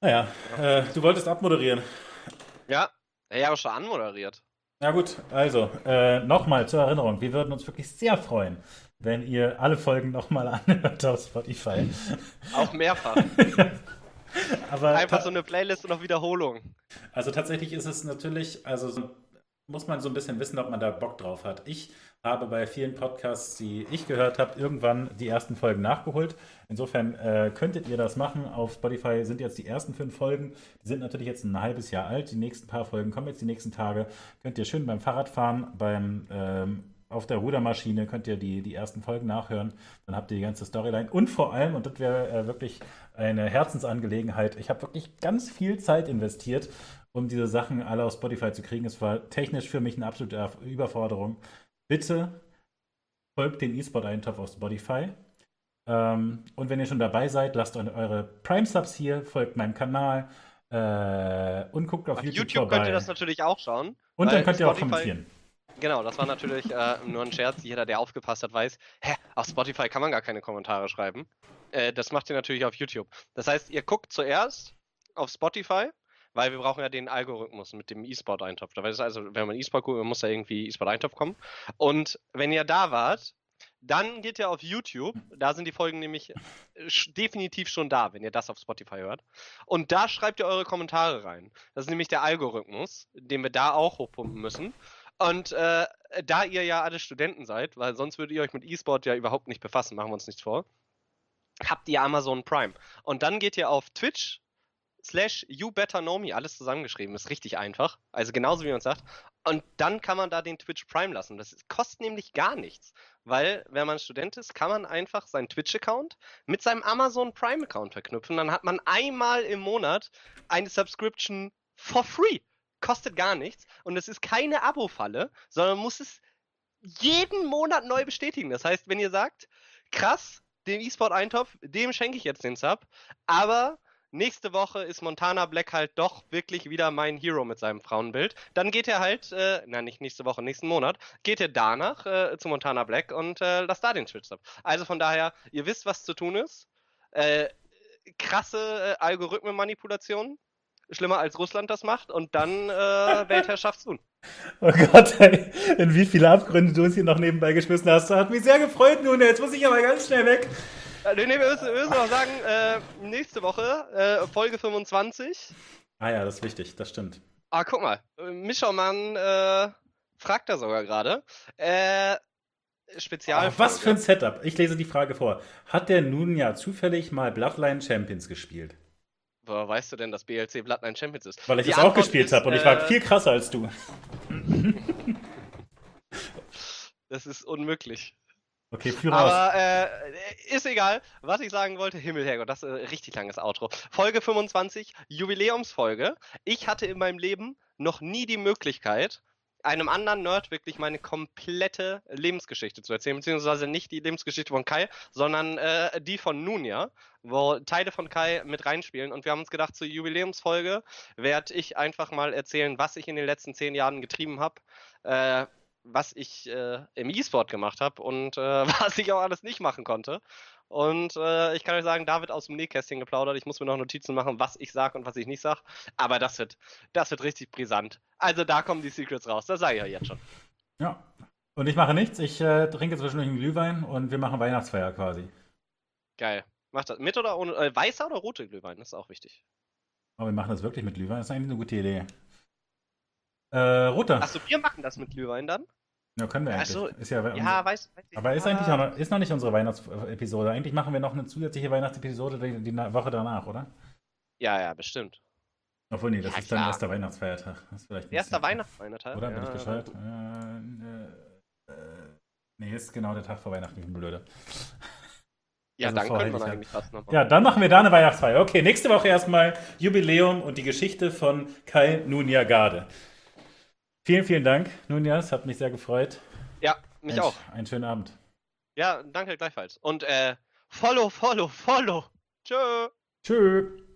Naja, äh, du wolltest abmoderieren. Ja, ich habe schon anmoderiert. Ja gut, also nochmal zur Erinnerung, wir würden uns wirklich sehr freuen, wenn ihr alle Folgen nochmal anhört auf Spotify. Auch mehrfach. Aber Einfach so eine Playlist und noch Wiederholung. Also tatsächlich ist es natürlich, also so, muss man so ein bisschen wissen, ob man da Bock drauf hat. Ich habe bei vielen Podcasts, die ich gehört habe, irgendwann die ersten Folgen nachgeholt. Insofern äh, könntet ihr das machen. Auf Spotify sind jetzt die ersten fünf Folgen. Die sind natürlich jetzt ein halbes Jahr alt. Die nächsten paar Folgen kommen jetzt die nächsten Tage. Könnt ihr schön beim Fahrradfahren, beim ähm, auf der Rudermaschine könnt ihr die, die ersten Folgen nachhören. Dann habt ihr die ganze Storyline. Und vor allem, und das wäre äh, wirklich eine Herzensangelegenheit, ich habe wirklich ganz viel Zeit investiert, um diese Sachen alle auf Spotify zu kriegen. Es war technisch für mich eine absolute Überforderung. Bitte folgt den E-Sport-Eintopf auf Spotify. Ähm, und wenn ihr schon dabei seid, lasst eure Prime-Subs hier, folgt meinem Kanal äh, und guckt auf, auf YouTube, YouTube vorbei. könnt ihr das natürlich auch schauen. Und dann könnt ihr auch kommentieren. Genau, das war natürlich äh, nur ein Scherz. Jeder, der aufgepasst hat, weiß, hä, auf Spotify kann man gar keine Kommentare schreiben. Äh, das macht ihr natürlich auf YouTube. Das heißt, ihr guckt zuerst auf Spotify, weil wir brauchen ja den Algorithmus mit dem E-Sport-Eintopf. Also, wenn man E-Sport guckt, muss da irgendwie E-Sport-Eintopf kommen. Und wenn ihr da wart, dann geht ihr auf YouTube. Da sind die Folgen nämlich äh, definitiv schon da, wenn ihr das auf Spotify hört. Und da schreibt ihr eure Kommentare rein. Das ist nämlich der Algorithmus, den wir da auch hochpumpen müssen. Und äh, da ihr ja alle Studenten seid, weil sonst würdet ihr euch mit E-Sport ja überhaupt nicht befassen, machen wir uns nichts vor, habt ihr Amazon Prime. Und dann geht ihr auf Twitch slash you better know me, alles zusammengeschrieben, ist richtig einfach. Also genauso wie man sagt. Und dann kann man da den Twitch Prime lassen. Das kostet nämlich gar nichts. Weil, wenn man Student ist, kann man einfach seinen Twitch-Account mit seinem Amazon Prime-Account verknüpfen. Dann hat man einmal im Monat eine Subscription for free kostet gar nichts und es ist keine Abo-Falle, sondern muss es jeden Monat neu bestätigen. Das heißt, wenn ihr sagt, krass, dem E-Sport-Eintopf, dem schenke ich jetzt den Sub, aber nächste Woche ist Montana Black halt doch wirklich wieder mein Hero mit seinem Frauenbild, dann geht er halt, äh, na nicht nächste Woche, nächsten Monat, geht er danach äh, zu Montana Black und äh, lasst da den Twitch-Sub. Also von daher, ihr wisst, was zu tun ist. Äh, krasse äh, Algorithmenmanipulationen schlimmer als Russland das macht und dann äh, Weltherrschaft tun. Oh Gott, ey, in wie viele Abgründe du uns hier noch nebenbei geschmissen hast. Hat mich sehr gefreut, nun. Jetzt muss ich aber ganz schnell weg. Äh, nee, nee, wir müssen, wir müssen noch sagen, äh, nächste Woche, äh, Folge 25. Ah ja, das ist wichtig, das stimmt. Ah, guck mal, Mischermann äh, fragt da sogar gerade. Äh, Spezial. Oh, was für ein Setup. Ich lese die Frage vor. Hat der nun ja zufällig mal Bloodline Champions gespielt? Woher weißt du denn, dass BLC Bloodline Champions ist? Weil ich es auch gespielt habe und ich war äh, viel krasser als du. das ist unmöglich. Okay, führe Aber äh, ist egal. Was ich sagen wollte, Himmel, Herrgott, das ist ein richtig langes Outro. Folge 25, Jubiläumsfolge. Ich hatte in meinem Leben noch nie die Möglichkeit, einem anderen Nerd wirklich meine komplette Lebensgeschichte zu erzählen, beziehungsweise nicht die Lebensgeschichte von Kai, sondern äh, die von Nunia, wo Teile von Kai mit reinspielen. Und wir haben uns gedacht, zur Jubiläumsfolge werde ich einfach mal erzählen, was ich in den letzten zehn Jahren getrieben habe. Äh, was ich äh, im E-Sport gemacht habe und äh, was ich auch alles nicht machen konnte. Und äh, ich kann euch sagen, David aus dem Nähkästchen geplaudert. Ich muss mir noch Notizen machen, was ich sage und was ich nicht sage. Aber das wird, das wird richtig brisant. Also da kommen die Secrets raus. Das sage ich ja jetzt schon. Ja. Und ich mache nichts. Ich äh, trinke zwischendurch einen Glühwein und wir machen Weihnachtsfeier quasi. Geil. Macht das mit oder ohne? Äh, weißer oder rote Glühwein? Das ist auch wichtig. Aber wir machen das wirklich mit Glühwein. Das ist eigentlich eine gute Idee. Äh, roter. Achso, wir machen das mit Glühwein dann? Ja, können wir eigentlich. So, ist ja, ja weiß, weiß Aber ist eigentlich noch, ist noch nicht unsere Weihnachtsepisode. Eigentlich machen wir noch eine zusätzliche Weihnachtsepisode die, die Woche danach, oder? Ja, ja, bestimmt. Obwohl, nee, das ja, ist klar. dann erster Weihnachtsfeiertag. erster Weihnachtsfeiertag? Oder? Ja, Bin ich bescheuert? Äh, äh, nee, ist genau der Tag vor Weihnachten, ich bin blöde. Ja, also dann können wir eigentlich fast noch machen. Ja, dann machen wir da eine Weihnachtsfeier. Okay, nächste Woche erstmal Jubiläum und die Geschichte von Kai Nunjagade. Vielen, vielen Dank, Nunja. Es hat mich sehr gefreut. Ja, mich Mensch, auch. Einen schönen Abend. Ja, danke gleichfalls. Und äh, follow, follow, follow. Tschö. Tschö.